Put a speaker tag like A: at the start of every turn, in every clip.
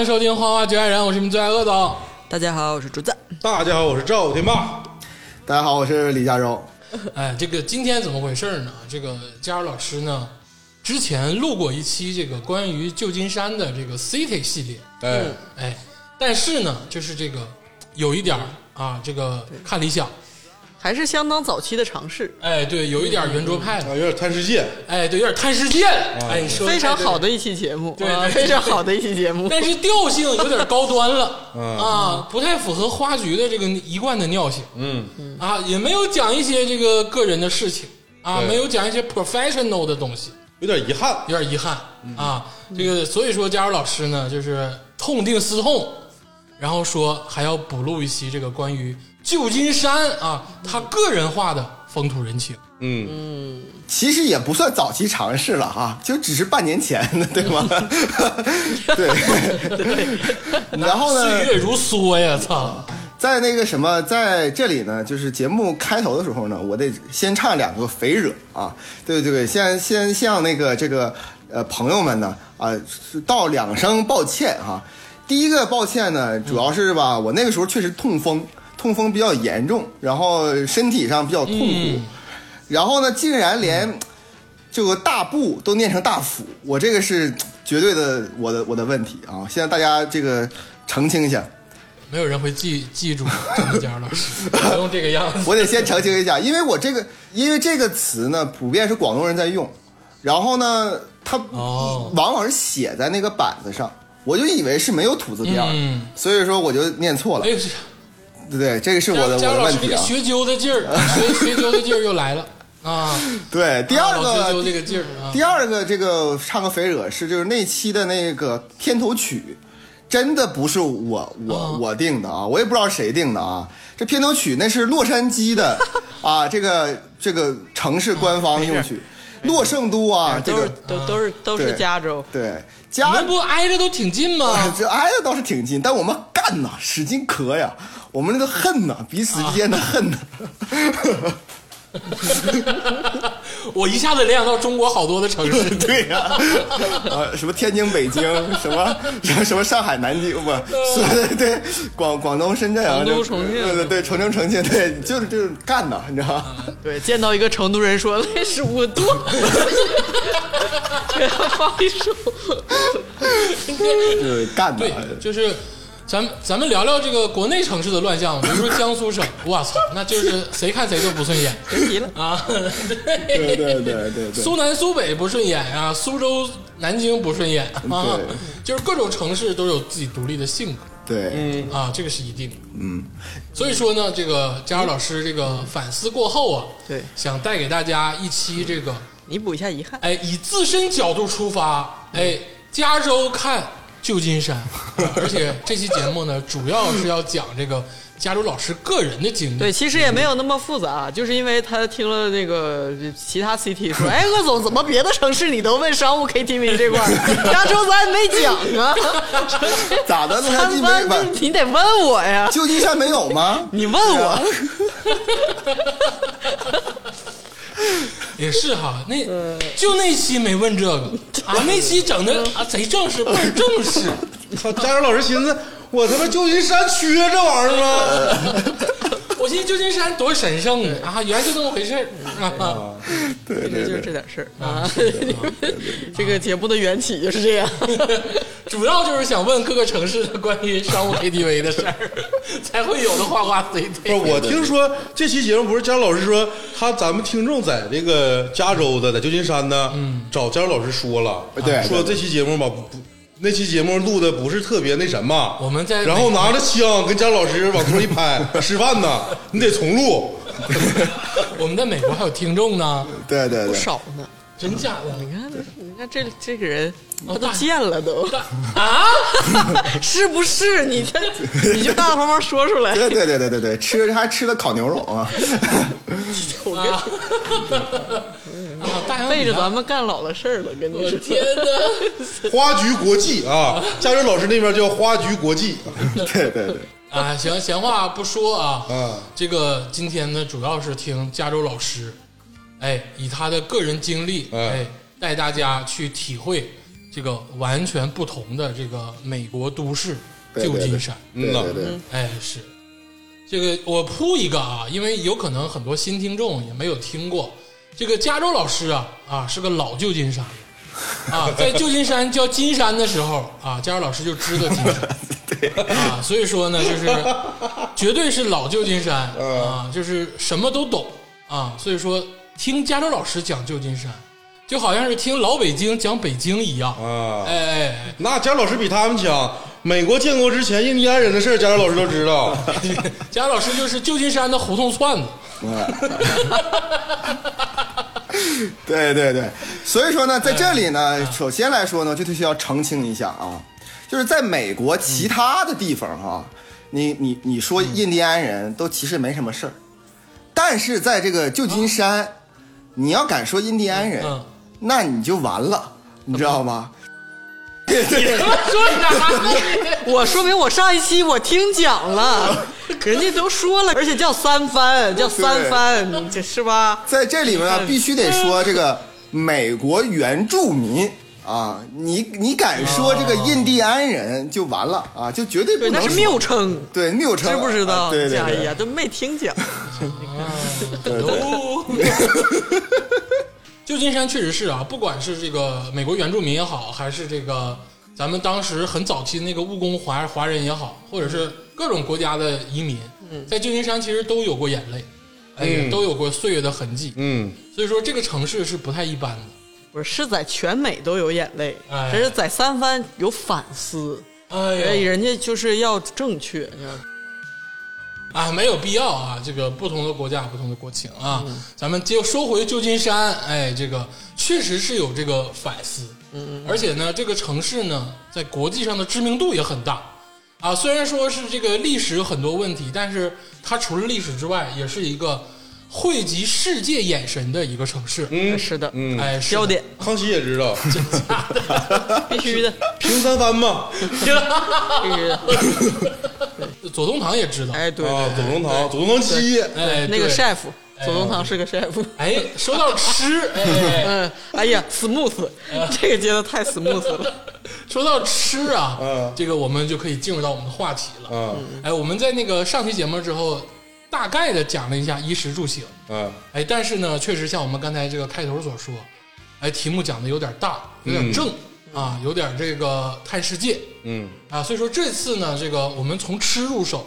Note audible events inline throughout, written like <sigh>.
A: 迎收听《花花局爱人》，我是你们最爱恶总。
B: 大家好，我是竹子。
C: 大家好，我是赵天霸。
D: 大家好，我是李佳柔。
A: 哎，这个今天怎么回事呢？这个佳柔老师呢，之前录过一期这个关于旧金山的这个 City 系列，
C: 哎，
A: 哎，但是呢，就是这个有一点儿啊，这个看理想，
B: 还是相当早期的尝试，
A: 哎，对，有一点圆桌派
C: 啊，
A: 了，
C: 有点探世界。
A: 哎，对，有点探世界了，哎，说
B: 非常好的一期节目，啊
A: 对对。
B: 非常好的一期节目。
A: 但是调性有点高端了。
C: 嗯 <laughs>
A: 啊，不太符合花局的这个一贯的尿性。
C: 嗯，
A: 啊，也没有讲一些这个个人的事情。啊，没有讲一些 professional 的东西，
C: 有点遗憾。
A: 有点遗憾。啊。这个所以说，佳茹老师呢，就是痛定思痛，然后说还要补录一期这个关于旧金山啊，他个人化的风土人情。
C: 嗯，
D: 其实也不算早期尝试了哈，就只是半年前的，对吗？<laughs> 对。然后呢，
A: 岁月如梭呀，操！
D: 在那个什么，在这里呢，就是节目开头的时候呢，我得先唱两个肥惹啊，对对对，先先向那个这个呃朋友们呢啊是道两声抱歉哈。第一个抱歉呢，主要是吧，我那个时候确实痛风，痛风比较严重，然后身体上比较痛苦，
A: 嗯。
D: 然后呢，竟然连这个大步都念成大斧，我这个是绝对的我的我的问题啊！现在大家这个澄清一下。
A: 没有人会记记住张佳老师，<laughs> 不用这个样子。
D: 我得先澄清一下，因为我这个，因为这个词呢，普遍是广东人在用，然后呢，它
A: 哦。
D: 往往是写在那个板子上，我就以为是没有土字边所以说我就念错了，
A: 哎，
D: 对对？这个是我的我的问题啊。
A: 学究的劲儿，学 <laughs> 学究的劲儿又来了啊！
D: 对，第二个，
A: 这个劲儿啊，
D: 第二个这个唱个肥惹是就是那期的那个片头曲，真的不是我我、
A: 啊
D: 我定的啊，我也不知道谁定的啊。这片头曲那是洛杉矶的啊，这个这个城市官方用曲，洛圣都啊，这
B: 都是
D: 个
B: 都都是都是加州，
D: 对
A: 你
D: 加
A: 州不挨着都挺近吗？<laughs>
D: 这挨着倒是挺近，但我们干呐，使劲磕呀，我们那个恨呐，彼此之间的恨呐。<laughs> <laughs>
A: 我一下子联想到中国好多的城市，<laughs>
D: 对呀、啊，<laughs> 什么天津、北京，什么什么什么上海、南京，不，对对广广东、深圳啊，
B: 成都重庆。
D: 对对对，重庆、重庆，对，就是就是干的，你知道吗？
B: 对，见到一个成都人说那是我多，给他放一首，
D: 就是干
A: 的，，就是咱们咱们聊聊这个国内城市的乱象，比如说江苏省，我操，那就是谁看谁都不顺眼
B: 别提了。
A: 啊，
D: 对对对对对，
A: 苏南苏北不顺眼啊，苏州、南京不顺眼啊，就是各种城市都有自己独立的性格。
D: 对，嗯
A: 啊，这个是一定的。嗯，所以说呢，这个佳茹老师这个反思过后啊，
B: 对
A: 想带给大家一期这个，
B: 弥补一下遗憾。
A: 哎，以自身角度出发，哎，加州看旧金山，啊 <laughs> 而且这期节目呢，主要是要讲这个加州老师个人的经历。
B: 对，其实也没有那么复杂，就是因为他听了那个其他 CT 说，<laughs> 哎，鄂总怎么别的城市你都问商务 KTV 这块儿，<laughs> 加州咱没讲啊？
D: 咋的？
B: 你得问我呀，
D: 旧金山没有吗？
B: 你问我。
A: 也是哈，那就那期没问这个啊，那期整的啊贼正式，倍儿正式。
C: 操！家长老师寻思，我他妈旧金山缺这玩意儿吗？<laughs>
A: 我寻思旧金山多神圣呢啊，原来就这么回事儿啊。
D: 对对对，
B: 就是这点事儿啊。<laughs> 这个节目的缘起就是这样。<laughs>
A: 主要就是想问各个城市的关于商务 KTV 的事儿，<laughs> 才会有的花花随
C: 不是，
A: 随。
C: 我听说这期节目不是佳老师说他咱们听众在这个加州的，在旧金山呢，找佳老师说了，
D: 对
C: 说这期节目吧不不。那期节目录的不是特别那什么，
A: 我们在
C: 然后拿着枪跟姜老师往头上一拍，<laughs> 吃饭呢，你得重录。<laughs>
A: 我们在美国还有听众呢，
B: 不
D: 对对不，
B: 少呢。
A: 真假的？
B: 你看，你看这这个人，都见了都，
A: 啊？<laughs>
B: 是不是？你这你就大大方方说出来。
D: 对对对对对对，吃还吃了烤牛肉啊，
B: 我跟
A: 啊，大洋
B: 背着咱们干老了事儿了，跟你说。
A: 我天哪！
C: 花菊国际啊，加州老师那边叫花菊国际。
D: 对对对，
A: 啊，行，闲话不说啊，
C: 嗯
A: 这个今天呢，主要是听加州老师，哎，以他的个人经历，
C: 嗯。
A: 哎，带大家去体会这个完全不同的这个美国都市旧金山。
C: 嗯
D: 对对对，
A: 哎，是。这个我铺一个啊，因为有可能很多新听众也没有听过，这个加州老师啊啊是个老旧金山。了啊，<laughs> 在旧金山叫金山的时候啊，加州老师就知道金山，<laughs> 啊，所以说呢，就是绝对是老旧金山。啊，就是什么都懂。啊，所以说听加州老师讲旧金山，就好像是听老北京讲北京一样，
C: 啊，
A: 哎哎哎。
C: 那加州老师比他们强。美国建国之前，印第安人的事儿，加州老师都知道。<laughs>
A: 贾老师就是旧金山的胡同串子，<laughs>
D: 对对对，所以说呢，在这里呢，首先来说呢，就需要澄清一下啊，就是在美国其他的地方哈、你你你说印第安人都其实没什么事儿，但是在这个旧金山，你要敢说印第安人，
A: 嗯
D: 那你就完了，你知道吗？对对对。
A: 说啥呢？<laughs>
B: 我说明我上一期我听讲了，<laughs> 人家都说了，而且叫三番，叫三番，你这是吧？
D: 在这里面啊，必须得说这个美国原住民啊，你你敢说这个印第安人就完了啊，就绝对不，能说
B: 那是谬称，
D: 对谬称，
B: 知不知道？
D: 啊对对对
B: 哎呀，都没听讲。<laughs>
A: 哦，旧 <laughs> 金山确实是啊，不管是这个美国原住民也好，还是这个咱们当时很早期那个务工华华人也好，或者是各种国家的移民，在旧金山其实都有过眼泪，
C: 嗯。
A: 都有过岁月的痕迹。
C: 嗯，
A: 所以说这个城市是不太一般的。
B: 不是，是在全美都有眼泪，
A: 哎
B: 这是在三番有反思，
A: 哎
B: 人家就是要正确。
A: 啊，没有必要啊！这个不同的国家，不同的国情啊，咱们就说回旧金山，哎，这个确实是有这个反思，嗯，而且呢，这个城市呢，在国际上的知名度也很大啊。虽然说是这个历史有很多问题，但是它除了历史之外，也是一个汇集世界眼神的一个城市。
C: 嗯。
B: 是的，
C: 嗯，
A: 哎，是的。
B: 焦点。
C: 康熙也知道，<laughs>
B: 必须的，
C: 平三番嘛。
B: 必须的。
A: 左宗棠也知道，
B: 哎，对
C: 啊，左宗棠，左宗棠七，
A: 哎，
B: 那个
A: 对。
B: chef，左宗棠是个 chef。
A: 哎，说到吃，<laughs> 哎。
B: 嗯，哎呀，smooth，这个接的太 smooth 了。
A: 说到吃啊，
C: 嗯。
A: 这个我们就可以进入到我们的话题了。
C: 啊
A: 哎，我们在那个上期节目之后，大概的讲了一下衣食住行。
C: 嗯，
A: 哎，但是呢，确实像我们刚才这个开头所说，哎，题目讲的有点大，有点正、啊，有点这个看世界。
C: 嗯。
A: 啊。所以说这次呢，这个我们从吃入手，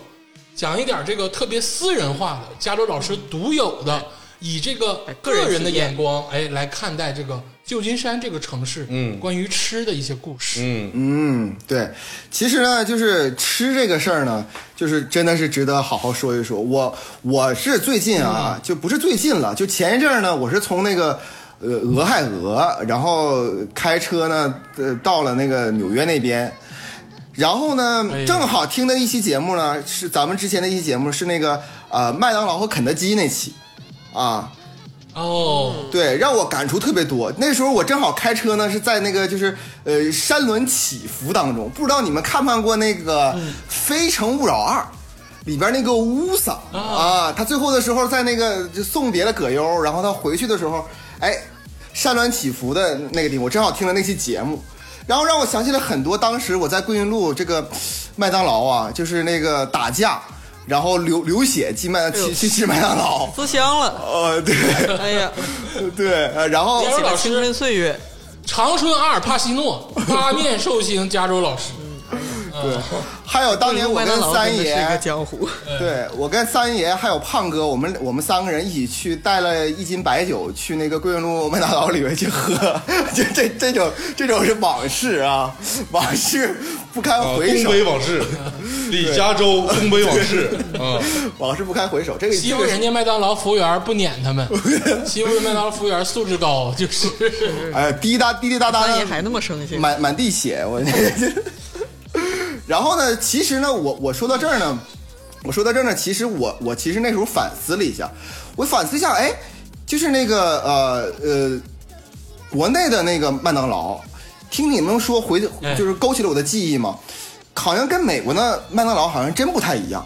A: 讲一点这个特别私人化的，加州老师独有的，以这个
B: 哎
A: 个人的眼光，哎，来看待这个旧金山这个城市，
C: 嗯。
A: 关于吃的一些故事。
C: 嗯。
D: 嗯，对，其实呢，就是吃这个事儿呢，就是真的是值得好好说一说。我我是最近啊，就不是最近了，就前一阵儿呢，我是从那个呃俄亥俄，然后开车呢，呃，到了那个纽约那边。然后呢正好听的一期节目呢，是咱们之前的一期节目，是那个呃麦当劳和肯德基那期，啊，
A: 哦，
D: 对，让我感触特别多。那时候我正好开车呢，是在那个就是呃山峦起伏当中，不知道你们看没看过那个《非诚勿扰二》里边那个乌萨啊，他最后的时候在那个就送别了葛优，然后他回去的时候，哎，山峦起伏的那个地方，我正好听了那期节目。然后让我想起了很多当时我在桂云路这个麦当劳啊，就是那个打架，然后流流血去麦去去吃麦当劳，
B: 思乡了，
D: 呃，对。
B: 哎呀，<laughs>
D: 对，呃然后
B: 青春
A: 师，
B: 岁月，
A: 长春阿尔帕西诺八面寿星加州老师，
D: 对，还有当年我跟三
B: 真的是一个
D: 爷，
B: 江湖，
D: 对我跟三爷还有胖哥，我们我们三个人一起去带了一斤白酒去那个桂云路麦当劳里面去喝，<laughs> 就这这种这种是往事啊，往事不堪
C: 啊，
D: 回首，
C: 东北往事，李加州东北往事 <laughs> 啊，
D: 往事不堪回首，这个
A: 欺负人家麦当劳服务员不撵他们，<laughs> 欺负人麦当劳服务员素质高，就是。
D: 哎滴答滴滴答答的
B: 三爷还那么生性，
D: 满满地血，我。然后呢，其实呢，我我说到这儿呢，我说到这儿呢，其实我我其实那时候反思了一下，我反思一下，哎，就是那个呃呃，国内的那个麦当劳，听你们说回
A: 哎
D: 就是勾起了我的记忆嘛，好像跟美国的麦当劳好像真不太一样。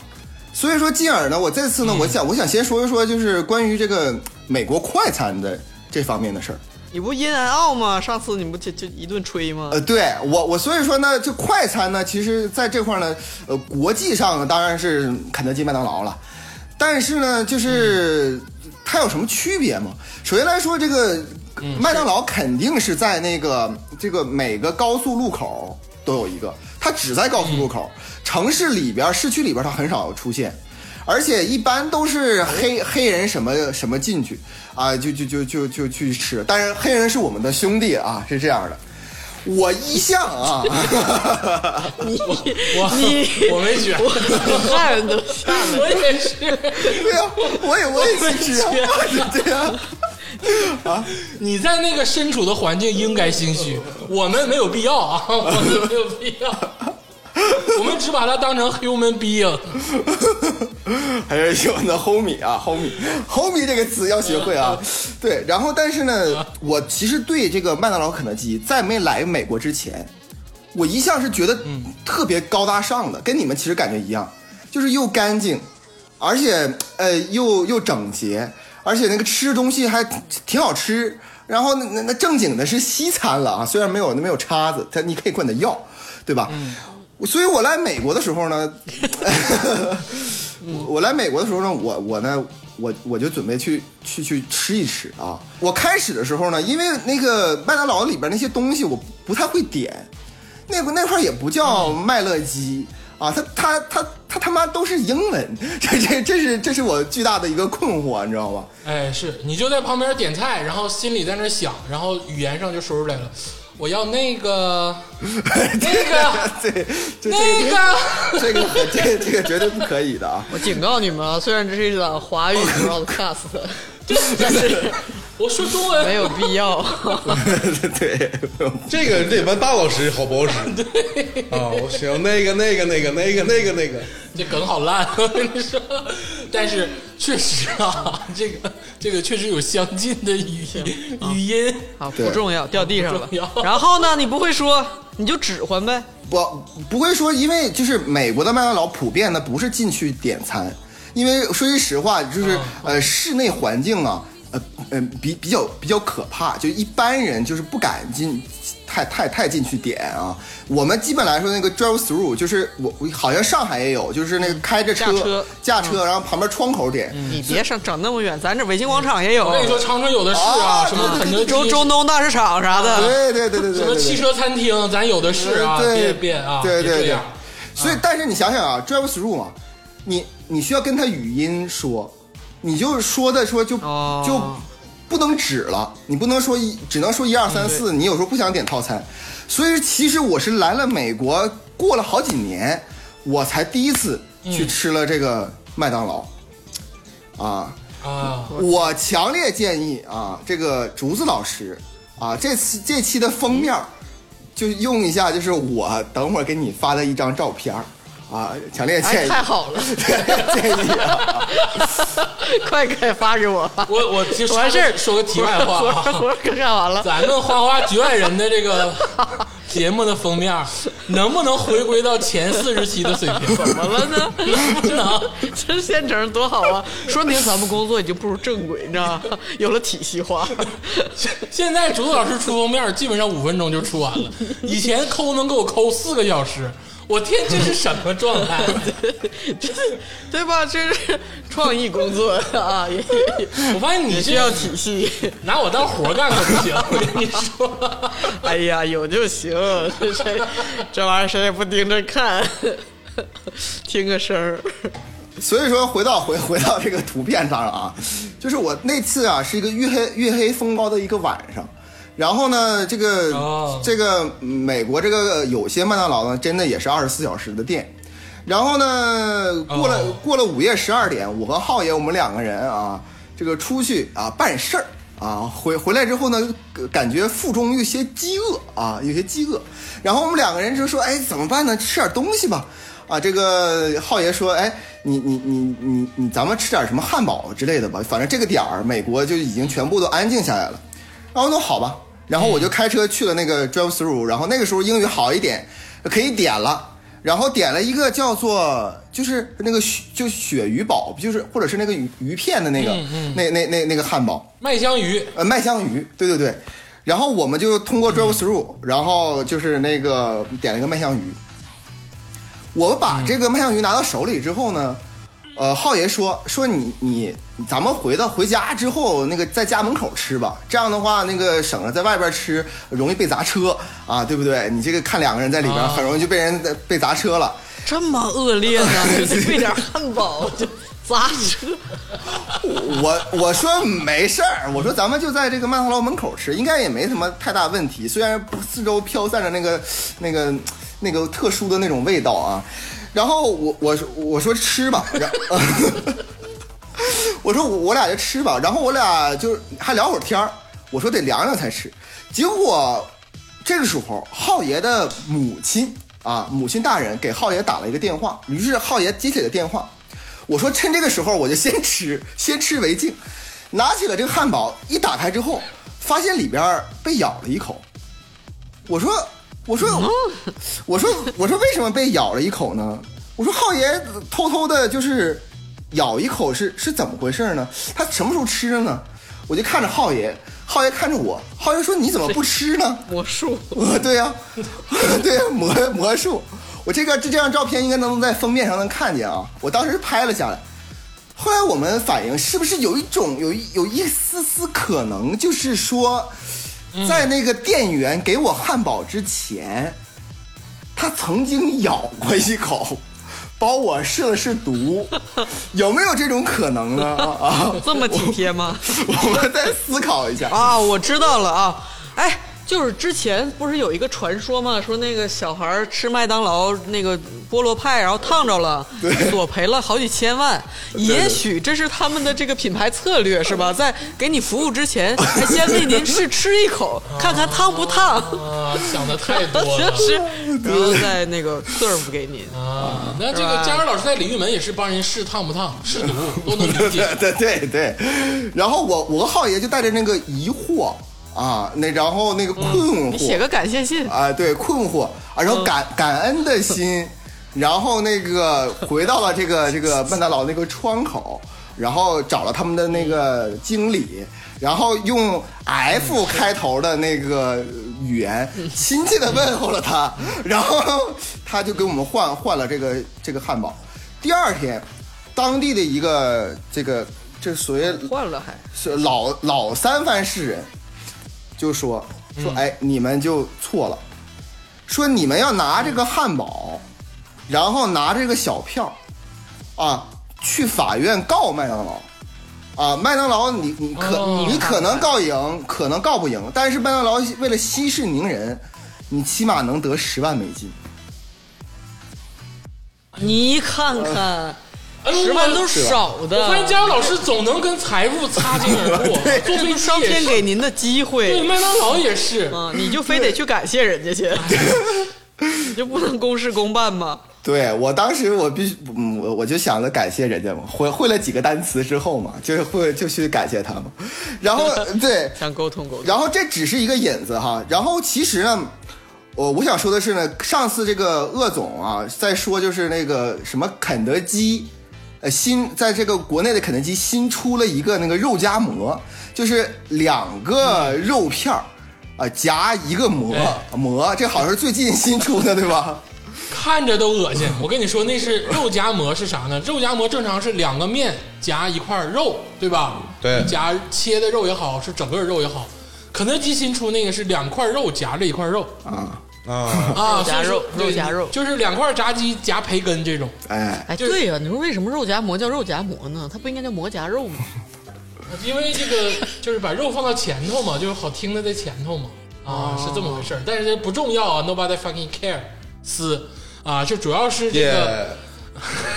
D: 所以说，进而呢，我这次呢，我想我想先说一说，就是关于这个美国快餐的这方面的事儿。
B: 你不阴暗奥吗？上次你不就就一顿吹吗？
D: 呃，对我我所以说呢，这快餐呢，其实在这块儿呢，呃，国际上当然是肯德基、麦当劳了，但是呢，就是它有什么区别吗？首先来说，这个麦当劳肯定是在那个这个每个高速路口都有一个，它只在高速路口，城市里边、市区里边它很少出现。而且一般都是黑黑人什么什么进去啊，就就就就就去吃。但是黑人是我们的兄弟啊，是这样的。我一向啊，
B: 你
A: 我
B: 你
A: 我没卷，
B: 汗都下来了。
A: 我也是。
D: 对呀、我也我也去吃啊，对呀、啊
A: 你在那个身处的环境应该心虚，我们没有必要啊，我们没有必要，<laughs> 我们只把它当成 human being。<laughs>
D: 还是有那 homie 啊，homie homie 这个词要学会啊。对，然后但是呢，我其实对这个麦当劳、肯德基在没来美国之前，我一向是觉得特别高大上的，跟你们其实感觉一样，就是又干净，而且呃又又整洁，而且那个吃东西还挺好吃。然后那那那正经的是西餐了啊，虽然没有没有叉子，它你可以管他要，对吧？所以我来美国的时候呢，<laughs> 我我来美国的时候呢，我我呢，我我就准备去去去吃一吃啊。我开始的时候呢，因为那个麦当劳里边那些东西我不太会点，那个那块也不叫麦乐鸡。啊，他他他他他妈都是英文，这这这是这是我巨大的一个困惑，你知道吧？
A: 哎，是你就在旁边点菜，然后心里在那想，然后语言上就说出来了，我要那个 <laughs> 那个
D: 对，这
A: 那个。<laughs>
D: 这个 <laughs> 这个这个这个绝对不可以的啊！
B: 我警告你们啊，虽然这是一档华语 broadcast，但是
A: 我说中文
B: 没有必要。<laughs>
D: 对，
C: 这个得问大老师好不好使？<laughs> 啊，我行，那个那个那个那个那个那个，
A: 这梗好烂，我 <laughs> 跟你说。但是确实啊，这个这个确实有相近的语语音。
D: 啊，
B: 不重要，掉地上了
A: 重要。
B: 然后呢，你不会说，你就指唤呗。
D: 不不会说，因为就是美国的麦当劳普遍呢不是进去点餐，因为说句实话，就是、
A: 啊
D: 呃室内环境啊，呃呃比比较比较可怕，就一般人就是不敢进太太太进去点啊。我们基本来说那个 drive through 就是我我好像上海也有，就是那个开着车
B: 驾车
D: 驾车然后旁边窗口点。
B: 你别上整那么远，咱这北京广场也有
A: 我，跟你说，长春有的是啊，
D: 啊
A: 什么肯德基、
B: 中中东大市场啥的。
D: 对对对对对
A: 什么汽车餐厅，咱有的是啊，
D: 对
A: 别别啊，
D: 对对。所以，但是你想想啊，drive through 嘛，你你需要跟他语音说，你就说的说就、
B: 哦
D: 就不能指了，你不能说一只能说一二三四，你有时候不想点套餐。所以其实我是来了美国，过了好几年，我才第一次去吃了这个麦当劳，啊。
A: 啊，
D: 我强烈建议啊，这个竹子老师啊，这次这期的封面儿就用一下，就是我等会儿给你发的一张照片儿啊，强烈建
B: 哎，
D: 议，
B: 太好了，<laughs>
D: 建议啊，<laughs>
B: 快给发给我。
A: 我我就
B: 完事儿，
A: 说个题外话
B: 活
A: 啊，<laughs>
B: 活干完了。
A: 咱们花花局外人的这个节目的封面，能不能回归到前四十期的水平？
B: 怎么了呢？
A: 能不能？
B: 这现成多好啊！说明咱们工作已经步入正轨，你知道吗？有了体系化。
A: 现在竹子老师出封面，基本上五分钟就出完了。以前抠能给我抠四个小时，我天，这是什么状态？<laughs>
B: 这对吧？这是创意工作啊，也也
A: 我发现你
B: 需要体系。
A: 拿我当活干可不行，我跟你说。<laughs>
B: 哎呀，有就行，这谁这玩意儿谁也不盯着看，听个声儿。
D: 所以说回到回回到这个图片上啊，就是我那次啊是一个月黑月黑风高的一个晚上。然后呢，这个、
A: 哦
D: 这个美国这个有些麦当劳呢，真的也是二十四小时的店。然后呢，过了、
A: 哦
D: 过了午夜十二点，我和浩爷我们两个人啊，这个出去啊办事儿啊，回回来之后呢，感觉腹中有些饥饿啊，有些饥饿。然后我们两个人就说，哎，怎么办呢？吃点东西吧。啊，这个浩爷说，哎，你你你你你，咱们吃点什么汉堡之类的吧。反正这个点儿，美国就已经全部都安静下来了。然后说好吧，然后我就开车去了那个 drive through，然后那个时候英语好一点，可以点了。然后点了一个叫做就是那个鳕就鳕鱼堡，就是或者是那个鱼鱼片的那个、那那那那个汉堡，
A: 麦香鱼，
D: 呃，麦香鱼，对对对。然后我们就通过 drive through，、然后就是那个点了一个麦香鱼。我把这个麦香鱼拿到手里之后呢，呃，浩爷说说你你咱们回到回家之后，那个在家门口吃吧，这样的话那个省着在外边吃容易被砸车啊，对不对？你这个看两个人在里边，
A: 啊
D: 很容易就被人被砸车了。
B: 这么恶劣呢？<laughs> 喂点汉堡就砸车，
D: 我我说没事儿，我说咱们就在这个麦当劳门口吃，应该也没什么太大问题。虽然四周飘散着那个那个那个特殊的那种味道啊，然后我我我说吃吧，然 <laughs> 我说我俩就吃吧，然后我俩就还聊会儿天儿，我说得凉凉才吃，结果这个时候浩爷的母亲啊，母亲大人给浩爷打了一个电话，于是浩爷接起了电话。我说趁这个时候我就先吃，<laughs> 先吃为敬。拿起了这个汉堡，一打开之后，发现里边被咬了一口。我说，我说，我说，我说为什么被咬了一口呢？我说浩爷偷偷的，就是咬一口是是怎么回事呢？他什么时候吃的呢？我就看着浩爷，浩爷看着我，浩爷说你怎么不吃呢？
B: 魔术。
D: 呃 <laughs> 对呀、<laughs> 对呀、魔魔术。我这个这这张照片应该能在封面上能看见啊，我当时拍了下来。后来我们反映，是不是有一种有一有一丝丝可能，就是说，在那个店员给我汉堡之前，他曾经咬过一口，<laughs> 把我试了试毒，<laughs> 有没有这种可能呢？啊，<laughs>
B: 这么体贴吗？
D: 我们再思考一下。
B: 啊，我知道了啊，哎，就是之前不是有一个传说嘛？说那个小孩吃麦当劳那个菠萝派，然后烫着了，索赔了好几千万。也许这是他们的这个品牌策略，是吧？在给你服务之前，还先为您试吃一口，<laughs> 看看烫不烫。
A: 啊，想的太多了
B: 是，然后再那个 serve 给您。
A: 啊。那这个佳儿老师在李玉门也是帮人试烫不烫、试毒 <laughs> 都能理解。
D: 对对对，然后我我和浩爷就带着那个疑惑啊，那然后那个困惑，
B: 你写个感谢信，
D: 啊，对困惑啊，然后感、感恩的心，然后那个回到了这个这个麦当劳那个窗口，然后找了他们的那个经理，然后用 F 开头的那个语言 <laughs> 亲切的问候了他，然后他就给我们换换了这个这个汉堡。第二天，当地的一个这个这属于
B: 换了还。
D: 是老老三藩市人就说说，哎，你们就错了，说你们要拿这个汉堡，然后拿这个小票，啊，去法院告麦当劳，啊，麦当劳你你可、
A: 哦。
D: 你可能告赢，可能告不赢，但是麦当劳为了息事宁人，你起码能得十万美金。
B: 你看看，十万都是少的。
A: 我发现佳儿老师总能跟财富擦肩而过，<laughs> 坐飞机
B: 上天给您的机
A: 对
B: 会
A: 麦当劳也是。
B: 啊，你就非得去感谢人家去，你 <laughs> 就不能公事公办吗？
D: 对我当时我必须，嗯，我我就想着感谢人家嘛，会会了几个单词之后嘛，就是会就去感谢他嘛，然后 <laughs> 对，
B: 想沟通沟通。
D: 然后这只是一个引子哈，然后其实呢，我我想说的是呢，上次这个鄂总啊在说就是那个什么肯德基，呃新在这个国内的肯德基新出了一个那个肉夹馍，就是两个肉片儿啊、夹一个馍馍，这好像是最近新出的对吧？
A: 看着都恶心。我跟你说，那是肉夹馍是啥呢？肉夹馍正常是两个面夹一块肉，对吧？
C: 对
A: 夹切的肉也好，是整个肉也好。肯德基新出那个是两块肉夹着一块肉
D: 啊，
C: 啊，
A: 啊，
B: 肉夹肉
A: 所以说
B: 肉夹肉
A: 就是两块炸鸡夹培根这种。
D: 哎，
B: 哎，
A: 就是
B: 对呀、你说为什么肉夹馍叫肉夹馍呢？它不应该叫馍夹肉吗？<laughs>
A: 因为这个就是把肉放到前头嘛，就是好听的在前头嘛，啊，是这么回事儿。但是这不重要啊，nobody fucking care，撕啊，就主要是这个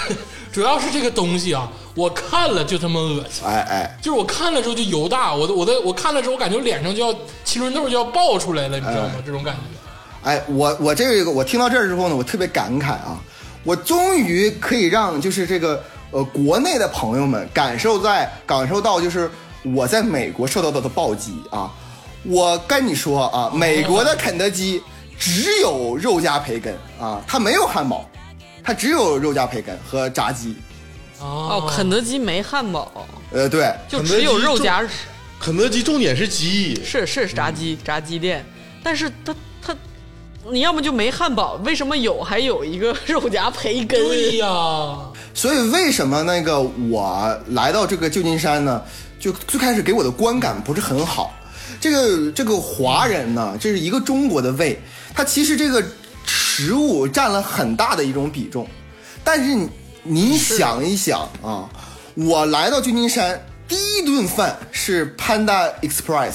C: 也 <laughs>
A: 主要是这个东西啊，我看了就他妈恶心，
D: 哎哎，
A: 就是我看了之后就油大，我的我的我看了之后，我感觉脸上就要青春痘就要爆出来了，你知道吗？这种感觉。
D: 哎，我我这个我听到这儿之后呢，我特别感慨啊，我终于可以让就是这个呃国内的朋友们感受在感受到就是我在美国受到的的暴击啊，我跟你说啊，美国的肯德基只有肉加培根啊，它没有汉堡，它只有肉加培根和炸鸡。
B: 哦，
A: 哦，
B: 肯德基没汉堡，
D: 呃，对，
B: 就只有肉夹，
C: 肯德基重点是鸡，
B: 是是炸鸡炸鸡店，但是它它，你要么就没汉堡，为什么有还有一个肉夹培根？
A: 对呀，
D: 所以为什么那个我来到这个旧金山呢？就最开始给我的观感不是很好。这个这个华人呢，这是一个中国的胃，它其实这个食物占了很大的一种比重。但是你你想一想啊，我来到旧金山第一顿饭是 Panda Express，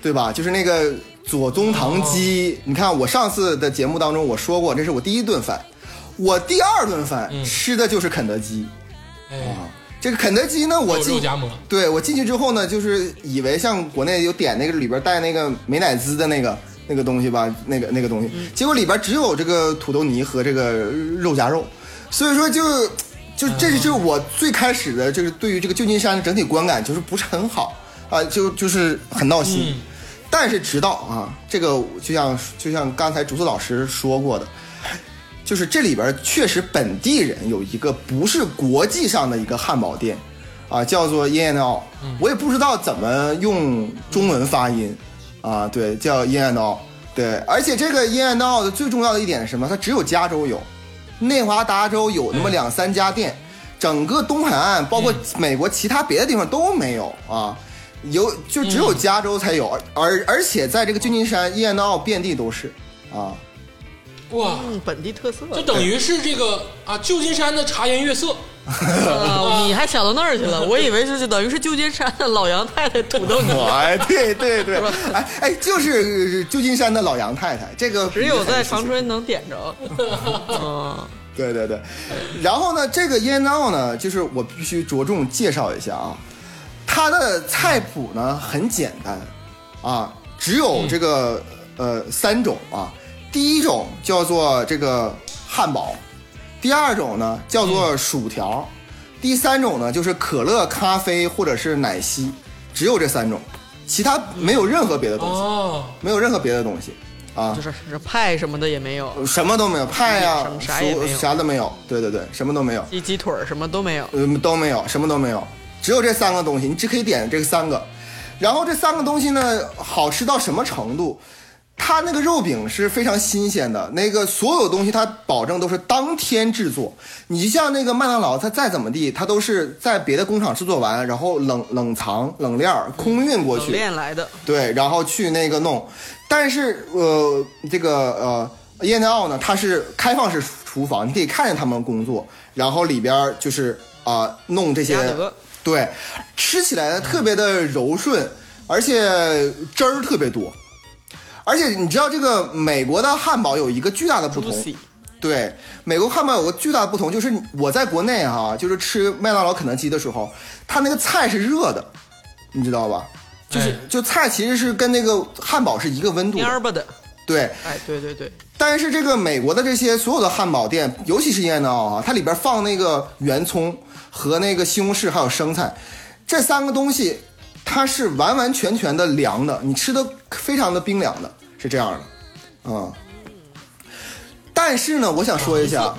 D: 对吧？就是那个左宗棠鸡。你看我上次的节目当中我说过，这是我第一顿饭。我第二顿饭吃的就是肯德基。
A: 哎，
D: 这个肯德基呢，我
A: 有
D: 进对我进去之后呢，就是以为像国内有点那个里边带那个美乃滋的那个那个东西吧，那个那个东西，结果里边只有这个土豆泥和这个肉夹肉，所以说就就这是就是我最开始的就是对于这个旧金山的整体观感就是不是很好啊，就就是很闹心。
A: 嗯
D: 但是直到啊，这个就像就像刚才竹子老师说过的，就是这里边确实本地人有一个不是国际上的一个汉堡店，啊，叫做 In and Out，我也不知道怎么用中文发音，啊，对，叫 In and Out，对，而且这个 In and Out 的最重要的一点是什么？它只有加州有，内华达州有那么两三家店，整个东海岸包括美国其他别的地方都没有啊。有就只有加州才有，而而且在这个旧金山，In and Out 遍地都是啊。
A: 哇，
B: 嗯，本地特色。
A: 就等于是这个啊，旧金山的茶颜悦色，
B: 啊，你还想到那儿去了？<laughs> 我以为是就等于是旧金山的老杨太太土豆泥，
D: 哎，对对对，哎哎，就是旧金山的老杨太太，这个
B: 只有在
D: 长
B: 长春能点着。<laughs> 嗯，
D: 对对对，然后呢，这个 and Out 呢，就是我必须着重介绍一下啊，它的菜谱呢很简单啊，只有这个、呃三种啊，第一种叫做这个汉堡，第二种呢叫做薯条，第三种呢就是可乐、咖啡或者是奶昔，只有这三种，其他没有任何别的东西，
A: 哦，
D: 没有任何别的东西啊。
B: 就。是是派什么的也没有，
D: 什么都没有，派呀、
B: 什么啥也没有。
D: 薯啥都没有，对对对，什么都没有。
B: 鸡鸡腿什么都没有。
D: 嗯，都没有，什么都没有，只有这三个东西，你只可以点这三个。然后这三个东西呢，好吃到什么程度？它那个肉饼是非常新鲜的，那个所有东西它保证都是当天制作。你就像那个麦当劳，它再怎么地，它都是在别的工厂制作完，然后冷冷藏、冷链儿、空运过
B: 冷
D: 去。
B: 链来的，
D: 对，然后去那个弄，但是呃，这个呃，燕奈奥呢，它是开放式厨房，你可以看见他们工作，然后里边儿就是啊、弄这些对，吃起来呢特别的柔顺，而且汁儿特别多，而且你知道这个美国的汉堡有一个巨大的不同，对，美国汉堡有个巨大的不同，就是我在国内哈、就是吃麦当劳、肯德基的时候，它那个菜是热的，你知道吧？就是、
A: 哎
D: 就菜其实是跟那个汉堡是一个温度。对。
B: 哎，对对对，
D: 但是这个美国的这些所有的汉堡店，尤其是燕奈奥啊，它里边放那个圆葱和那个西红柿还有生菜，这三个东西它是完完全全的凉的，你吃的非常的冰凉的，是这样的，嗯。但是呢，我想说一下，啊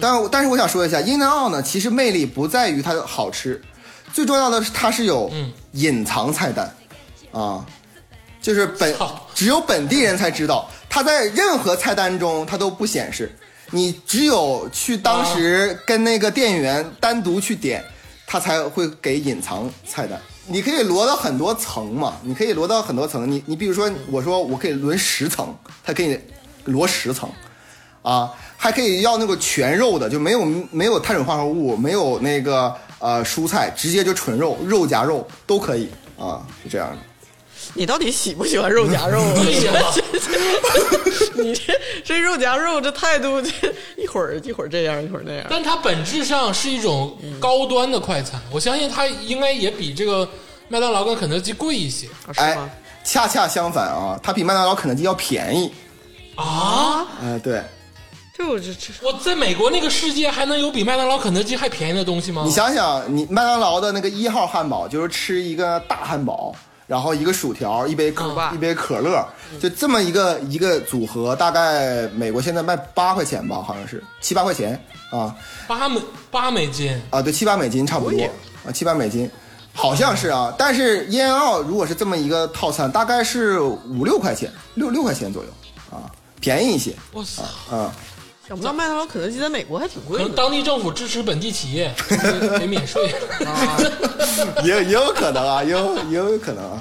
D: 但但是我想说一下，英南奥呢，其实魅力不在于它好吃，最重要的是它是有隐藏菜单，啊，就是本只有本地人才知道，它在任何菜单中它都不显示，你只有去当时跟那个店员单独去点，他才会给隐藏菜单。你可以摞到很多层嘛，你可以摞到很多层。你你比如说，我说我可以摞十层，他给你摞十层，啊，还可以要那个全肉的，就没有没有碳水化合物，没有那个呃蔬菜，直接就纯肉，肉夹肉都可以啊，是这样的。
B: 你到底喜不喜欢肉夹肉啊？<laughs> <laughs> 你这这肉夹肉这态度，这一会儿一会儿这样，一会儿那样。
A: 但它本质上是一种高端的快餐，我相信它应该也比这个麦当劳跟肯德基贵一些
B: 啊是
D: 哎？，恰恰相反啊，它比麦当劳、肯德基要便宜。
A: 啊！
D: 哎、对，
B: 这我这这
A: 我在美国那个世界还能有比麦当劳、肯德基还便宜的东西吗？
D: 你想想，你麦当劳的那个一号汉堡，就是吃一个大汉堡，然后一个薯条，一杯可、
B: 嗯
D: 一杯可乐，就这么一个一个组合，大概美国现在卖八块钱吧，好像是七八块钱啊
A: 八美八美金，
D: 啊，对，七八美金差不多啊，七八美金。好像是啊，但是烟澳如果是这么一个套餐，大概是五六块钱，六六块钱左右啊，便宜一些
A: 我操！
D: 啊。
B: 想不到麦当劳、肯德基在美国还挺
A: 可能
B: 贵的。
A: 当地政府支持本地企业，<laughs> 给给免税。
D: 也也有可能啊，也有也有可能啊。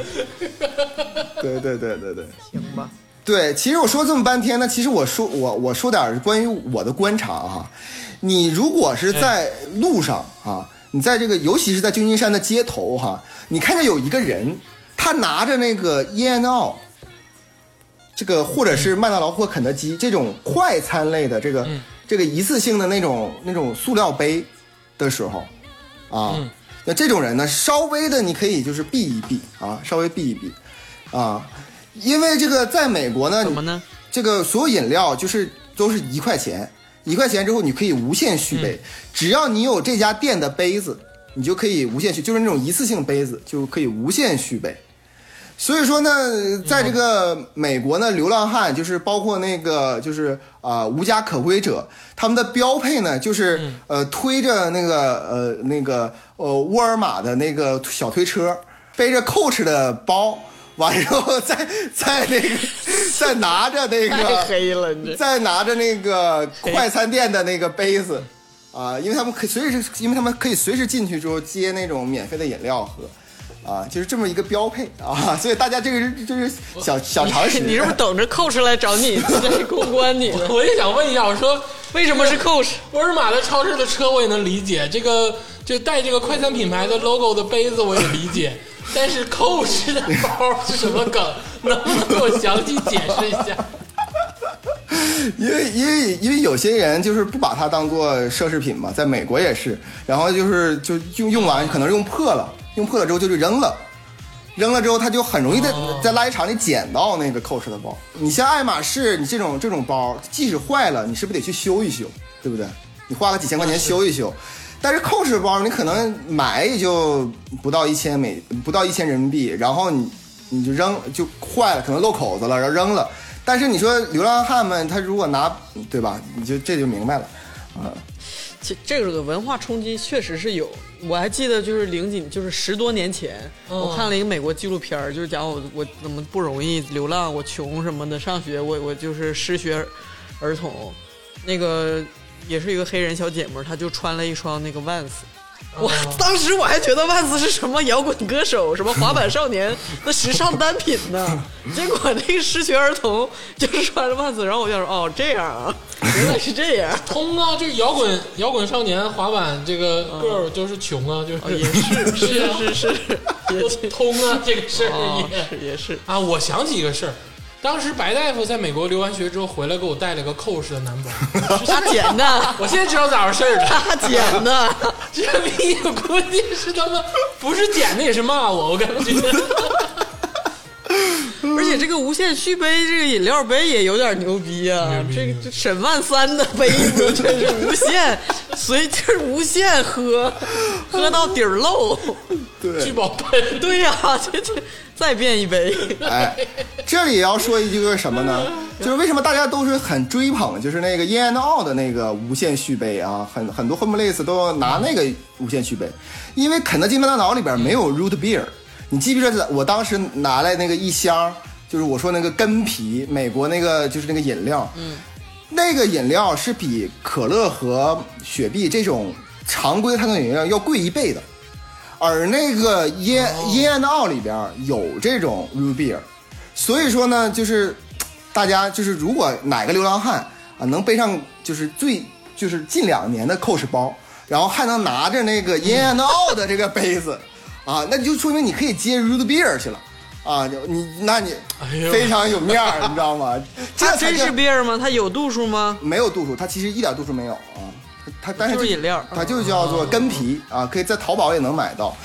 D: 对对对对对
B: 行吧，
D: 对，其实我说这么半天呢，其实我说我我说点儿关于我的观察哈、你如果是在路上啊，你在这个尤其是在旧金山的街头哈、你看见有一个人，他拿着那个烟奥。这个或者是麦当劳或肯德基这种快餐类的这个、
A: 嗯
D: 这个一次性的那种那种塑料杯的时候，啊，
A: 嗯
D: 那这种人呢，稍微的你可以就是避一避啊，稍微避一避啊，因为这个在美国呢，
B: 怎么呢？
D: 这个所有饮料就是都是一块钱，一块钱之后你可以无限续杯，只要你有这家店的杯子，你就可以无限续，就是那种一次性杯子就可以无限续杯。所以说呢，在这个美国呢，流浪汉就是包括那个就是啊、无家可归者，他们的标配呢就是、呃推着那个呃那个呃沃尔玛的那个小推车，背着 Coach 的包，完之后再再那个 <laughs> 再拿着那
B: 太
D: 个
B: 黑了，你
D: 再拿着那个快餐店的那个杯子，啊，因为他们可以随时，因为他们可以随时进去之后接那种免费的饮料喝，啊，就是这么一个标配啊，<laughs> 所以大家这个是就是小小常识。
B: 你是不是等着 Coach 来找你这公关你呢？<laughs>
A: 我也想问一下，我说
B: 为什么是 Coach？
A: 沃尔玛的超市的车我也能理解，这个就带这个快餐品牌的 logo 的杯子我也理解，<laughs> 但是 Coach 的包是什么梗？能不能给我详细解释一下？
D: 因为因为因为有些人就是不把它当做奢侈品嘛，在美国也是，然后就是就用用完可能用破了，用破了之后就去扔了。扔了之后，他就很容易在
A: 哦
D: 在垃圾场里捡到那个 Coach 的包。你像爱马仕，你这种这种包，即使坏了，你是不是得去修一修，对不对？你花个几千块钱修一修。但是 Coach 包，你可能买也就不到一千美，不到一千人民币，然后你你就扔就坏了，可能漏口子了，然后扔了。但是你说流浪汉们，他如果拿，对吧？你就这就明白了。
B: 啊这这个文化冲击确实是有，我还记得就是零几，就是十多年前，
A: 嗯
B: 我看了一个美国纪录片儿，就是讲我我怎么不容易流浪，我穷什么的，上学我我就是失学儿童，那个也是一个黑人小姐妹，她就穿了一双那个 Vans。<laughs> 我当时我还觉得万斯是什么摇滚歌手、什么滑板少年的时尚单品呢，结果那个失学儿童就是穿着万斯，然后我就说哦这样啊，原来是这样。<laughs>
A: 通啊，这摇滚摇滚少年滑板这个 girl 就是穷啊，就是、
B: 哦，也是是
A: 啊
B: 是是，
A: 通啊，这个事儿
B: 哦
A: 也、
B: 是也是，
A: 啊。我想起一个事儿，当时白大夫在美国留完学之后回来给我带了个 Coach 的男包，<laughs>
B: 他捡的，<laughs>
A: 我现在知道咋回事了。
B: 他捡的，<laughs>
A: 这逼估计是他妈不是捡的也是骂我，我感觉。
B: 而且这个无限续杯这个饮料杯也有点牛逼啊！
A: 逼
B: 这个这沈万三的杯子真是无限，随就是无限喝，喝到底儿漏。
A: 聚宝盆，
B: 对呀、这这再变一杯，<laughs>
D: 哎，这里也要说一个什么呢？就是为什么大家都是很追捧，就是那个 In and Out 的那个无限续杯啊，很很多 homeless 都拿那个无限续杯，因为肯德基、麦当劳里边没有 root beer。你记不记得我当时拿来那个一箱，就是我说那个根皮，美国那个就是那个饮料，嗯，那个饮料是比可乐和雪碧这种常规的碳酸饮料要贵一倍的。而那个耶耶安奥里边有这种 root beer，所以说呢，就是大家就是如果哪个流浪汉啊能背上就是最就是近两年的 Coach 包，然后还能拿着那个耶安奥的这个杯子啊，<laughs> 那就说明你可以接 root beer 去了啊，就你那你非常有面儿，你知道吗？<laughs> 这
B: 真是 beer 吗？它有度数吗？
D: 没有度数，它其实一点度数没有啊。它但是
B: 就是饮料
D: 它就叫做根皮啊，可以在淘宝也能买到。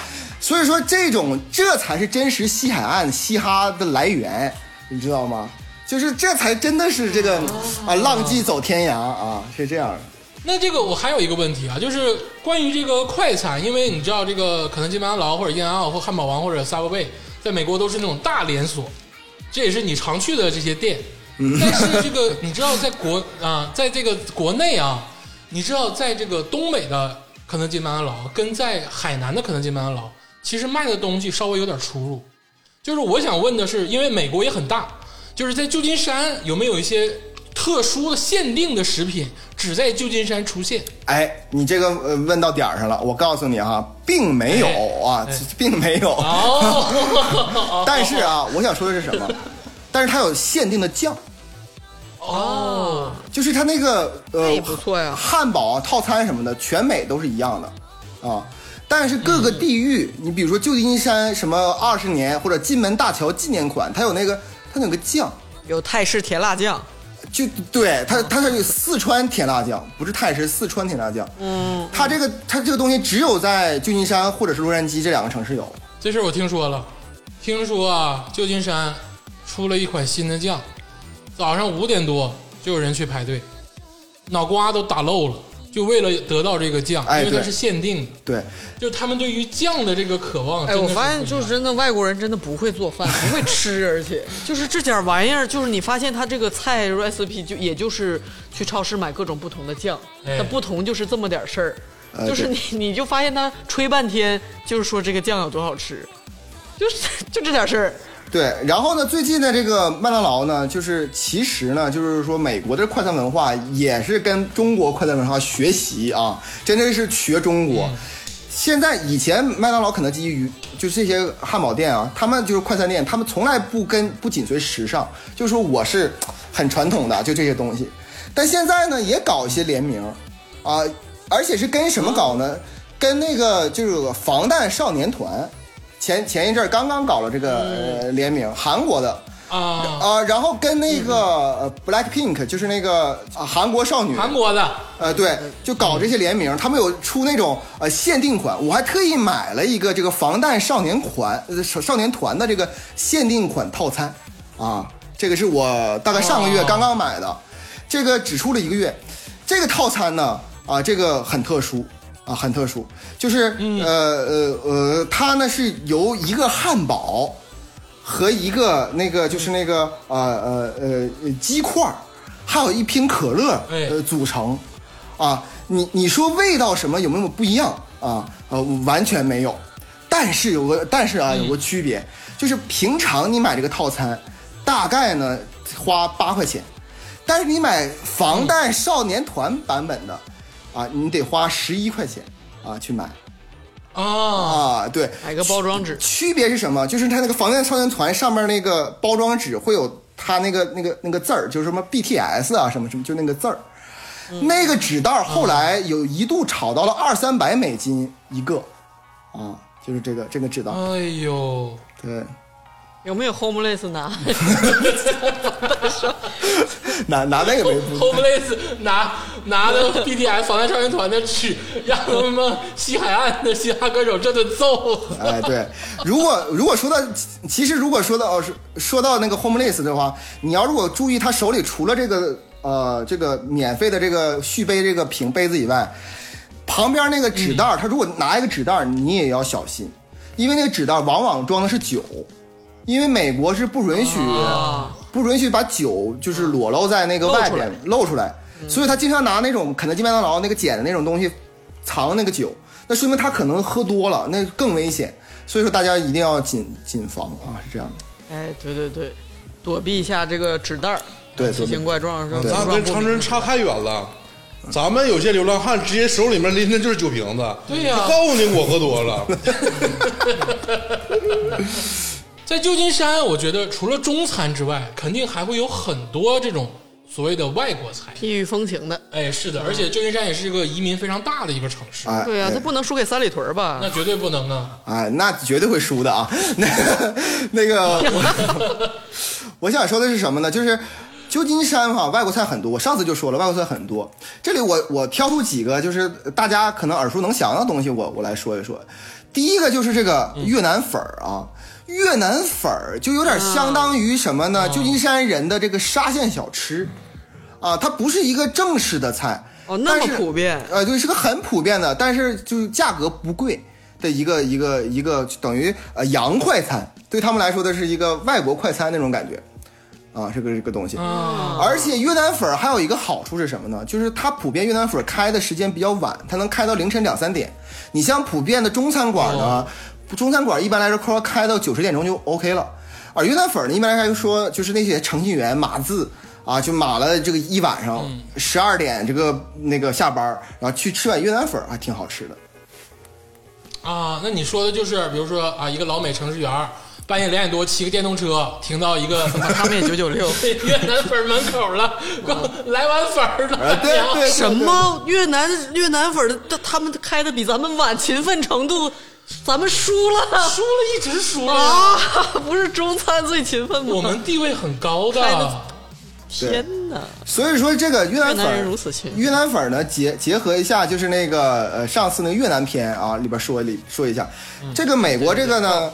D: 所以说，这种这才是真实西海岸嘻哈的来源，你知道吗？就是这才真的是这个啊，浪迹走天涯啊，是这样的。
A: 那这个我还有一个问题啊，就是关于这个快餐，因为你知道这个肯德基、麦当劳或者燕安奥或汉堡王或者 Subway，在美国都是那种大连锁，这也是你常去的这些店。但是这个你知道，在国啊，在这个国内啊，你知道，在这个东北的肯德基、麦当劳跟在海南的肯德基、麦当劳，其实卖的东西稍微有点出入。就是我想问的是，因为美国也很大，就是在旧金山有没有一些特殊的限定的食品只在旧金山出现？
D: 哎，你这个呃问到点儿上了，我告诉你哈，并没有啊，
A: 哎
D: 并没有。
A: 哦，<laughs>
D: 但是啊，我想说的是什么？但是它有限定的酱，
A: 哦，
D: 就是它那个呃，
B: 那也不错呀。
D: 汉堡啊、套餐什么的，全美都是一样的啊。但是各个地域，你比如说旧金山什么二十年或者金门大桥纪念款，它有那个它有个酱，
B: 有泰式甜辣酱，
D: 就对它它是四川甜辣酱，不是泰式四川甜辣酱。嗯，它这个它这个东西只有在旧金山或者是洛杉矶这两个城市有。
A: 这事儿我听说了，听说啊，旧金山出了一款新的酱，早上五点多就有人去排队，脑瓜都打漏了，就为了得到这个酱，
D: 哎
A: 因为它是限定的，
D: 对，
A: 就是他们对于酱的这个渴望。
B: 哎，
A: 真的
B: 我发现
A: 不一样。
B: 就是真的外国人真的不会做饭，不会吃，而且。<laughs> 就是这点玩意儿，就是你发现他这个菜 recipe 就也就是去超市买各种不同的酱，
A: 哎。
B: 它不同就是这么点事儿，
D: 呃
B: 就是你你就发现他吹半天，就是说这个酱有多好吃，就是 <laughs> 就这点事儿。
D: 对，然后呢，最近的这个麦当劳呢，就是其实呢，就是说美国的快餐文化也是跟中国快餐文化学习啊，真的是学中国。现在以前麦当劳、肯德基与就这些汉堡店啊，他们就是快餐店，他们从来不跟不紧随时尚，就说我是很传统的，就这些东西。但现在呢，也搞一些联名啊，而且是跟什么搞呢？跟那个就是防弹少年团，前前一阵儿刚刚搞了这个、呃联名，韩国的。
A: 啊，
D: 啊、然后跟那个呃 Black Pink 就是那个啊韩国少女，
A: 韩国的。
D: 呃对，就搞这些联名，他们有出那种呃限定款，我还特意买了一个这个防弹少年款呃少少年团的这个限定款套餐。啊，这个是我大概上个月
A: 哦。
D: 刚刚买的，这个只出了一个月，这个套餐呢啊这个很特殊。啊，很特殊，就是、呃呃呃，它呢是由一个汉堡和一个那个就是那个呃呃呃鸡块儿，还有一瓶可乐
A: 哎。
D: 呃组成，啊，你你说味道什么有没有不一样？啊？呃，完全没有，但是有个但是啊有个区别，就是平常你买这个套餐，大概呢花八块钱，但是你买防弹少年团版本的，啊，你得花十一块钱啊去买
A: 啊，
D: 啊，对，
B: 买个包装纸，
D: 区别是什么？就是它那个防弹少年团上面那个包装纸会有它那个那个那个字儿，就是什么 BTS 啊什么什么，就那个字儿。那个纸袋后来有一度炒到了二三百美金一个，啊，就是这个这个纸袋儿。
A: 哎呦，
D: 对，
B: 有没有 homeless <laughs> 拿？
D: 拿 <laughs> 拿那个
A: homeless 拿拿的 BTS 防弹少年团的曲，让他们西海岸的嘻哈歌手这顿揍。
D: 哎，对，如果如果说到，其实如果说到说说到那个 homeless 的话，你要如果注意他手里除了这个呃这个免费的这个续杯这个瓶杯子以外，旁边那个纸袋儿，他如果拿一个纸袋儿，你也要小心，因为那个纸袋儿往往装的是酒，因为美国是不允许、
A: 啊。
D: 不允许把酒就是裸露在那个外边露出来，所以他经常拿那种肯德基、麦当劳那个捡的那种东西藏那个酒，那说明他可能喝多了，那更危险。所以说大家一定要谨谨防啊，是这样的。
B: 哎，对对对，躲避一下这个纸袋儿，
D: 对
B: 奇形怪状，是吧？
C: 咱跟长春差太远了。咱们有些流浪汉直接手里面拎的就是酒瓶子，
A: 对呀。
C: 他告诉你我喝多了，<laughs>
A: 在旧金山，我觉得除了中餐之外，肯定还会有很多这种所谓的外国菜。
B: 异域风情的。
A: 哎，是的，而且旧金山也是一个移民非常大的一个城市，
D: 哎，
B: 对呀、
D: 哎
B: 他不能输给三里屯吧？
A: 那绝对不能啊！
D: 哎，那绝对会输的啊！那那个，我 <laughs> 我想说的是什么呢？就是旧金山哈、外国菜很多。我上次就说了，外国菜很多。这里我我挑出几个，就是大家可能耳熟能详的东西我，我来说一说。第一个就是这个越南粉儿啊，越南粉儿就有点相当于什么呢？旧金山人的这个沙县小吃啊，它不是一个正式的菜。
B: 哦，那么普遍，
D: 呃，对，是个很普遍的，但是就是价格不贵的一个一个一个等于呃洋快餐对他们来说的是一个外国快餐那种感觉，啊，这个这个东西。
A: 啊，
D: 而且越南粉儿还有一个好处是什么呢？就是它普遍越南粉儿开的时间比较晚，它能开到凌晨两三点。你像普遍的中餐馆呢，
A: 哦
D: 中餐馆一般来说说开到九十点钟就 OK 了，而越南粉儿呢，一般来说就是那些程序员码字啊，就码了这个一晚上，十二、点这个那个下班，然后去吃碗越南粉儿还挺好吃的。
A: 啊，那你说的就是，比如说啊，一个老美程序员半夜两点多骑个电动车停到一个 <laughs>
B: 他们也九九六。<laughs>
A: 越南粉门口了，给我来碗粉儿了，
D: 啊，对对对，<laughs>
B: 什么？越南越南粉的，他们开的比咱们晚，勤奋程度，咱们输了
A: 输了一直输了，
B: 啊！不是中餐最勤奋吗？
A: 我们地位很高
B: 开的
A: 的。
B: 天哪！
D: 所以说这个越南粉
B: 越南人
D: 儿
B: 如此勤
D: 越南粉儿呢结结合一下，就是那个呃上次那个越南篇啊里边说里说一下，这个美国这个呢，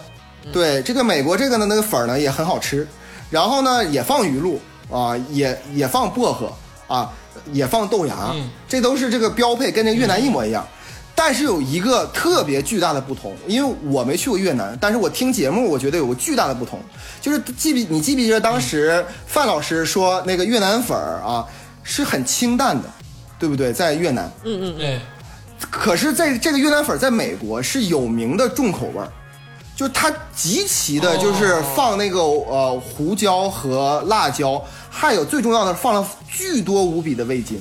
D: 对这个美国这个呢那个粉儿呢也很好吃，然后呢也放鱼露啊，也也放薄荷啊，也放豆芽，
A: 嗯
D: 这都是这个标配，跟这越南一模一样。但是有一个特别巨大的不同，因为我没去过越南，但是我听节目，我觉得有个巨大的不同，就是记不你记不记得当时范老师说那个越南粉儿啊是很清淡的，对不对？在越南，
A: 哎，
D: 可是在这个越南粉儿在美国是有名的重口味儿，就是它极其的，就是放那个呃胡椒和辣椒，还有最重要的放了巨多无比的味精。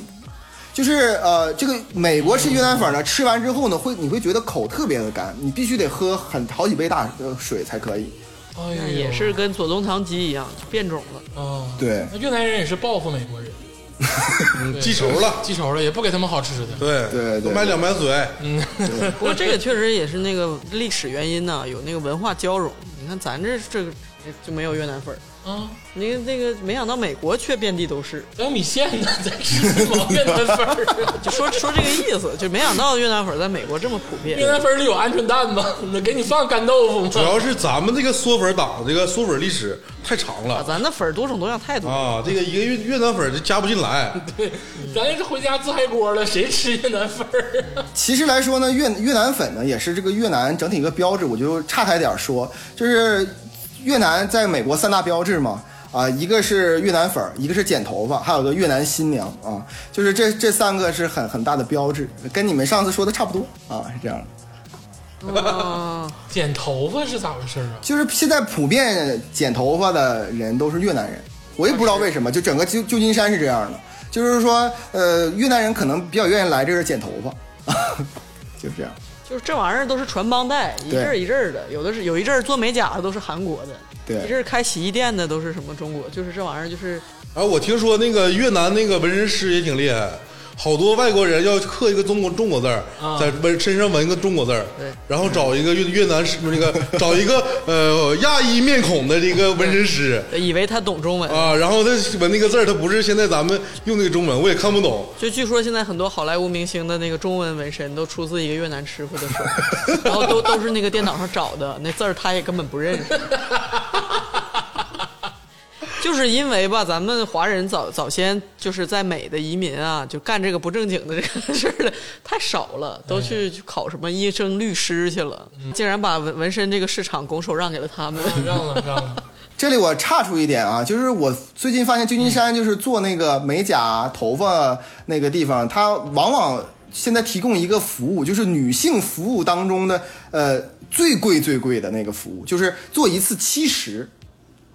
D: 就是呃，这个美国式越南粉呢，吃完之后呢，会你会觉得口特别的干，你必须得喝很好几杯大呃水才可以。
A: 哎呀，
B: 也是跟左宗棠鸡一样变种了。
A: 哦，
D: 对。
A: 那越南人也是报复美国人，<laughs>
C: 记仇了，
A: 记仇了，也不给他们好吃的。
C: 对。
D: 对对
C: 多买两百水，
B: 不过这个确实也是那个历史原因呢、有那个文化交融。你看咱这这个就没有越南粉儿，
A: 啊，
B: 那个那个没想到美国却遍地都是。
A: 咱有米线呢，在吃越南粉儿啊？<laughs>
B: 就说说这个意思，就没想到越南粉儿在美国这么普遍。
A: 越南粉儿里有鹌鹑蛋吗？<laughs> 那给你放干豆腐吗？
C: 主要是咱们这个嗦粉党这个嗦粉历史太长
B: 啊，
C: 了
B: 咱的粉儿多种多样太多了。
C: 啊，这个一个越越南粉就加不进来，
A: 对，咱这是回家自嗨锅了，谁吃越南粉儿啊？<laughs>
D: 其实来说呢，越越南粉呢也是这个越南整体一个标志。我就岔开点儿说，就是越南在美国三大标志嘛，啊，一个是越南粉儿，一个是剪头发，还有个越南新娘啊，就是这这三个是很很大的标志，跟你们上次说的差不多啊，是这样的。
B: 啊，
A: 剪头发是咋回事啊？
D: 就是现在普遍剪头发的人都是越南人，我也不知道为什么，就整个旧旧金山是这样的，就是说，呃，越南人可能比较愿意来这儿剪头发，<laughs> 就是这样。
B: 就是这玩意儿都是传帮带，一阵儿一阵儿的。有的是有一阵儿做美甲的都是韩国的，
D: 对
B: 一阵儿开洗衣店的都是什么中国，就是这玩意儿就是
C: 然后我听说那个越南那个纹身师也挺厉害，好多外国人要刻一个中国中国字儿，
A: 啊
C: 在纹身上纹一个中国字儿，然后找一个越越南师那个 <laughs> 找一个呃亚裔面孔的这个纹身师
B: 以为他懂中文。
C: 啊，然后他纹那个字儿，他不是现在咱们用那个中文，我也看不懂。
B: 就据说现在很多好莱坞明星的那个中文纹身都出自一个越南师傅的手，<laughs> 然后都都是那个电脑上找的，那字儿他也根本不认识。<laughs> 就是因为吧，咱们华人早早先就是在美的移民啊，就干这个不正经的这个事儿的太少了，都去去考什么医生、律师去了，竟然把纹纹身这个市场拱手让给了他们。
A: 让了让了，<laughs>
D: 这里我差出一点啊，就是我最近发现旧金山就是做那个美甲、头发那个地方，它往往现在提供一个服务，就是女性服务当中的呃最贵最贵的那个服务，就是做一次七十，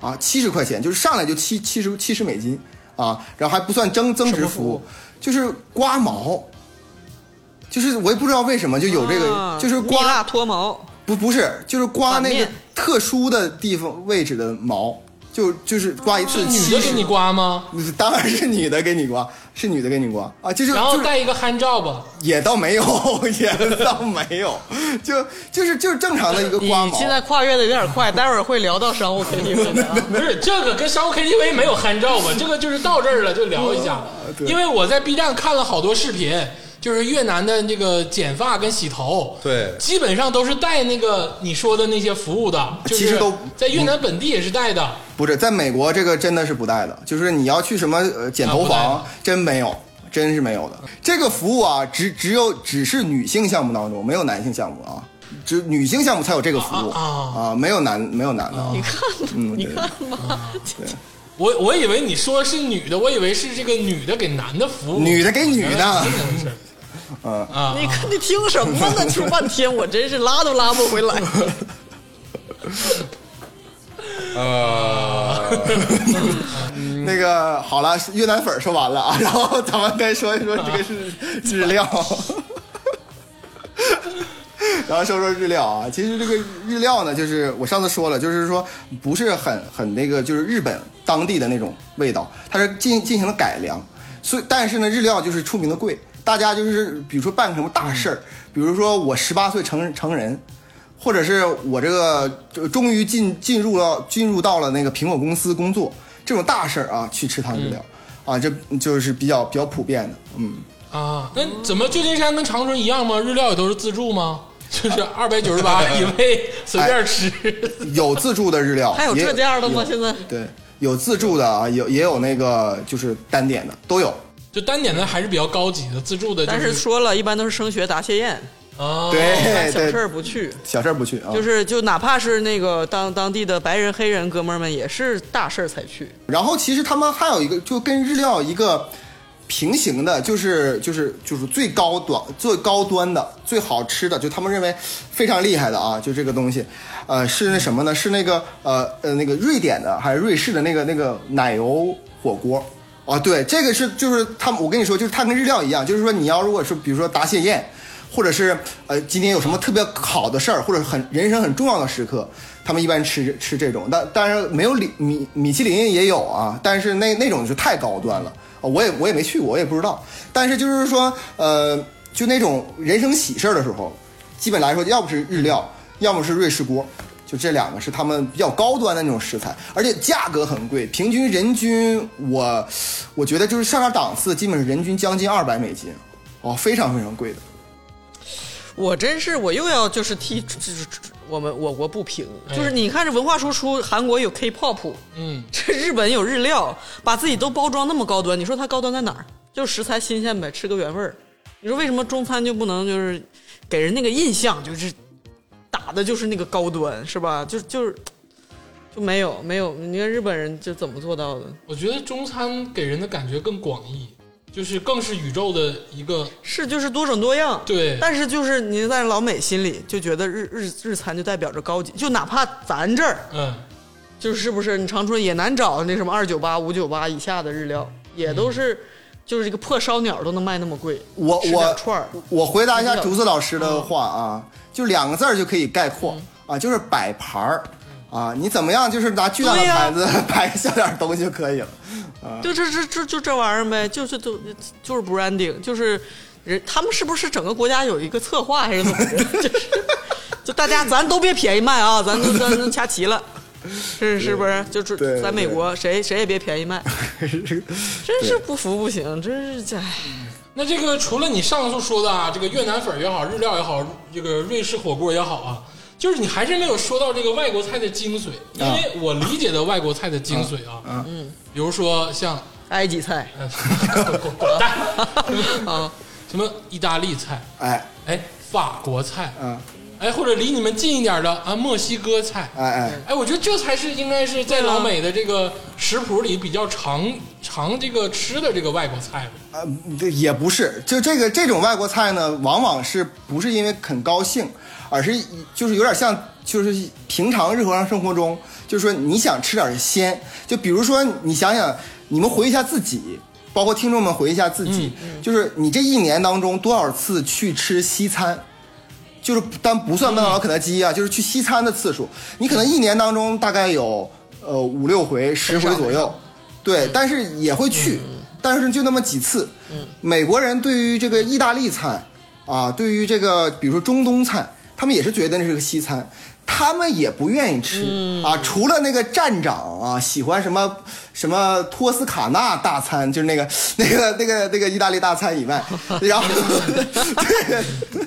D: 啊七十块钱，就是上来就七七十七十美金啊，然后还不算增增值服务，就是刮毛。就是我也不知道为什么就有这个，
B: 啊
D: 就是刮
B: 脱毛，
D: 不不是，就是刮那个特殊的地方位置的毛，就就是刮一次
A: 女的给你，刮吗？
D: 当然是女的给你刮，是女的给你刮啊，就是
A: 然后
D: 就是
A: 戴一个 hand job，
D: 也倒没有，也倒没有，就就是就是正常的一个刮毛。
B: 你现在跨越的有点快，<laughs> 待会儿会聊到商务 KTV。
A: 不是这个跟商务 KTV 没有 hand job，这个就是到这儿了就聊一下，因为我在 B 站看了好多视频。就是越南的这个剪发跟洗头，
C: 对。
A: 基本上都是带那个你说的那些服务的，就是
D: 其实都
A: 在越南本地也是带的。
D: 不是在美国这个真的是不带的，就是你要去什么呃剪头房
A: 的，
D: 真没有，真是没有的。这个服务啊，只只有只是女性项目当中，没有男性项目啊。只女性项目才有这个服务。
A: 啊
D: 啊，没有男没有男的啊。
B: 你看，你看吧，
A: 我我以为你说的是女的，我以为是这个女的给男的服务，
D: 女的给女的嗯
A: 啊，
B: 你看你听什么呢？<laughs> 听半天，我真是拉都拉不回来。
C: 啊 <laughs> <laughs>
D: 那个好了，越南粉儿说完了啊，然后咱们该说一说这个是日料，然后说说日料啊。其实这个日料呢，就是我上次说了，就是说不是很很那个，就是日本当地的那种味道，它是进进行了改良，所以但是呢，日料就是出名的贵。大家就是比如说办个什么大事儿，比如说我十八岁成成人，或者是我这个就终于进进入了进入到了那个苹果公司工作这种大事儿啊，去吃趟日料、啊，这就是比较比较普遍的，嗯，
A: 啊，那怎么旧金山跟长春一样吗？日料也都是自助吗？<laughs> 就是二百九十八一位，随便吃。
D: 有自助的日料，
B: 还有
D: 也
B: 这样的吗？现在
D: 对，有自助的啊，有也有那个就是单点的都有，
A: 就单点的还是比较高级的，自助的就
B: 但是说了一般都是升学答谢宴，
A: 哦，
D: 对对
B: 小事儿不去。
D: 小事儿不去啊，
B: 就是就哪怕是那个当当地的白人黑人哥们儿们，也是大事儿才去。
D: 然后其实他们还有一个，就跟日料一个平行的，就是就是就是最高端、最高端的、最好吃的，就他们认为非常厉害的啊，就这个东西，呃，是那什么呢？是那个呃呃那个瑞典的还是瑞士的那个那个奶油火锅。啊，对，这个是就是他，我跟你说，就是它跟日料一样，就是说你要如果是比如说答谢宴，或者是呃今天有什么特别好的事儿，或者很人生很重要的时刻，他们一般吃吃这种，但当然没有米米米其林也有啊，但是那那种就太高端了，啊我也我也没去过，我也不知道，但是就是说呃，就那种人生喜事儿的时候，基本来说要不是日料，要么是瑞士锅。就这两个是他们比较高端的那种食材，而且价格很贵，平均人均我我觉得就是上下档次，基本是人均将近二百美金，哦，非常非常贵的。
B: 我真是我又要就是替就是我们我国不平，
A: 哎
B: 就是你看这文化输出，韩国有 K-pop，
A: 嗯，
B: 这日本有日料，把自己都包装那么高端，你说它高端在哪儿？就食材新鲜呗，吃个原味儿。你说为什么中餐就不能就是给人那个印象就是打的就是那个高端是吧？就就是就没有没有，你看日本人就怎么做到的？
A: 我觉得中餐给人的感觉更广义，就是更是宇宙的一个
B: 是就是多种多样，
A: 对
B: 但是就是您在老美心里就觉得日日日餐就代表着高级，就哪怕咱这儿
A: 嗯
B: 就是不是你长春也难找那什么二九八、五九八以下的日料，也都是、就是这个破烧鸟都能卖那么贵。
D: 我我
B: 串儿
D: 我回答一下竹子老师的话啊，就两个字儿就可以概括啊，就是摆盘儿啊，你怎么样，就是拿巨大的盘子 <laughs> 摆小点儿东西就可以了。
B: 就这这这就这玩意儿呗，就是都就是 branding，就是人他们是不是整个国家有一个策划还是怎么着？<laughs> 就是就大家咱都别便宜卖啊，咱咱咱掐齐了。是是不是？就是在美国，谁谁也别便宜卖，<laughs> 真是不服不行，真是这唉。
A: 那这个除了你上述说的啊，这个越南粉也好，日料也好，这个瑞士火锅也好啊，就是你还是没有说到这个外国菜的精髓，因为我理解的外国菜的精髓啊，嗯，比如说像
B: 埃及菜 <laughs>
A: 滚蛋，<laughs>
B: 啊，
A: 什么意大利菜，
D: 哎，
A: 哎，法国菜，
D: 嗯，
A: 哎，或者离你们近一点的啊，墨西哥菜，
D: 哎哎，
A: 哎，我觉得这才是应该是在老美的这个食谱里比较常常这个吃的这个外国菜吧。
D: 呃，这也不是，就这个这种外国菜呢，往往是不是因为很高兴，而是就是有点像，就是平常日常生活中，就是说你想吃点鲜，就比如说你想想，你们回忆一下自己，包括听众们回忆一下自己，就是你这一年当中多少次去吃西餐。就是但不算麦当劳、肯德基啊，就是去西餐的次数，你可能一年当中大概有呃五六回、十回左右，对，但是也会去，但是就那么几次。美国人对于这个意大利餐啊，对于这个比如说中东菜，他们也是觉得那是个西餐，他们也不愿意吃、啊。除了那个站长啊，喜欢什么什么托斯卡纳大餐，就是那个 <laughs> 那个那个那个意大利大餐以外，<laughs> 然后对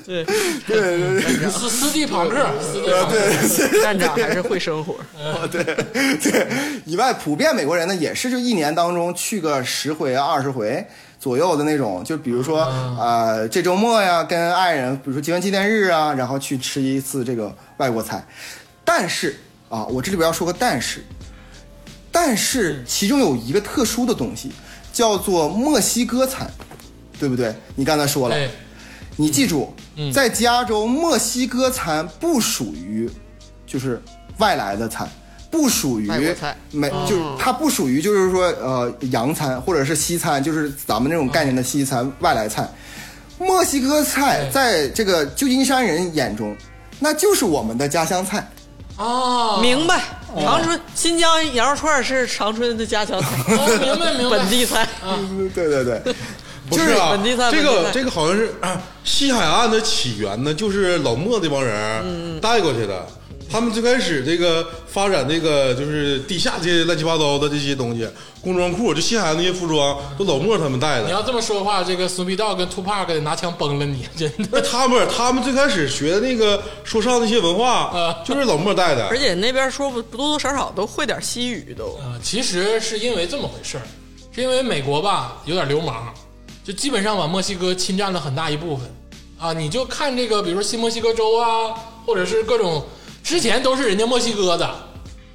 B: 对，
D: 对对对。
A: 斯斯蒂庞克，斯蒂庞克，
B: 站长还是会生活。<laughs>
D: 对对，以外，普遍美国人呢也是就一年当中去个十回啊二十回，左右的那种，就比如说呃这周末呀，跟爱人，比如说结婚纪念日啊，然后去吃一次这个外国菜。但是啊，我这里边要说个但是，但是其中有一个特殊的东西，叫做墨西哥餐，对不对？你刚才说了，
A: 哎，
D: 你记住，
A: 嗯。
D: 在加州墨西哥餐不属于就是外来的餐，不属于没就是它不属于就是说呃洋餐或者是西餐，就是咱们这种概念的西餐外来菜。墨西哥菜
A: 哎
D: 在这个旧金山人眼中，那就是我们的家乡菜。
A: 哦，
B: 明白。长春新疆羊肉串是长春的家乡菜，
A: 哦明白明白 <laughs>
B: 本地菜。
D: 对对对，
C: 不是啊，
B: 本地菜
C: 这个这个好像是、啊、西海岸的起源呢，就是老莫这帮人带过去的。他们最开始这个发展这个就是地下这些乱七八糟的这些东西，工装裤，就西海岸那些服装都老莫他们带的。
A: 你要这么说的话，这个 Snoopy Dogg 跟 Tupac 得拿枪崩了你，真
C: 那
A: 的。<laughs>
C: 他们他们最开始学的那个说唱那些文化
A: 啊，
C: 就是老莫带的。
B: 而且那边说不多多少少都会点西语都。
A: 呃，其实是因为这么回事儿，是因为美国吧有点流氓，就基本上把墨西哥侵占了很大一部分啊。你就看这个，比如说新墨西哥州啊，或者是各种之前都是人家墨西哥的，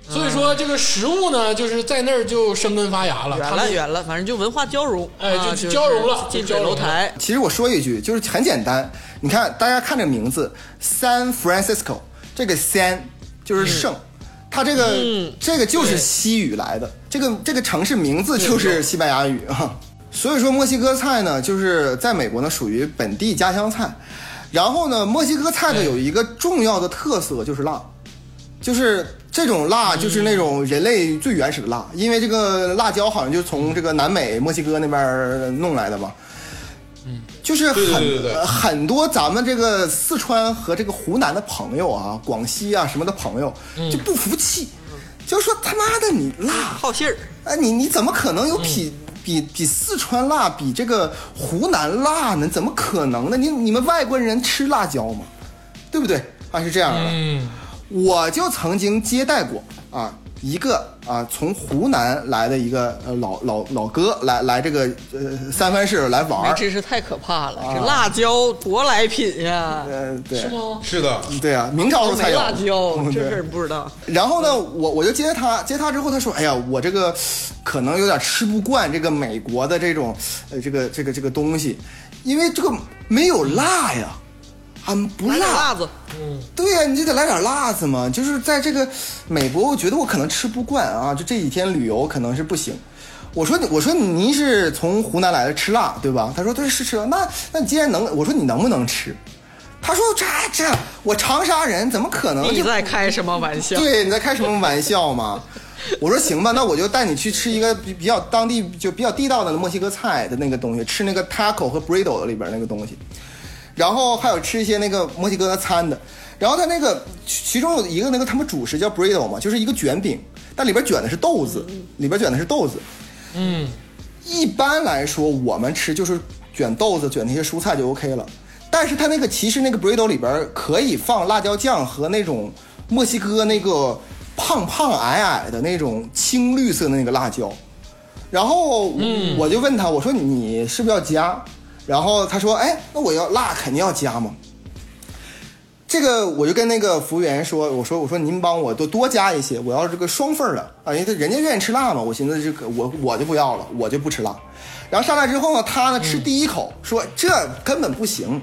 A: 所以说这个食物呢，就是在那儿就生根发芽了。
B: 远了远了，反正就文化交融，
A: 哎就
B: 啊
A: 就是交融了
B: 近水
A: 就交融了
B: 楼台，
D: 其实我说一句，就是很简单。你看，大家看这名字，San Francisco，这个 San 就是圣，它这个、这个就是西语来的，这个这个城市名字就是西班牙语啊。所以说，墨西哥菜呢，就是在美国呢属于本地家乡菜。然后呢，墨西哥菜呢
A: 哎。
D: 有一个重要的特色就是辣，就是这种辣，就是那种人类最原始的辣，因为这个辣椒好像就从这个南美墨西哥那边弄来的嘛。就是很很多咱们这个四川和这个湖南的朋友啊，广西啊什么的朋友就不服气，就说他妈的你辣，
B: 好信儿。
D: 啊你你怎么可能有比、比比四川辣，比这个湖南辣呢？怎么可能呢？你你们外国人吃辣椒吗？对不对？啊，是这样的。
A: 嗯，
D: 我就曾经接待过啊一个啊从湖南来的一个呃老老老哥来来这个呃三藩市来玩
B: 真是太可怕了，这辣椒多来品呀！
D: 呃对
A: 是吗？
C: 是的，
D: 对啊，明朝时候才有
B: 辣椒，
D: 嗯
B: 这事儿不知道。
D: 然后呢，我我就接他，接他之后，他说：“哎呀，我这个可能有点吃不惯这个美国的这种呃这个这个这个东西，因为这个没有辣呀，啊不辣
B: 辣子，嗯
D: 对呀、你就得来点辣子嘛。就是在这个美国，我觉得我可能吃不惯啊，就这几天旅游可能是不行。我说我说您是从湖南来的，吃辣对吧？他说对是吃辣。那那你既然能，我说你能不能吃？他说这这我长沙人怎么可能？
B: 你在开什么玩笑？<laughs>
D: 对，你在开什么玩笑嘛？我说行吧，那我就带你去吃一个比比较当地就比较地道的墨西哥菜的那个东西，吃那个 taco 和 burrito 里边那个东西，然后还有吃一些那个墨西哥的餐的。然后他那个其其中有一个那个他们主食叫 burrito 嘛，就是一个卷饼，但里边卷的是豆子，里边卷的是豆子。
A: 嗯，
D: 一般来说，我们吃就是卷豆子、卷那些蔬菜就 OK 了。但是它那个其实那个 burrito 里边可以放辣椒酱和那种墨西哥那个胖胖矮矮的那种青绿色的那个辣椒。然后我就问他，我说你是不是要加？然后他说，哎，那我要辣肯定要加嘛。这个我就跟那个服务员说，我说我说您帮我多多加一些，我要这个双份的啊，因为人家愿意吃辣嘛，我寻思这个我我就不要了，我就不吃辣。然后上来之后呢，他呢吃第一口、说这根本不行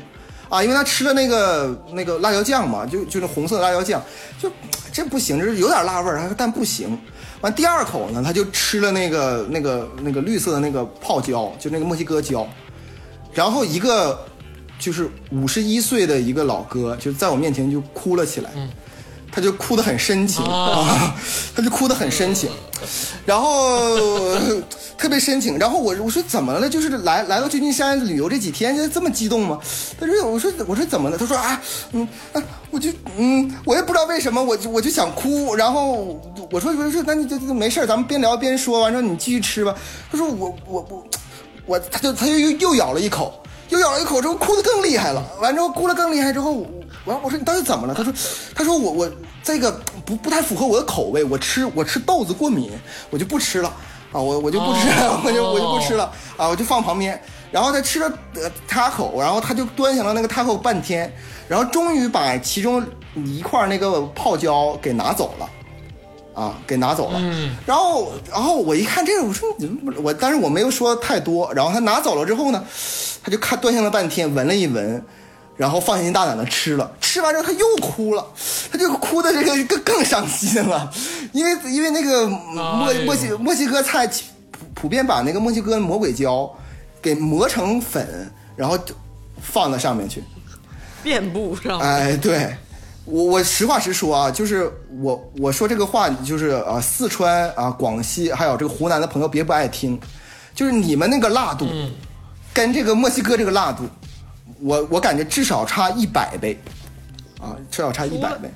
D: 啊，因为他吃了那个那个辣椒酱嘛，就就是红色辣椒酱，就这不行，就是有点辣味儿，他说但不行。完第二口呢，他就吃了那个那个那个绿色的那个泡椒，就那个墨西哥椒，然后一个就是五十一岁的一个老哥，就在我面前就哭了起来，他就哭得很深情啊，<laughs> 他就哭得很深情，然后呃 <laughs> 特别深情。然后我我说怎么了？就是来来到旧金山旅游这几天，就这么激动吗？他说我说我说怎么了？他说啊嗯啊我就嗯我也不知道为什么，我就我就想哭。然后我说我说那你就就没事咱们边聊边说，完之后你继续吃吧。他说我我我我我他就他就又又咬了一口。又咬了一口之后，哭得更厉害了。完之后哭得更厉害之后，完我说你到底怎么了？他说，他说我我这个不不太符合我的口味，我吃我吃豆子过敏，我就不吃了。啊，我我就不吃，我就我就不吃了啊，我就放旁边。然后他吃了呃 taco，然后他就端详了那个 taco 半天，然后终于把其中一块那个泡椒给拿走了。啊，给拿走了。
A: 嗯，
D: 然后，然后我一看这个，我说你怎么不我？但是我没有说太多。然后他拿走了之后呢，他就看端详了半天，闻了一闻，然后放心大胆的吃了。吃完之后他又哭了，他就哭的这个更更伤心了，因为因为那个墨
A: 哎
D: 墨西墨西哥菜普普遍把那个墨西哥魔鬼椒给磨成粉，然后就放到上面去。
B: 遍布上。
D: 哎，对我我实话实说啊，就是我我说这个话，就是啊，四川啊、广西还有这个湖南的朋友别不爱听，就是你们那个辣度，跟这个墨西哥这个辣度，我我感觉至少差一百倍，啊，至少差一百倍。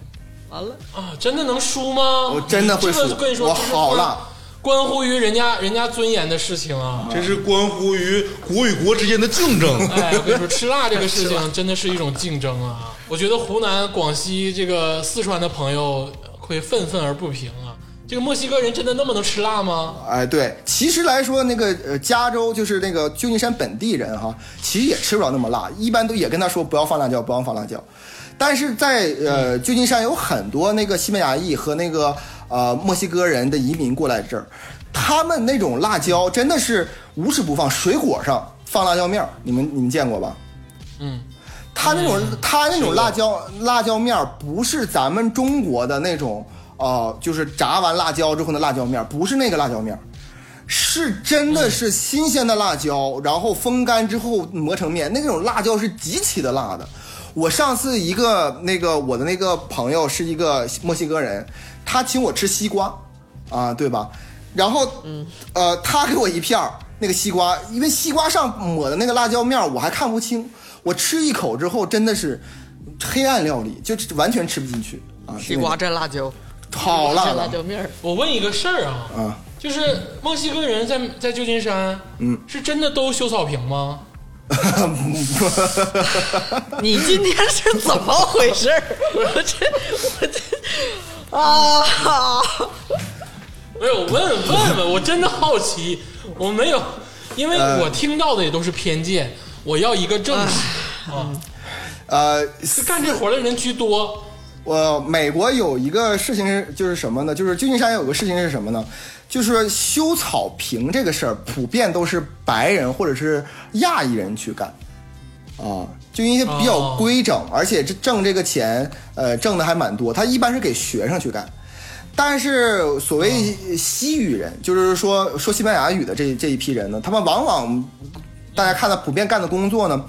B: 完了，
A: 啊，真的能输吗？
D: 我真的会输
A: 这个跟你说，
D: 我好辣，
A: 关乎于人家人家尊严的事情啊。
C: 这是关乎于国与国之间的竞争。
A: 哎，我跟你说，吃辣这个事情真的是一种竞争啊！我觉得湖南、广西这个四川的朋友会愤愤而不平啊！这个墨西哥人真的那么能吃辣吗？
D: 哎，对，其实来说，那个呃，加州就是那个旧金山本地人哈，其实也吃不了那么辣，一般都也跟他说不要放辣椒，不要放辣椒。但是在呃旧金山有很多那个西班牙裔和那个呃墨西哥人的移民过来这儿，他们那种辣椒真的是无时不放，水果上放辣椒面儿，你们你们见过吧？
A: 嗯，
D: 他那种他那种辣椒辣椒面儿不是咱们中国的那种呃，就是炸完辣椒之后的辣椒面儿，不是那个辣椒面儿，是真的是新鲜的辣椒，然后风干之后磨成面，那种辣椒是极其的辣的。我上次一个那个我的那个朋友是一个墨西哥人，他请我吃西瓜，啊，对吧？然后，呃，他给我一片儿那个西瓜，因为西瓜上抹的那个辣椒面儿我还看不清，我吃一口之后真的是黑暗料理，就完全吃不进去啊！
B: 西瓜蘸辣椒，
D: 好辣
B: 蘸辣椒面儿。
A: 我问一个事儿啊，
D: 啊！
A: 就是墨西哥人在在旧金山，嗯，是真的都修草坪吗？<laughs>
B: 你今天是怎么回事儿？我这我这啊！
A: 没有，我问问问，我真的好奇，我没有，因为我听到的也都是偏见，我要一个证实啊，
D: 呃，
A: 是干这活的人居多，
D: 我美国有一个事情是就是什么呢？就是旧金山有个事情是什么呢？就是修草坪这个事儿，普遍都是白人或者是亚裔人去干，啊，就因为比较
A: 哦。
D: 规整，而且这挣这个钱，呃，挣的还蛮多。他一般是给学生去干，但是所谓西语人，就是说说西班牙语的这这一批人呢，他们往往大家看到普遍干的工作呢，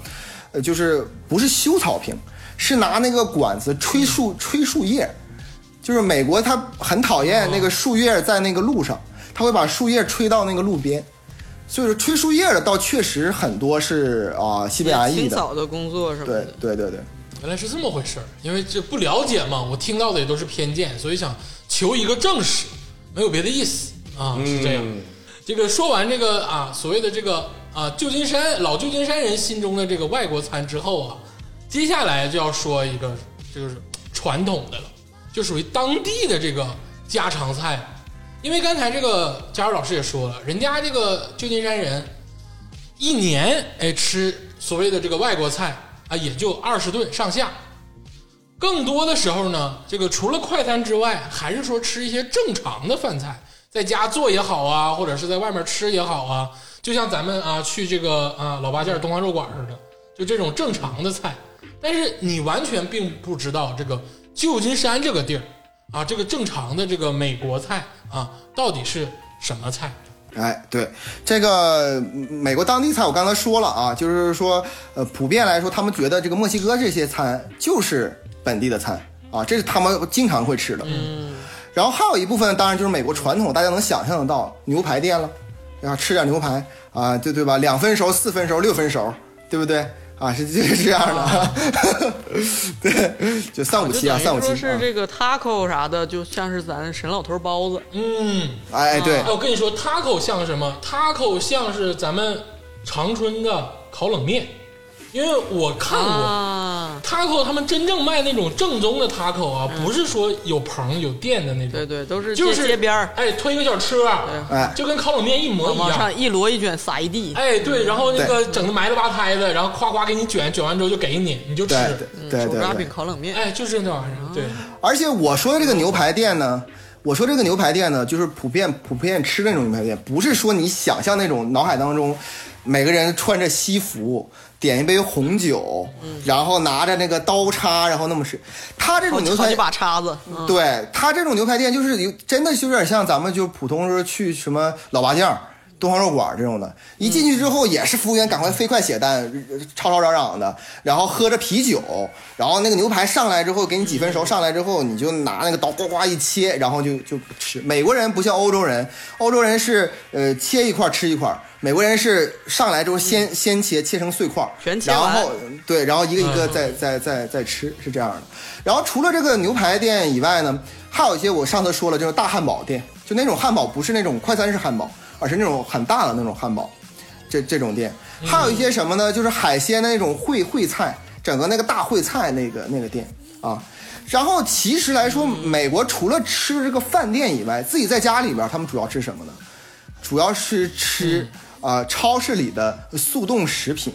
D: 呃，就是不是修草坪，是拿那个管子吹树吹树叶，就是美国他很讨厌那个树叶在那个路上，他会把树叶吹到那个路边，所以说吹树叶的倒确实很多是啊、西班牙裔的，
B: 清扫的工作是吧
D: 对。对对对。
A: 原来是这么回事儿。因为这不了解嘛，我听到的也都是偏见，所以想求一个证实，没有别的意思啊，是这样。
C: 嗯
A: 这个说完这个啊，所谓的这个啊，旧金山老旧金山人心中的这个外国餐之后啊，接下来就要说一个就是传统的了，就属于当地的这个家常菜。因为刚才这个佳茹老师也说了，人家这个旧金山人一年哎吃所谓的这个外国菜啊，也就二十顿上下。更多的时候呢，这个除了快餐之外，还是说吃一些正常的饭菜，在家做也好啊，或者是在外面吃也好啊，就像咱们啊去这个啊老八件东方肉馆似的，就这种正常的菜。但是你完全并不知道这个旧金山这个地儿啊，这个正常的这个美国菜啊，到底是什么菜？
D: 哎，对这个嗯美国当地菜，我刚才说了啊，就是说，呃，普遍来说，他们觉得这个墨西哥这些餐就是本地的餐啊，这是他们经常会吃的。嗯，然后还有一部分，当然就是美国传统，大家能想象得到，牛排店了，啊，吃点牛排啊，对对吧？两分熟、四分熟、六分熟，对不对？啊，是 <laughs> 就是这样的，<laughs> 对，就三五七啊，三五七
B: 是这个 taco 啥的，就像是咱沈老头包子。
A: 嗯，
D: 哎，对
A: 哎，，我跟你说，taco 像什么？taco 像是咱们长春的烤冷面因为我看过。
B: 啊
A: ，taco 他们真正卖那种正宗的 taco 啊，不是说有棚有店的那种，
B: 对对，都是
A: 就是
B: 街街边儿，
A: 哎，推个小车，
D: 哎。
A: 就跟烤冷面一模一样。
B: 往上。一摞一卷撒一地，
A: 哎，对，然后那个整的埋了吧胎的，然后夸夸给你卷，卷完之后就给你，你就吃。
D: 对对对对
B: 手抓饼。烤冷面，
A: 哎，就是那玩意儿，对，
D: 而且我说的这个牛排店呢，我说这个牛排店呢，就是普遍普遍吃的那种牛排店，不是说你想象那种脑海当中，每个人穿着西服，点一杯红酒，然后拿着那个刀叉，然后那么吃。他这种牛排
B: 好几把叉子，嗯
D: 对他这种牛排店，就是有真的就有点像咱们就普通说去什么老八将、东方肉馆这种的，一进去之后也是服务员赶快飞快写单，呃吵吵嚷嚷的，然后喝着啤酒，然后那个牛排上来之后给你几分熟，上来之后你就拿那个刀呱呱一切，然后就就吃。美国人不像欧洲人，欧洲人是呃切一块吃一块。美国人是上来之后先、先切切成碎块，然
B: 全切完
D: 后对，然后一个一个
A: 嗯
D: 再再再再吃，是这样的。然后除了这个牛排店以外呢，还有一些我上次说了，就是大汉堡店，就那种汉堡不是那种快餐式汉堡，而是那种很大的那种汉堡，这这种店。还有一些什么呢？就是海鲜的那种烩烩菜，整个那个大烩菜那个那个店啊。然后其实来说，美国除了吃这个饭店以外，自己在家里边他们主要吃什么呢？主要是吃啊、呃超市里的速冻食品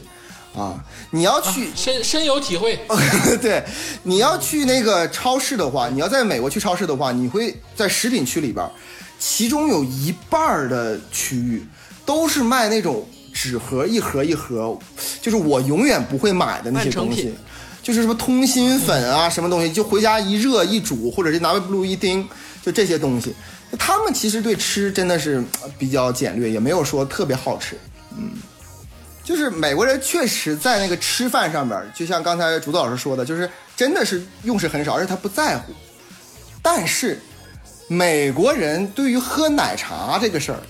D: 啊。你要去、
A: 深深有体会。<laughs>
D: 对，你要去那个超市的话，你要在美国去超市的话，你会在食品区里边儿，其中有一半儿的区域都是卖那种纸盒一盒一盒，就是我永远不会买的那些东西。就是什么通心粉啊，什么东西，就回家一热一煮，或者是拿微波炉一叮，就这些东西。他们其实对吃真的是呃比较简略，也没有说特别好吃。嗯就是美国人确实在那个吃饭上面，就像刚才竹子老师说的，就是真的是用时很少，而且他不在乎。但是美国人对于喝奶茶这个事儿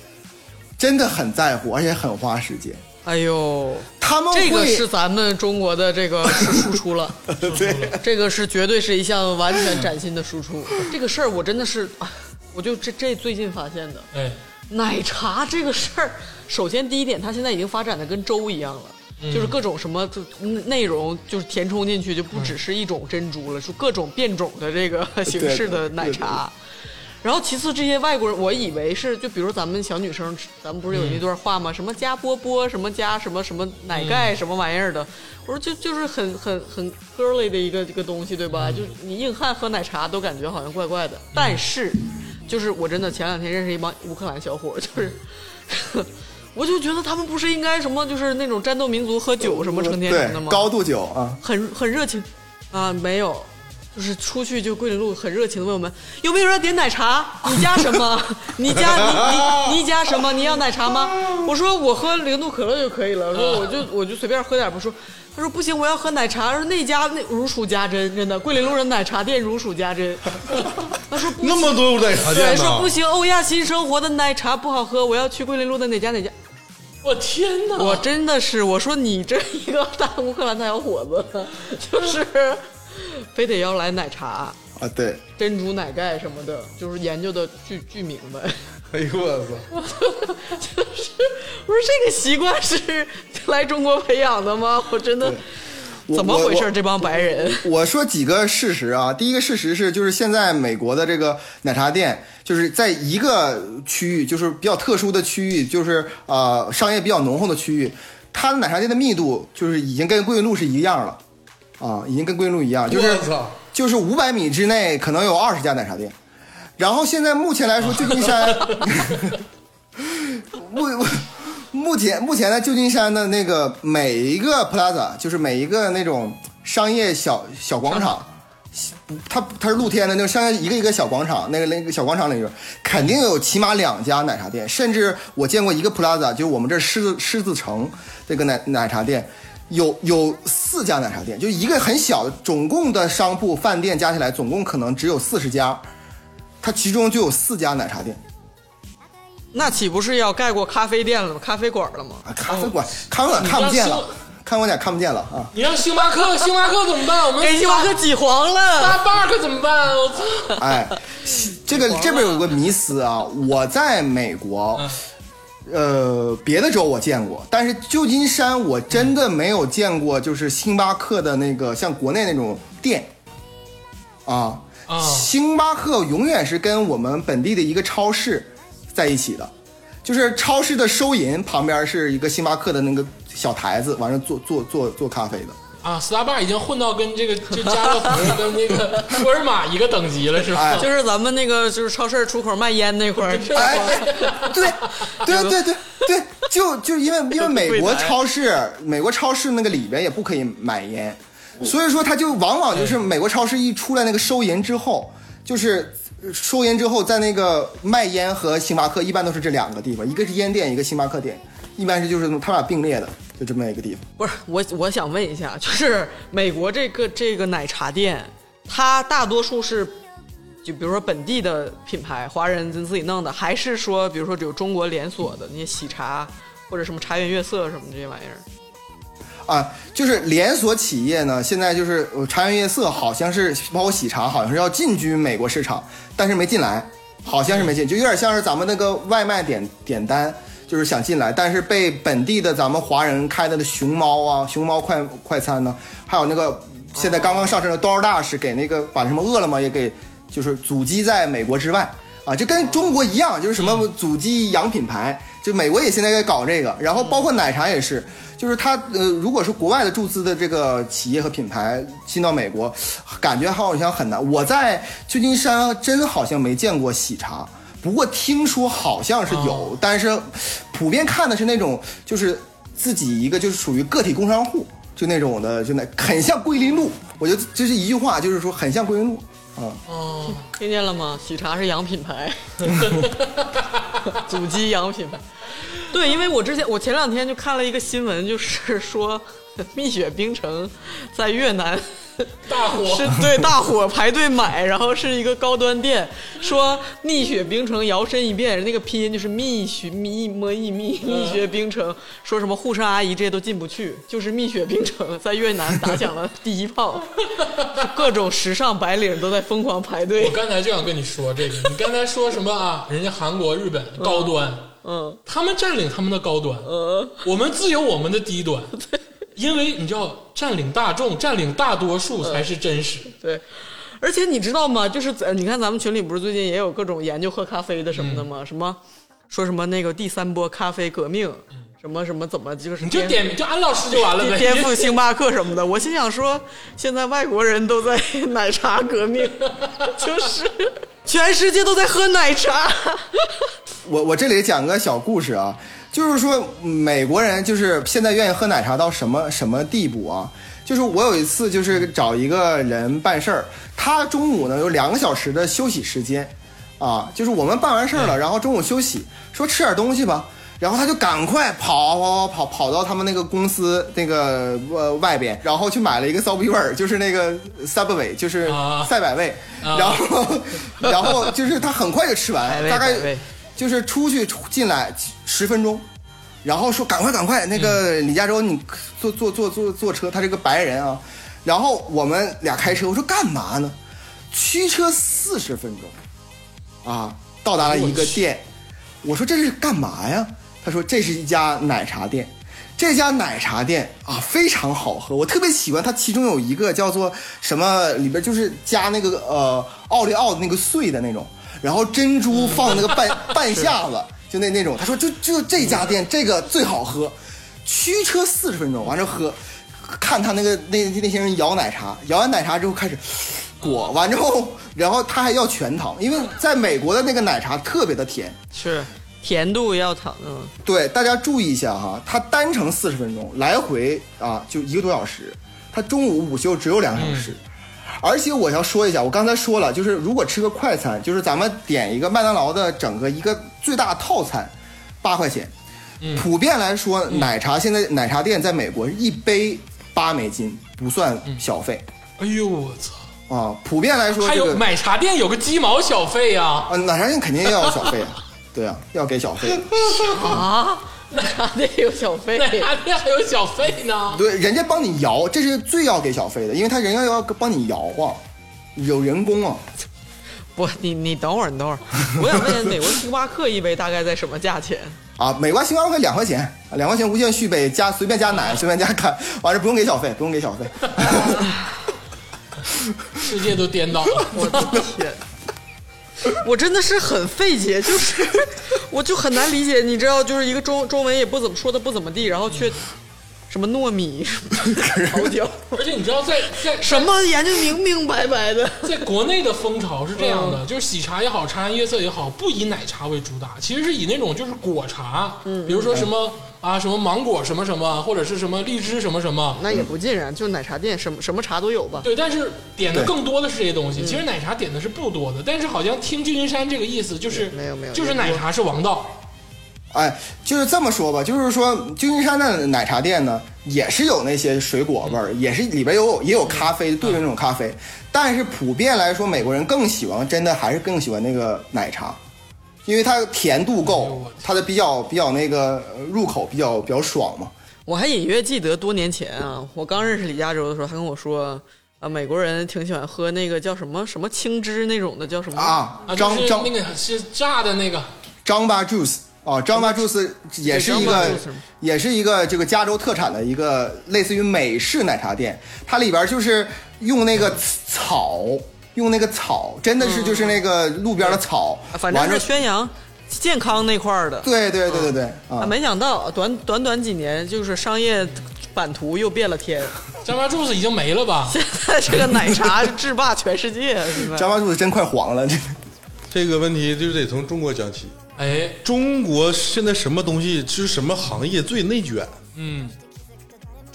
D: 真的很在乎，而且很花时间。
B: 哎呦，
D: 他们
B: 这个
D: 会
B: 是咱们中国的这个是 <laughs> 输出了，
D: 对
B: 这个是绝对是一项完全崭新的输出。这个事儿我真的是，啊我就这这最近发现的，
A: 哎，
B: 奶茶这个事儿，首先第一点，它现在已经发展的跟粥一样了。就是各种什么内容，就是填充进去，就不只是一种珍珠了，是各种变种的这个形式的奶茶。然后其次，这些外国人，我以为是就比如咱们小女生，咱们不是有一段话吗？什么加波波，什么加什么什么奶盖，什么玩意儿的。我说就就是很很很 girly 的一个一个东西，对吧？就是你硬汉喝奶茶都感觉好像怪怪的。但是，就是我真的前两天认识一帮乌克兰小伙，就是。<laughs> 我就觉得他们不是应该什么，就是那种战斗民族喝酒什么成天什么的吗？
D: 高度酒啊，
B: 很很热情啊，没有，就是出去就桂林路很热情的问我们有没有人点奶茶？你加什么？你加你你你加什么？你要奶茶吗？我说我喝零度可乐就可以了。我说我就我就随便喝点不说。他说不行，我要喝奶茶。说那家那如数家珍，真的桂林路人奶茶店如数家珍。<laughs> 他说
C: 那么多奶茶，店呢
B: 说不？行，欧亚新生活的奶茶不好喝，我要去桂林路的哪家哪家。<laughs>
A: 我天哪！
B: 我真的是，我说你这一个大乌克兰大小伙子，<laughs> 就是非得要来奶茶、
D: 啊，对，
B: 珍珠奶盖什么的，就是研究的巨巨明白。<laughs>
C: 哎呦我操！
B: 就是我说这个习惯是来中国培养的吗？我真的怎么回事？
D: 我
B: 这帮白人，
D: 我说几个事实啊，第一个事实是，就是现在美国的这个奶茶店，就是在一个区域，就是比较特殊的区域，就是呃商业比较浓厚的区域，它的奶茶店的密度就是已经跟桂林路是一样了，啊，已经跟桂林路一样，就是就是五百米之内可能有二十家奶茶店，然后现在目前来说，旧金山 <laughs> 目目目前目前在旧金山的那个每一个 plaza，就是每一个那种商业小小广场，不，它它是露天的那种商业一个一个小广场，那个那个小广场里边肯定有起码两家奶茶店，甚至我见过一个 plaza，就是我们这狮子狮子城这个奶奶茶店。有有四家奶茶店，就一个很小的，总共的商铺饭店加起来，总共可能只有四十家，它其中就有四家奶茶店
B: 那岂不是要盖过咖啡店了吗？咖啡馆了吗？
D: 啊，咖啡馆，咖啡馆看不见了
A: 你让星，
D: 咖啡馆看不见了啊。
A: 你让星巴克，星巴克怎么办？我们
B: 给星巴克挤黄了。
A: 大 bug 怎么办？我操！
D: 哎，这个这边有个迷思啊，我在美国，呃，别的州我见过，但是旧金山我真的没有见过，就是星巴克的那个像国内那种店，啊，
A: 啊。
D: 星巴克永远是跟我们本地的一个超市在一起的，就是超市的收银旁边是一个星巴克的那个小台子，完了做做做做咖啡的。
A: 啊，Starbucks 已经混到跟这个就家乐福跟那个 <laughs> 沃尔玛一个等级了，是吧？
D: 哎
B: 就是咱们那个就是超市出口卖烟那块儿，
D: 哎，<laughs> 对，<laughs> 对对对对，就就因为因为美国超市，美国超市那个里边也不可以买烟，所以说他就往往就是美国超市一出来那个收银之后，就是收银之后在那个卖烟和星巴克一般都是这两个地方，一个是烟店，一个星巴克店，一般是就是他俩并列的，就这么一个地方。
B: 不是我，我想问一下，就是美国这个这个奶茶店，它大多数是，就比如说本地的品牌，华人自己弄的，还是说，比如说只有中国连锁的那些喜茶或者什么茶颜悦色什么这些玩意儿？
D: 啊，就是连锁企业呢，现在就是呃茶颜悦色好像是包括喜茶，好像是要进军美国市场，但是没进来，好像是没进，就有点像是咱们那个外卖点点单，就是想进来，但是被本地的咱们华人开的那熊猫啊、熊猫快快餐呢，还有那个现在刚刚上市的 DoorDash 给那个把什么饿了么也给就是阻击在美国之外。啊，就跟中国一样，就是什么阻击洋品牌，就美国也现在在搞这个，然后包括奶茶也是，就是它呃，如果是国外的注资的这个企业和品牌进到美国，感觉好像很难。我在旧金山真好像没见过喜茶，不过听说好像是有，但是普遍看的是那种就是自己一个就是属于个体工商户，就那种的，就那很像桂林路。我觉得这是一句话，就是说很像桂林路啊。
A: 哦，
B: 听见了吗？喜茶是洋品牌，<laughs> 祖籍洋品牌。对，因为我之前我前两天就看了一个新闻，就是说 <laughs> 蜜雪冰城在越南 <laughs>
A: 大火
B: 是对大火排队买，然后是一个高端店，说蜜雪冰城摇身一变，那个拼音就是蜜雪蜜么一蜜蜜雪冰城，说什么护士阿姨这些都进不去，就是蜜雪冰城在越南打响了第一炮，<laughs> 就各种时尚白领都在疯狂排队
A: 我。刚才就想跟你说这个，你刚才说什么啊？人家韩国、日本高端，
B: 嗯，
A: 他们占领他们的高端，
B: 嗯，
A: 我们自有我们的低端。因为你知道，占领大众、占领大多数才是真实。
B: 对。而且你知道吗？就是呃你看咱们群里不是最近也有各种研究喝咖啡的什么的吗？什么说什么那个第三波咖啡革命，什么什么怎么就是
A: 你就点名就安老师就完了呗。<laughs>
B: 颠覆星巴克什么的。我心想说，现在外国人都在奶茶革命，<laughs> 就是全世界都在喝奶茶。
D: 我我这里讲个小故事啊，就是说美国人就是现在愿意喝奶茶到什么什么地步啊？就是我有一次就是找一个人办事儿，他中午呢有两个小时的休息时间，啊，就是我们办完事儿了，然后中午休息，说吃点东西吧。然后他就赶快跑跑跑跑跑到他们那个公司那个呃外边，然后去买了一个 Subway，就是那个 Subway，就是
A: 啊。
D: 赛百味，
A: 啊。
D: 然后然后就是他很快就吃完大概就是出去出进来十分钟，然后说赶快赶快，那个李佳洲你坐坐坐坐坐车，他是个白人啊，然后我们俩开车，我说干嘛呢？驱车四十分钟，啊，到达了一个店，我说这是干嘛呀？他说这是一家奶茶店。这家奶茶店啊非常好喝，我特别喜欢它。其中有一个叫做什么，里边就是加那个呃奥利奥的那个碎的那种，然后珍珠放那个半 <laughs> 半下子，就那那种。他说就就这家店这个最好喝，驱车四十分钟完了喝，看他那个那那些人摇奶茶，摇完奶茶之后开始裹，完之后然后他还要全糖，因为在美国的那个奶茶特别的甜。
B: 是甜度要糖，嗯，
D: 对，大家注意一下哈，它单程四十分钟，来回啊就一个多小时，他中午午休只有两个小时。而且我要说一下，我刚才说了，就是如果吃个快餐，就是咱们点一个麦当劳的整个一个最大套餐，八块钱。普遍来说，奶茶现在奶茶店在美国一杯八美金，不算小费、
A: 哎呦我操！
D: 啊。普遍来说，
A: 还有奶茶店有个鸡毛小费呀、
D: 啊，奶茶店肯定要有小费啊，对啊，要给小费。<laughs>
B: 啊，奶茶店有小费，
A: 奶茶店还有小费呢。
D: 对，人家帮你摇，这是最要给小费的，因为他人家要帮你摇啊，有人工啊。<laughs>
B: 不，你你等会儿，你等会儿，我想问美国星巴克一杯大概在什么价钱？<laughs>
D: 啊，美国星巴克两块钱，啊两块钱无限续杯，加随便加奶，随便加咖，完事不用给小费，不用给小费。<laughs>
A: 世界都颠倒了。
B: 我的天，<laughs> 我真的是很费解，就是我就很难理解，你知道，就是一个中中文也不怎么说的不怎么地，然后却什么糯米、什么桃胶，<laughs>
A: 而且你知道在，在
B: 什么研究明明白白的。<laughs>
A: 在国内的风潮是这样的，就是喜茶也好，茶颜悦色也好，不以奶茶为主打，其实是以那种就是果茶，比如说什么啊什么芒果什么什么，或者是什么荔枝什么什么。
B: 那也不尽然，就奶茶店什么什么茶都有吧。
A: 对，但是点的更多的是这些东西。其实奶茶点的是不多的，但是好像听旧金山这个意思就是
B: 没有没有
A: 就是奶茶是王道。
D: 哎，就是这么说吧，就是说旧金山的奶茶店呢，也是有那些水果味儿，也是里边有也有咖啡兑的那种咖啡，但是普遍来说，美国人更喜欢真的还是更喜欢那个奶茶，因为它甜度够，它的比较比较那个呃入口比较比较爽嘛。
B: 我还隐约记得多年前啊，我刚认识李嘉洲的时候，他跟我说，啊，美国人挺喜欢喝那个叫什么什么青汁那种的，叫什么？
D: 啊
A: 啊，，
D: 张张
A: 那个是炸的那个，
D: 张巴 juice 啊，张巴 juice 也是一个也是一个这个加州特产的一个类似于美式奶茶店，它里边就是用那个草，用那个草，真的是就是那个路边的草，
B: 啊反正是宣扬健康那块儿的。
D: 对对对对对
B: 啊，
D: 啊，
B: 没想到短短短几年，就是商业版图又变了天。<laughs>
A: 张巴柱子已经没了吧？
B: 现在这个奶茶制霸全世界，现在 <laughs>
D: 张巴 juice 真快黄了，这
C: 这个问题就得从中国讲起。
A: 哎，
C: 中国现在什么东西是什么行业最内卷？
A: 嗯，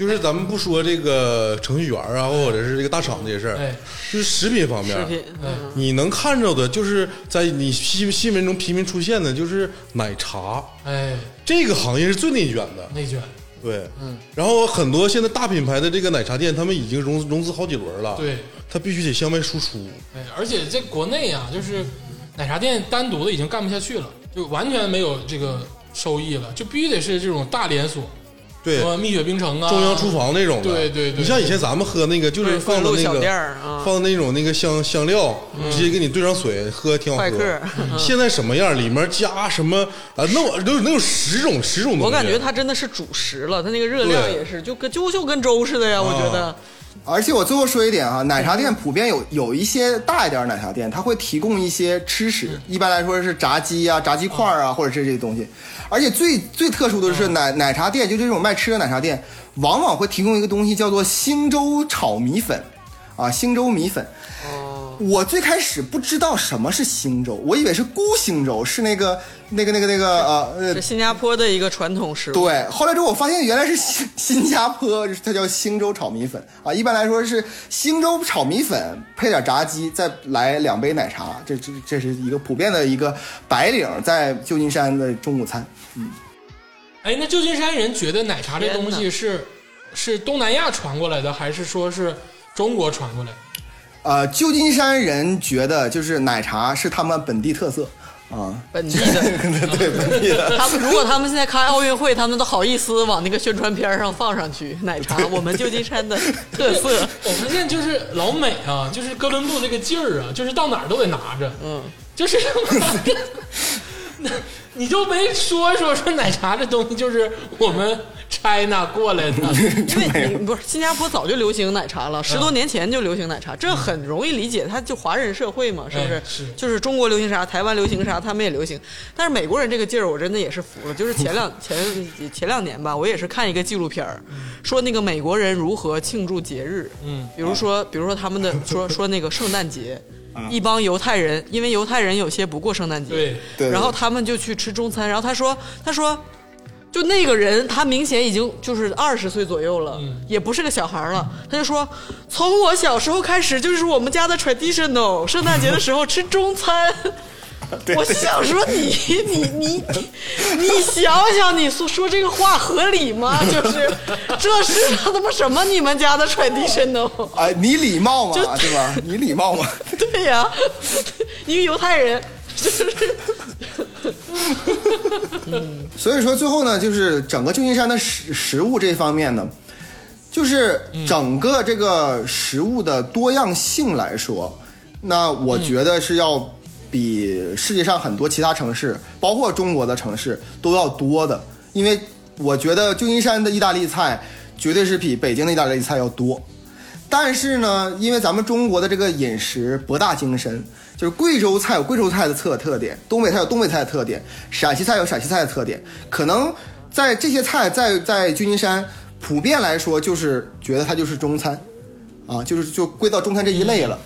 C: 就是咱们不说这个程序员啊，或者是这个大厂这些事儿，
A: 哎
C: 就是食品方面，
B: 食品，嗯，
C: 你能看着的，就是在你新新闻中频频出现的，就是奶茶
A: 哎，
C: 这个行业是最内卷的。
A: 内卷，
C: 对，嗯，然后很多现在大品牌的这个奶茶店，他们已经融融资好几轮了，，
A: 对，
C: 他必须得向外输出，
A: 哎，而且在国内啊，就是奶茶店单独的已经干不下去了，就完全没有这个收益了，就必须得是这种大连锁，
C: 对
A: 什，么蜜雪冰城啊，
C: 中央厨房那种的，
A: 对对对
C: 你像以前咱们喝那个，就是放的那个放那种那个香香料，直接给你兑上水喝，挺好喝。现在什么样？里面加什么啊？那我都有能有十种十种东西。
B: 我感觉它真的是主食了，它那个热量也是，就跟就就跟粥似的呀，我觉得。
D: 而且我最后说一点啊，奶茶店普遍有有一些大一点的奶茶店，它会提供一些吃食，一般来说是炸鸡啊、炸鸡块啊，或者是这些东西。而且最最特殊的是奶奶茶店，就这种卖吃的奶茶店，往往会提供一个东西叫做星洲炒米粉，啊，星洲米粉。我最开始不知道什么是星洲，我以为是孤星洲，是那个那个那个那个呃呃
B: 是新加坡的一个传统食物。
D: 对，后来之后我发现原来是新新加坡，它叫星洲炒米粉啊。一般来说是星洲炒米粉配点炸鸡，再来两杯奶茶，这这这是一个普遍的一个白领在旧金山的中午餐。
A: 嗯哎，那旧金山人觉得奶茶这东西是是东南亚传过来的，还是说是中国传过来的？
D: 呃，旧金山人觉得就是奶茶是他们本地特色啊，
B: 本地的。<laughs>
D: 对本地的。
B: 他们如果他们现在开奥运会，他们都好意思往那个宣传片上放上去，奶茶我们旧金山的特色。<laughs>
A: 我发现就是老美啊，就是哥伦布那个劲儿啊，就是到哪儿都得拿着，
B: 嗯，
A: 就是 <laughs> 那你就没说说说奶茶这东西就是我们 China 过来的，
B: 因为你不是新加坡早就流行奶茶了，十多年前就流行奶茶，这很容易理解，它就华人社会嘛，是不是？
A: 哎是
B: 就是中国流行啥，台湾流行啥，他们也流行。但是美国人这个劲儿，我真的也是服了。就是前两 <laughs> 前前两年吧，我也是看一个纪录片儿，说那个美国人如何庆祝节日，
A: 嗯，
B: 比如说比如说他们的说说那个圣诞节。
A: 啊。
B: 一帮犹太人，因为犹太人有些不过圣诞节，
A: 对。
D: 对。
B: 然后他们就去吃中餐，然后他说，他说，就那个人，他明显已经就是二十岁左右了，
A: 嗯。
B: 也不是个小孩了。他就说，从我小时候开始，就是我们家的 traditional，圣诞节的时候吃中餐。<laughs> 我想说你 <laughs> 你你你想想，你说说这个话合理吗？<laughs> 就是这是他他妈什么？你们家的 traditional？
D: 啊，你礼貌吗？对吧？你礼貌吗？
B: 对呀、一个犹太人，就是
D: 所以说最后呢，就是整个旧金山的食食物这方面呢，就是整个这个食物的多样性来说，那我觉得是要比世界上很多其他城市，包括中国的城市都要多的。因为我觉得旧金山的意大利菜绝对是比北京的意大利菜要多。但是呢，因为咱们中国的这个饮食博大精深，就是贵州菜有贵州菜的特特点，东北菜有东北菜的特点，陕西菜有陕西菜的特点。可能在这些菜在在旧金山普遍来说，就是觉得它就是中餐，啊，就是就归到中餐这一类了。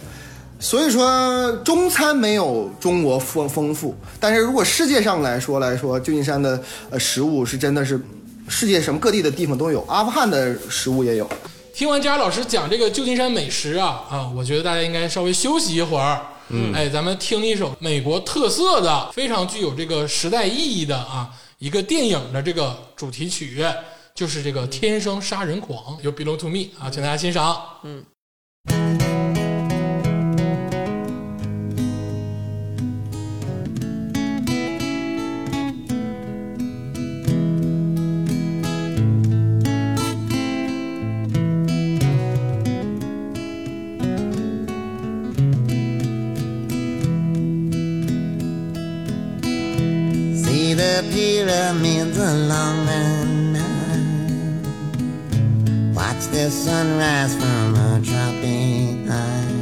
D: 所以说中餐没有中国丰丰富，但是如果世界上来说来说，旧金山的呃食物是真的是世界什么各地的地方都有，阿富汗的食物也有。
A: 听完佳老师讲这个旧金山美食啊啊，我觉得大家应该稍微休息一会儿。嗯，哎，咱们听一首美国特色的、非常具有这个时代意义的啊一个电影的这个主题曲，就是这个《天生杀人狂》，由 Belong to Me 啊，请大家欣赏。嗯。
E: Pyramids along the night. Watch the sunrise from a tropic high.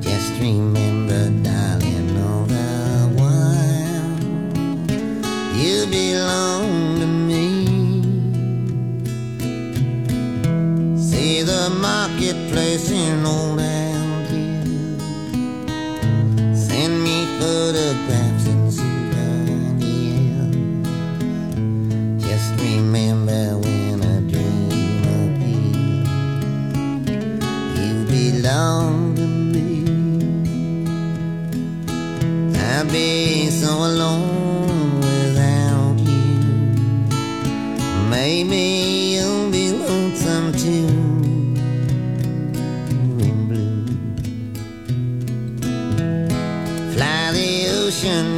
E: Just remember, darling, all the while you belong to me. See the marketplace in old
A: station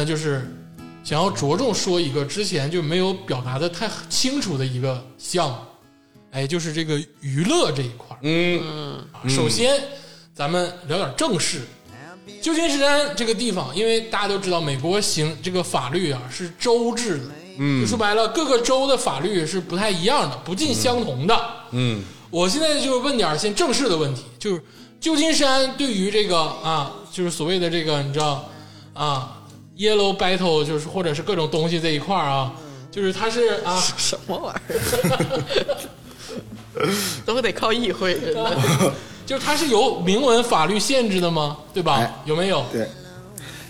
A: 呢，就是想要着重说一个之前就没有表达的太清楚的一个项目，哎，就是这个娱乐这一块儿。
C: 嗯，
A: 首先，咱们聊点正事。旧金山这个地方，因为大家都知道，美国行这个法律啊是州制的，嗯，就说白了，各个州的法律是不太一样的，不尽相同的。
C: 嗯，
A: 我现在就问点先正式的问题，就是旧金山对于这个啊，就是所谓的这个你知道啊，yellow battle，就是或者是各种东西这一块儿啊，就是它是啊，<laughs>
B: 什么玩意儿？<laughs> 都得靠议会，真的。<laughs>
A: 就是它是有明文法律限制的吗？对吧？
D: 哎
A: 有没有？
D: 对，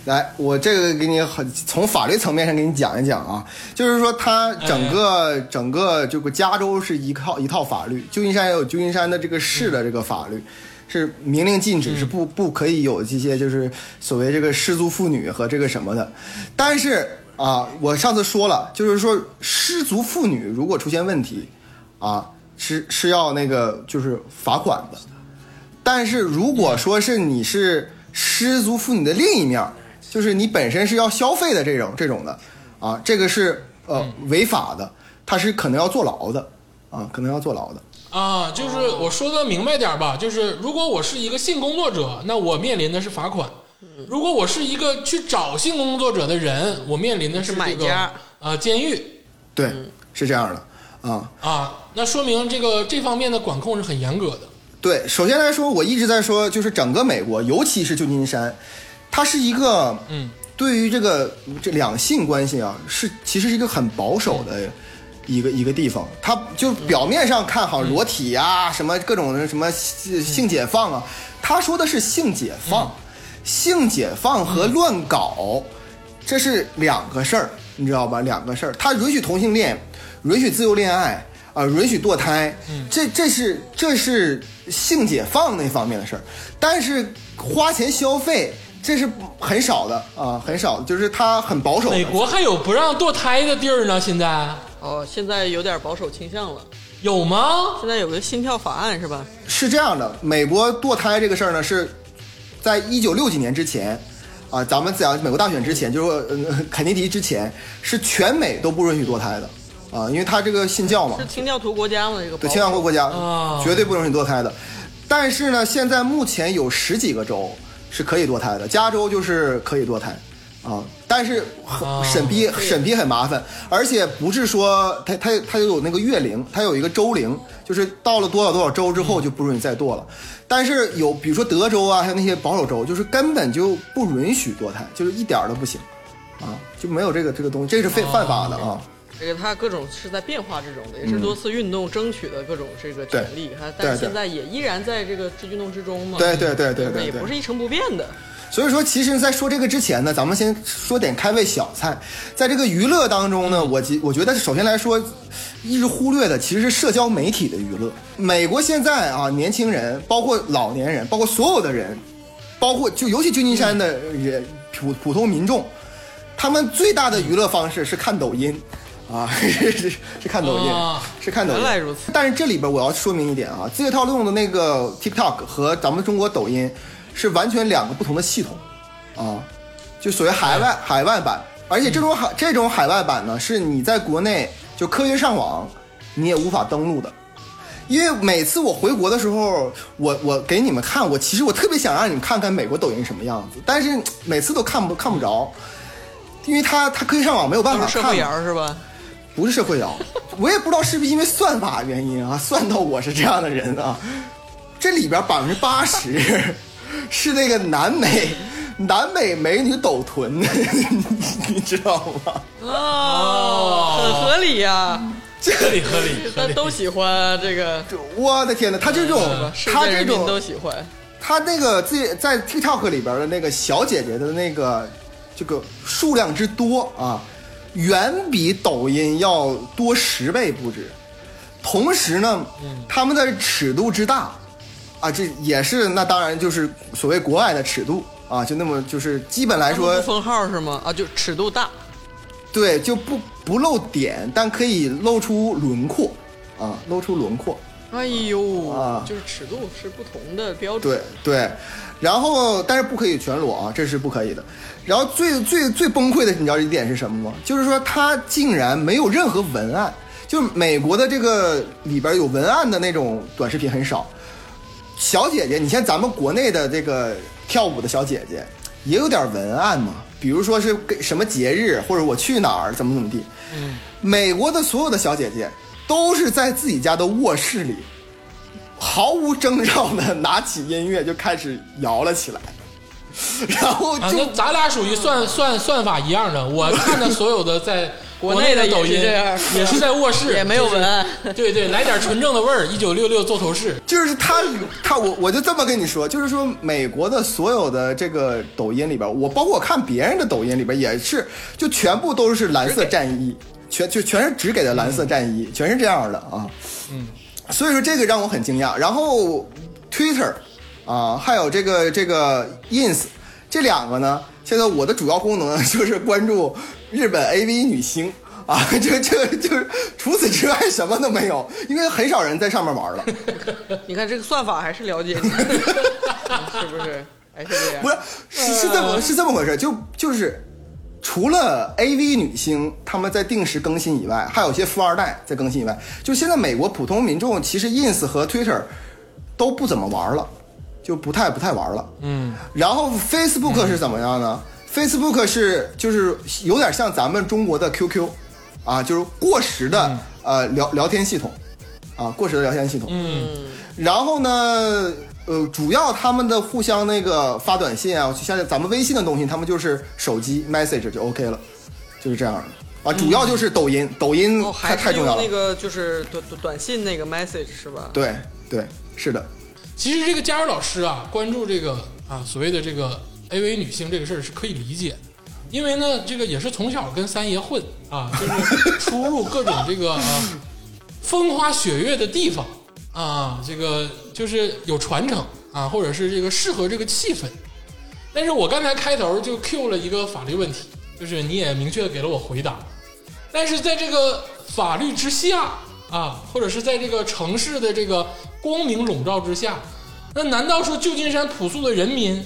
D: 来，我这个给你很从法律层面上给你讲一讲啊，就是说它整个、整个这个加州是一套一套法律，旧金山也有旧金山的这个市的这个法律。是明令禁止，是不不可以有这些就是所谓这个失足妇女和这个什么的，但是啊，我上次说了，就是说失足妇女如果出现问题，啊，是是要那个就是罚款的，但是如果说是你是失足妇女的另一面，就是你本身是要消费的这种这种的，啊，这个是呃违法的，他是可能要坐牢的，啊，可能要坐牢的。
A: 啊，就是我说的明白点儿吧，就是如果我是一个性工作者，那我面临的是罚款；如果我是一个去找性工作者的人，我面临的是
B: 是买
A: 这个
B: 家。
A: 啊监狱。
D: 对，是这样的，啊，
A: 啊，那说明这个这方面的管控是很严格的。
D: 对，首先来说，我一直在说，就是整个美国，尤其是旧金山，它是一个，
A: 嗯，
D: 对于这个这两性关系啊，是其实是一个很保守的一个一个地方。他就表面上看好裸体呀、什么各种的什么性性解放啊，他说的是性解放，性解放和乱搞，这是两个事儿，你知道吧？两个事儿，他允许同性恋，允许自由恋爱。啊，允许堕胎，这这是这是性解放那方面的事儿，但是花钱消费这是很少的啊，很少的，就是他很保守。
A: 美国还有不让堕胎的地儿呢，现在
B: 哦，现在有点保守倾向了。
A: 有吗？
B: 现在有个心跳法案是吧？
D: 是这样的，美国堕胎这个事儿呢，是在一九六几年之前，啊，咱们讲美国大选之前，就是说，呃，<laughs> 肯尼迪之前，是全美都不允许堕胎的，啊，因为他这个信教嘛
B: 是，清教徒国家嘛？这个
D: 对，清教徒国家、
A: 啊
D: 绝对不允许堕胎的。但是呢，现在目前有十几个州是可以堕胎的，加州就是可以堕胎，啊，但是很
A: 啊
D: 审批审批很麻烦，而且不是说它它它有那个月龄，它有一个周龄，就是到了多少多少周之后就不允许再堕了。但是有比如说德州啊，还有那些保守州，就是根本就不允许堕胎，就是一点儿都不行，啊，就没有这个这个东西，这是非犯法的啊。
B: 这个它各种是在变化之中的，也是多次运动争取的各种这个权利，哈但现在也依然在这个运动之中嘛。
D: 对对对对对
B: 也不是一成不变的。
D: 所以说，其实，在说这个之前呢，咱们先说点开胃小菜。在这个娱乐当中呢，我觉我觉得首先来说，一直忽略的其实是社交媒体的娱乐。美国现在啊，年轻人，包括老年人，包括所有的人，包括就尤其旧金山的人普普通民众，他们最大的娱乐方式是看抖音。啊，是 <laughs> 是是看抖音，
A: 啊
D: 是看抖音。
B: 原来如此
D: 但是这里边我要说明一点啊，字节跳动的那个 TikTok 和咱们中国抖音是完全两个不同的系统啊，就属于海外海外版，而且这种海这种海外版呢，是你在国内就科学上网你也无法登录的。因为每次我回国的时候，我我给你们看，我其实我特别想让你们看看美国抖音什么样子，但是每次都看不看不着，因为它它科学上网没有办法看
B: 社会摇是吧？
D: 不是社会摇，<laughs> 我也不知道是不是因为算法原因啊，算到我是这样的人啊。这里边百分之八十是那个南美南美美女抖臀，<laughs> 你知道吗？
B: 哦，很合理呀、
A: 合理合理合理。
B: 大 <laughs> 家都喜欢这个，
D: 就我的天哪，他这种
B: 世
D: 他这
B: 种都喜欢。
D: 他那个自己在 TikTok 里边的那个小姐姐的那个这个数量之多啊，远比抖音要多十倍不止。同时呢，他们的尺度之大啊，这也是那当然就是所谓国外的尺度啊，就那么就是基本来说
B: 不封号是吗？啊，就尺度大。
D: 对就不不露点，但可以露出轮廓啊，露出轮廓。
B: 哎呦，
D: 啊
B: 就是尺度是不同的标准。
D: 对对，然后但是不可以全裸啊，这是不可以的。然后最最最崩溃的，你知道一点是什么吗？就是说他竟然没有任何文案，就是美国的这个里边有文案的那种短视频很少。小姐姐，你像咱们国内的这个跳舞的小姐姐，也有点文案嘛，比如说是给什么节日，或者我去哪儿，怎么怎么地。嗯，美国的所有的小姐姐都是在自己家的卧室里，毫无征兆的拿起音乐就开始摇了起来，然后
A: 啊，
D: 就、
A: 那咱俩属于算算算法一样的。我看的所有的在
B: 国
A: 内
B: 内的
A: 抖音
B: 也是
A: 在卧室，<laughs>
B: 也没有文案 <laughs>
A: 对对，来点纯正的味儿。一九六六做头饰，
D: 就是他，他我我就这么跟你说，就是说美国的所有的这个抖音里边，我包括我看别人的抖音里边也是，就全部都是蓝色战衣，全就全是只给的蓝色战衣，全是这样的啊。嗯，所以说这个让我很惊讶。然后 Twitter 啊，还有这个这个 Ins 这两个呢，现在我的主要功能 <laughs> 就是关注日本 AV 女星。啊，这 <laughs> 这就是除此之外什么都没有，因为很少人在上面玩了。<laughs>
B: 你看这个算法还是了解你，<laughs> 是不是？还是这样？
D: 不是，是是这么是这么回事，就就是除了 AV 女星他们在定时更新以外，还有些富二代在更新以外，就现在美国普通民众其实 Ins 和 Twitter 都不怎么玩了，就不太不太玩了。嗯，然后 Facebook 是怎么样呢、a c e b o o k 是就是有点像咱们中国的 QQ，啊，就是过时的、呃聊聊天系统，啊，过时的聊天系统。
A: 嗯，
D: 然后呢，呃，主要他们的互相那个发短信啊，像咱们微信的东西，他们就是手机 message 就 OK 了，就是这样的啊。主要就是抖音，抖音
B: 还
D: 太重要了。
B: 那个就是短短短信那个 message 是吧？
D: 对对，是的，
A: 其实这个佳茹老师啊，关注这个啊所谓的这个 AV 女性这个事儿是可以理解的，因为呢，这个也是从小跟三爷混啊，<laughs> 就是出入各种这个啊风花雪月的地方啊，这个就是有传承啊，或者是这个适合这个气氛。但是我刚才开头就 Q 了一个法律问题，就是你也明确的给了我回答，但是在这个法律之下啊，或者是在这个城市的这个光明笼罩之下，那难道说旧金山朴素的人民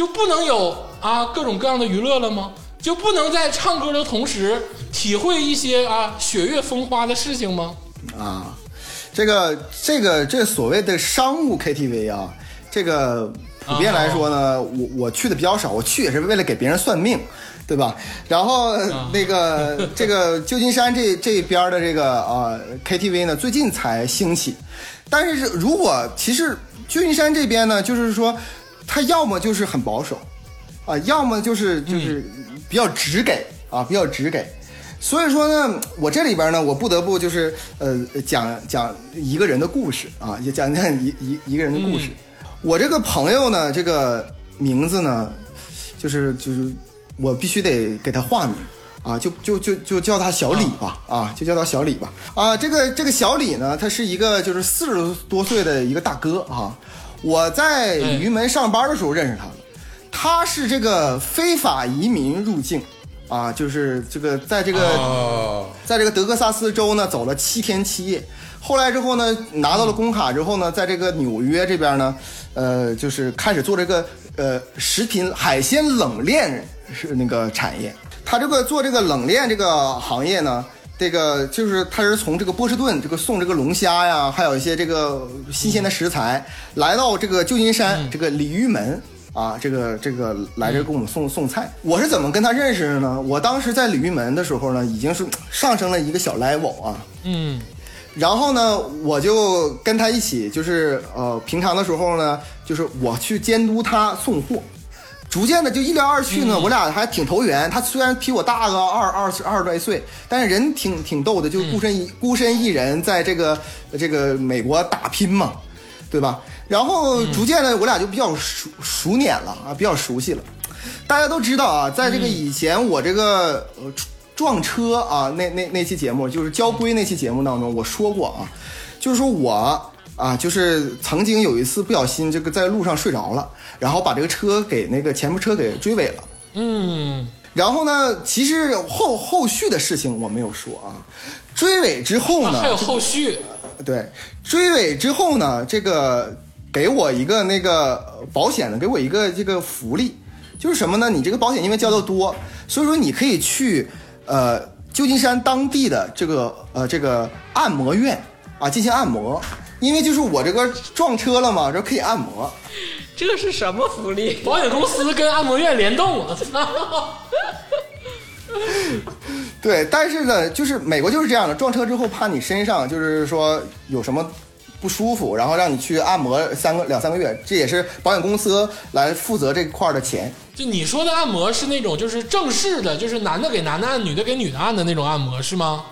A: 就不能有啊各种各样的娱乐了吗？就不能在唱歌的同时体会一些啊雪月风花的事情吗？
D: 啊，这个这个这所谓的商务 KTV 啊，这个普遍来说呢，我我去的比较少，我去也是为了给别人算命，对吧？然后那个 <laughs> 这个旧金山这这边的这个啊 KTV 呢，最近才兴起，但是如果其实旧金山这边呢，就是说它要么就是很保守啊，要么就是就是比较直给啊，比较直给。所以说呢，我这里边呢，我不得不就是呃讲讲一个人的故事啊，也讲讲一一一个人的故事。我这个朋友呢，这个名字呢，就是就是我必须得给他化名啊，就就就就叫他小李吧啊，就叫他小李吧啊。这个这个小李呢，他是一个就是四十多岁的一个大哥啊。我在鲤鱼门上班的时候认识他的，他是这个非法移民入境啊，就是这个在这个。
C: 啊，
D: 在这个德克萨斯州呢走了七天七夜，后来之后呢拿到了工卡之后呢，在这个纽约这边呢，呃，就是开始做这个呃食品海鲜冷链是那个产业。他这个做这个冷链这个行业呢，这个就是他是从这个波士顿这个送这个龙虾呀，还有一些这个新鲜的食材来到这个旧金山这个鲤鱼门。啊，这个这个来这给我们送送菜，我是怎么跟他认识的呢？我当时在鲤鱼门的时候呢，已经是上升了一个小 level 啊，
A: 嗯
D: 然后呢，我就跟他一起，就是呃，平常的时候呢，就是我去监督他送货，逐渐的就一来二去呢，我俩还挺投缘。他虽然比我大个二二十二十来岁，但是人挺挺逗的，就孤身一、孤身一人在这个这个美国打拼嘛，对吧？然后逐渐的，我俩就比较熟熟稔了啊，比较熟悉了。大家都知道啊，在这个以前我这个呃撞车啊那那那期节目，就是交规那期节目当中，我说过啊，就是说我啊，就是曾经有一次不小心这个在路上睡着了，然后把这个车给那个前部车给追尾了。
A: 嗯
D: 然后呢，其实后后续的事情我没有说啊，追尾之后呢，
A: 啊还有后续，
D: 对，追尾之后呢，这个给我一个那个呃保险呢，给我一个这个福利，就是什么呢？你这个保险因为交的多，所以说你可以去呃旧金山当地的这个呃这个按摩院啊进行按摩，因为就是我这个撞车了嘛，这可以按摩。
B: 这是什么福利？
A: 保险公司跟按摩院联动，我操！
D: 对，但是呢，就是美国就是这样的，撞车之后怕你身上就是说有什么不舒服，然后让你去按摩三个两三个月，这也是保险公司来负责这块儿的钱。
A: 就你说的按摩是那种就是正式的，就是男的给男的按，女的给女的按的那种按摩是吗？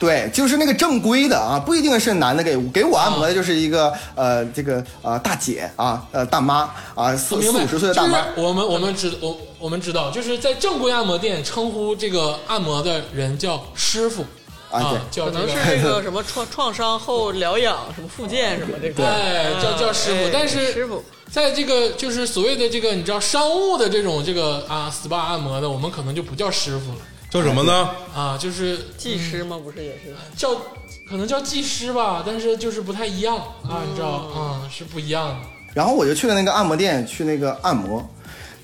D: 对，就是那个正规的啊，不一定是男的给给我按摩的，就是一个呃这个呃大姐啊呃大妈啊四，四五十岁的大妈。
A: 就是我们我们知我我们知道，就是在正规按摩店称呼这个按摩的人叫师傅
D: 啊对。
A: 叫
B: 可能是这个 <laughs> 什么创创伤后疗养什么复健什么这个，
A: 对叫叫师傅。
B: 哎，
A: 但是
B: 师傅。
A: 在这个就是所谓的这个你知道商务的这种这个啊 SPA 按摩的，我们可能就不叫师傅了
C: 叫什么呢？
A: 啊，就是
B: 技师吗？不是也是？
A: 叫可能叫技师吧，但是就是不太一样啊，你知道啊、是不一样的。
D: 然后我就去了那个按摩店去那个按摩，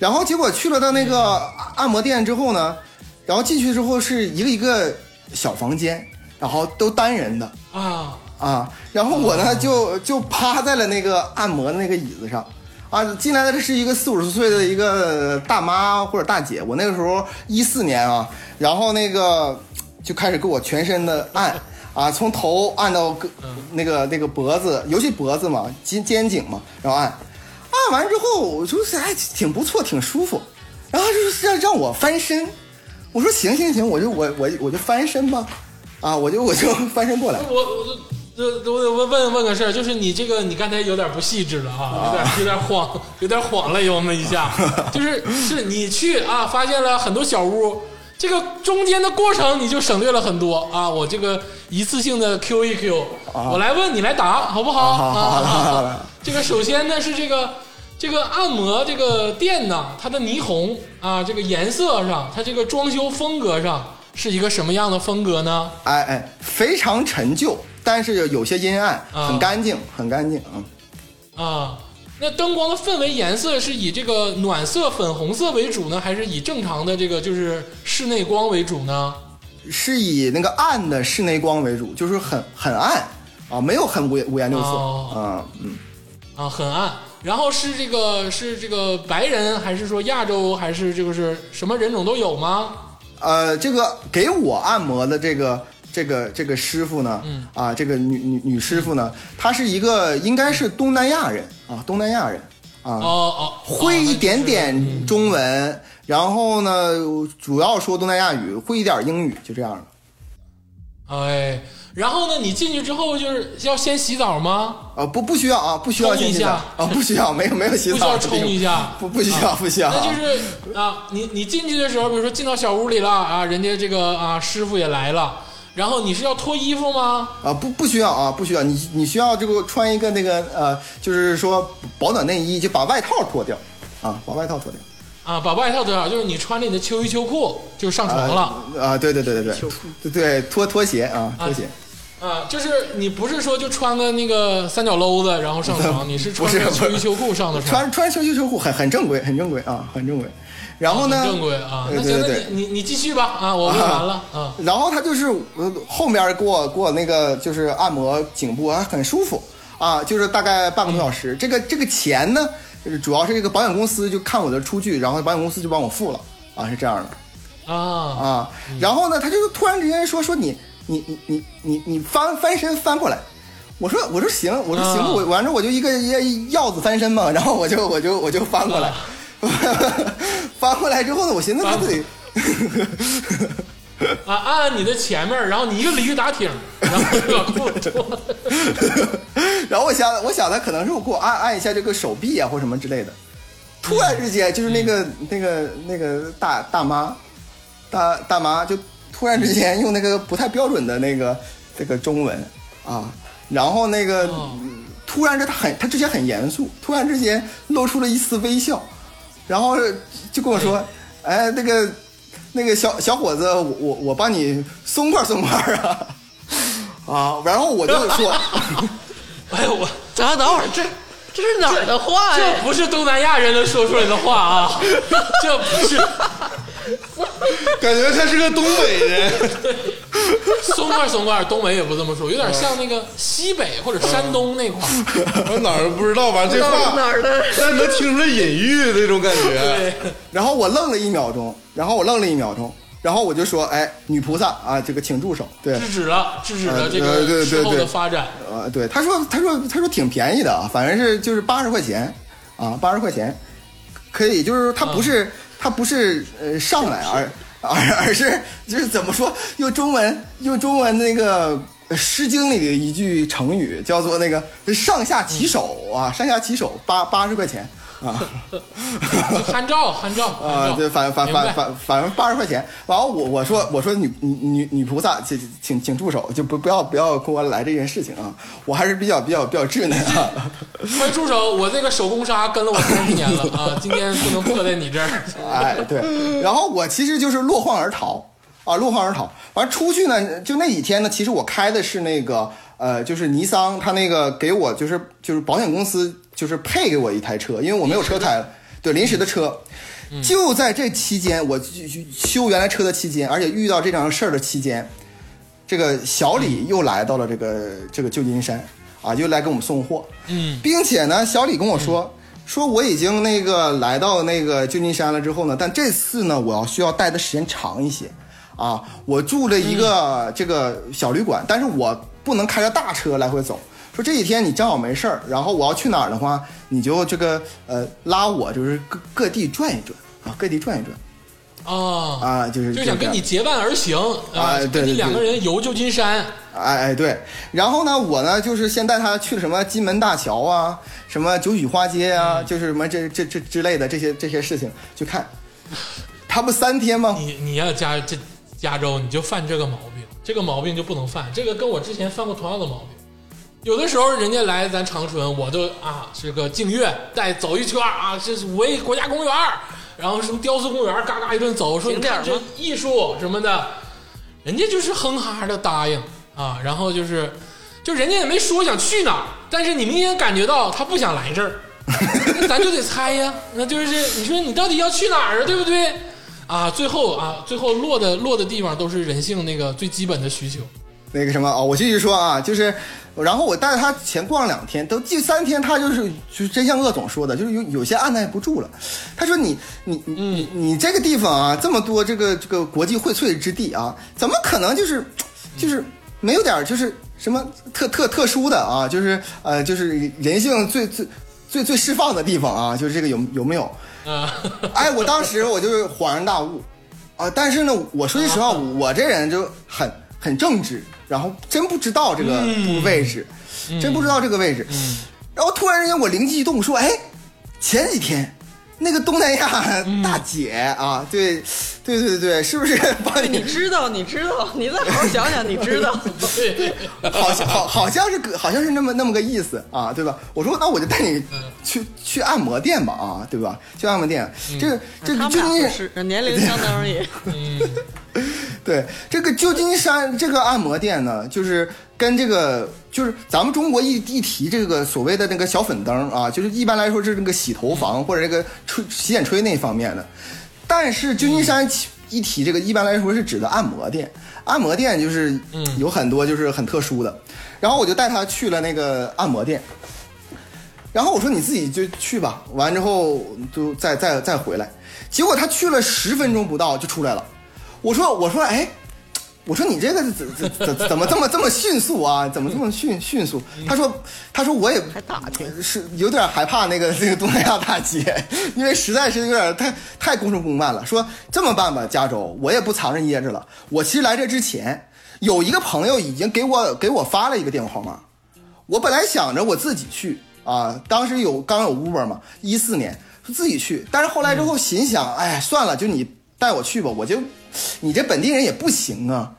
D: 然后结果去了到那个按摩店之后呢，然后进去之后是一个一个小房间，然后都单人的
A: 啊，
D: 啊，然后我呢就就趴在了那个按摩的那个椅子上。啊，进来的这是一个四五十岁的一个大妈或者大姐，我那个时候一四年啊，然后那个就开始给我全身的按啊，从头按到个那个那个脖子，尤其脖子嘛，肩肩颈嘛，然后按，按完之后我说还挺不错，挺舒服，然后就是让让我翻身，我说行行行，我就我我我就翻身吧，啊，我就我就翻身过来，
A: 我我这我得问问问个事儿，就是你这个你刚才有点不细致了啊，有点有点晃，有点晃了有那么一下，<laughs> 就是是你去啊，发现了很多小屋。这个中间的过程你就省略了很多啊！我这个一次性的 Q 一 Q，、我来问你来答，好不好？
D: 好好好
A: 啊
D: 好好
A: 这个首先呢是这个这个按摩这个店呢，它的霓虹啊，这个颜色上，它这个装修风格上是一个什么样的风格呢？
D: 哎哎，非常陈旧，但是有些阴暗，
A: 啊
D: 很干净，很干净啊。
A: 啊，那灯光的氛围颜色是以这个暖色粉红色为主呢，还是以正常的这个就是室内光为主呢？
D: 是以那个暗的室内光为主，就是很很暗啊，没有很五五颜六色
A: 哦
D: 啊，嗯，
A: 啊，很暗。然后是这个是这个白人，还是说亚洲，还是这个是什么人种都有吗？
D: 呃，这个给我按摩的这个这个这个师傅呢，
A: 嗯。
D: 啊，这个女女女师傅呢，她是一个应该是东南亚人啊，东南亚人啊，
A: 哦哦，
D: 会一点
A: 哦
D: 点中文，然后呢，主要说东南亚语，会一点英语，就这样的。
A: 那就是哎，然后呢，你进去之后就是要先洗澡吗？
D: 啊，不不需要啊，不需要
A: 冲一
D: 先洗澡。
A: 下。
D: 啊，不需要，<laughs> 没有没有洗
A: 不需要
D: 澡
A: 冲一下。<laughs>
D: 不不需要不需要。啊，
A: 那就是啊，你你进去的时候，比如说进到小屋里了啊，人家这个啊师傅也来了，然后你是要脱衣服吗？
D: 啊，不不需要啊，不需要，你你需要这个穿一个那个呃，就是说保暖内衣，就把外套脱掉啊，把外套脱掉。
A: 啊，把外套脱掉，就是你穿着你的秋衣秋裤就上床了。
D: 啊，对对对对对对对脱脱鞋啊，脱鞋，
A: 啊，就是你不是说就穿个那个三角篓子然后上床，<laughs> 你是穿着秋衣秋裤上的床，
D: 穿穿秋衣秋裤很很正规，很正规啊，很正规。然后呢，
A: 正规啊。那行，那
D: 对对对。
A: 你你你继续吧。啊，我问完了啊。
D: 然后他就是呃后面给我给我那个就是按摩颈部还很舒服。啊，就是大概半个多小时。这个这个钱呢，就是主要是这个保险公司就看我的出具，然后保险公司就帮我付了。啊，是这样的。
A: 啊。
D: 啊，然后呢，他就突然之间说说你你你你你你翻翻身翻过来，我说我说行，我说行，
A: 啊。
D: 我完了我就一个一个鹞子翻身嘛，然后我就我就我就翻过来，<laughs> 翻过来之后呢，我寻思他
A: 翻
D: 得
A: 啊，按按你的前面，然后你一个鲤鱼打挺，然后就把裤子脱了。<laughs>
D: 然后我想我想他可能是我给我按按一下这个手臂啊或什么之类的，突然之间就是那个、那个那个大大妈大大妈就突然之间用那个不太标准的那个这个中文啊，然后那个、
A: 哦。
D: 突然之他很他之前很严肃，突然之间露出了一丝微笑，然后就跟我说，哎那个那个小小伙子，我我我帮你松快松快啊 <laughs> 啊，然后我就说。<laughs>
A: 哎呦我。
B: 等会儿等会儿，这这是哪儿的话呀这？
A: 不是东南亚人能说出来的话啊！<laughs> 这不是
C: 感觉他是个东北人，<laughs>
A: 松快松快，东北也不这么说，有点像那个西北或者山东那块儿。
C: 我 <laughs> 哪儿不知道，完这话
B: 哪儿的？
C: 但能听出来隐喻那种感觉。<laughs>
A: 对，
D: 然后我愣了一秒钟，然后我愣了一秒钟，然后我就说：“哎，女菩萨啊，这个请住手。”对，
A: 制止了，制止了这
D: 呃对对
A: 个之后的
D: 对
A: 发展。
D: 呃，对，他说他说他说挺便宜的啊，反正是就是八十块钱啊，八十块钱可以，就是他不是、他不是呃上来而 <laughs> 而而是就是怎么说用中文用中文那个。《诗经》里的一句成语叫做那个“上下其手”啊，上下其手八八十块钱啊。<laughs>
A: 参照，参照，
D: 啊，对，反反反反反正八十块钱。完了，我我说我说女女女女菩萨，请请请住手，就不不要不要跟我来这件事情啊！我还是比较比较比较稚嫩啊。
A: 快住手！我这个手工纱跟了我三十年了啊，今天不能破在你这儿。<laughs>
D: 哎，对。然后我其实就是落荒而逃啊，落荒而逃。完出去呢，就那几天呢，其实我开的是那个呃，就是尼桑，他那个给我就是就是保险公司就是配给我一台车，因为我没有车开了，对，临时的车。就在这期间，我修原来车的期间，而且遇到这档事儿的期间，这个小李又来到了这个这个旧金山啊，又来给我们送货。
A: 嗯，
D: 并且呢，小李跟我说，说我已经那个来到那个旧金山了之后呢，但这次呢，我要需要待的时间长一些，啊，我住了一个这个小旅馆，但是我不能开着大车来回走。说这几天你正好没事儿，然后我要去哪儿的话，你就这个呃拉我就是各各地转一转啊，各地转一转
A: 啊，
D: 啊，就是
A: 就想跟你结伴而行
D: 啊
A: 跟你两个人游旧金山。
D: 哎哎对，然后呢，我呢就是先带他去什么金门大桥啊，什么九曲花街啊，就是什么这这这之类的这些这些事情去看。他不三天吗？
A: 你你要加这加州，你就犯这个毛病，这个毛病就不能犯。这个跟我之前犯过同样的毛病，有的时候人家来咱长春，我都啊这个净月带走一圈儿啊，这是五 A 国家公园，然后什么雕塑公园，嘎嘎一顿走，说你看这艺术什么的，人家就是哼哈的答应啊，然后就是就人家也没说想去哪儿，但是你明显感觉到他不想来这儿，那咱就得猜呀，那就是你说你到底要去哪儿啊，对不对？啊，最后啊，最后落的落的地方都是人性那个最基本的需求。
D: 那个什么啊、我继续说啊，就是，然后我带着他前逛了两天，都第三天他就是就是真像鄂总说的，就是有有些按耐不住了。他说你你你你你这个地方啊，这么多这个这个国际荟萃之地啊，怎么可能就是就是没有点就是什么特特特殊的啊？就是呃就是人性最最最最释放的地方啊？就是这个有有没有？
A: 啊，
D: 哎，我当时我就是恍然大悟啊！但是呢，我说句实话，我这人就很很正直，然后真不知道这个位置，真不知道这个位置。然后突然之间我灵机一动，说：“哎，前几天那个东南亚大姐啊，对，对对对对，是不是帮
B: 你
D: 你？
B: 知道，你知道，<laughs> 你再好好想想，你知道。
A: 对，
D: 好像好好像是个好像是那么那么个意思啊，对吧？我说那我就带你去去按摩店吧啊，对吧？去按摩店，这这个
B: 他们
D: 究竟
B: 俩合适，年龄相当而已。<laughs>
D: 对这个旧金山这个按摩店呢，就是跟这个就是咱们中国一一提这个所谓的那个小粉灯啊，就是一般来说是那个洗头房或者这个吹洗剪吹那方面的，但是旧金山一提这个，一般来说是指的按摩店，按摩店就是有很多就是很特殊的，然后我就带他去了那个按摩店。然后我说你自己就去吧，完之后就再再再回来。结果他去了十分钟不到就出来了。我说我说哎，我说你这个怎怎怎怎么这么这么迅速啊？怎么这么迅迅速？他说他说我也
B: 还打听
D: 是有点害怕那个那个东南亚大姐，因为实在是有点太太公事公办了。说这么办吧，加州，我也不藏着掖着了。我其实来这之前，有一个朋友已经给我给我发了一个电话号码，我本来想着我自己去啊，当时有刚有 Uber 嘛，一四年说自己去，但是后来之后心想，哎，算了，就你带我去吧，我就你这本地人也不行啊。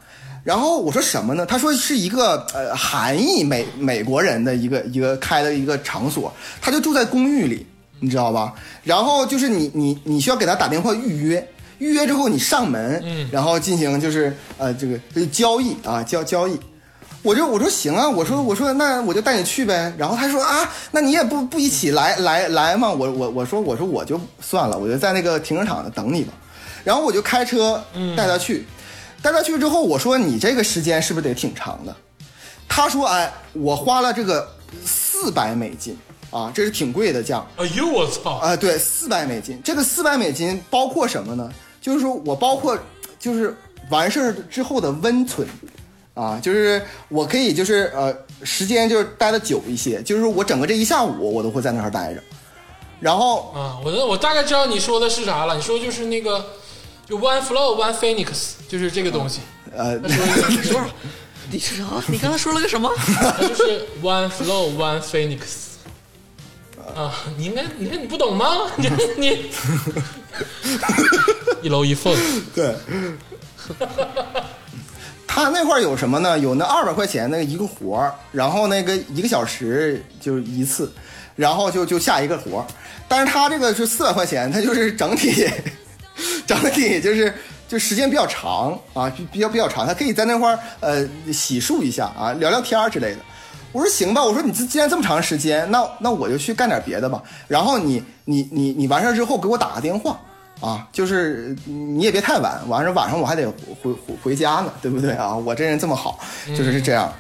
D: 然后我说什么呢？他说是一个呃韩裔美美国人的一个一个开的一个场所，他就住在公寓里，你知道吧？然后就是你你你需要给他打电话预约，预约之后你上门，
A: 嗯
D: 然后进行就是呃这个这个交易啊交交易。我就我说行啊，我说我说那我就带你去呗。然后他说啊，那你也不不一起来来来嘛？我我我说我说我就算了，我就在那个停车场等你吧。然后我就开车带他去，带他去之后，我说你这个时间是不是得挺长的？他说哎，我花了这个四百美金啊，这是挺贵的价。
A: 哎呦我操！
D: 啊、对，四百美金。这个四百美金包括什么呢？就是说我包括就是完事儿之后的温存，啊，就是我可以就是呃时间就是待的久一些，就是说我整个这一下午我都会在那儿待着，然后
A: 啊，我我大概知道你说的是啥了。你说就是那个，就 one flow one phoenix，就是这个东西，
D: 呃
A: 那说
B: 你说，<laughs> 啥？你刚才说了个什么？<laughs>
A: 就是 one flow one phoenix。啊，你应该，你看你不懂吗？你你一楼一凤，
D: 对，<laughs> 他那块有什么呢？有那二百块钱那个一个活儿，然后那个一个小时就一次，然后就就下一个活儿。但是他这个是四百块钱，他就是整体 <laughs> 整体就是就时间比较长啊，比比较比较长，他可以在那块儿呃洗漱一下啊，聊聊天儿之类的。我说行吧，我说你既然这么长时间，那那我就去干点别的吧。然后你你你你完事儿之后给我打个电话啊，就是你也别太晚，完事晚上我还得回回回家呢，对不对啊？我这人这么好，就是是这样。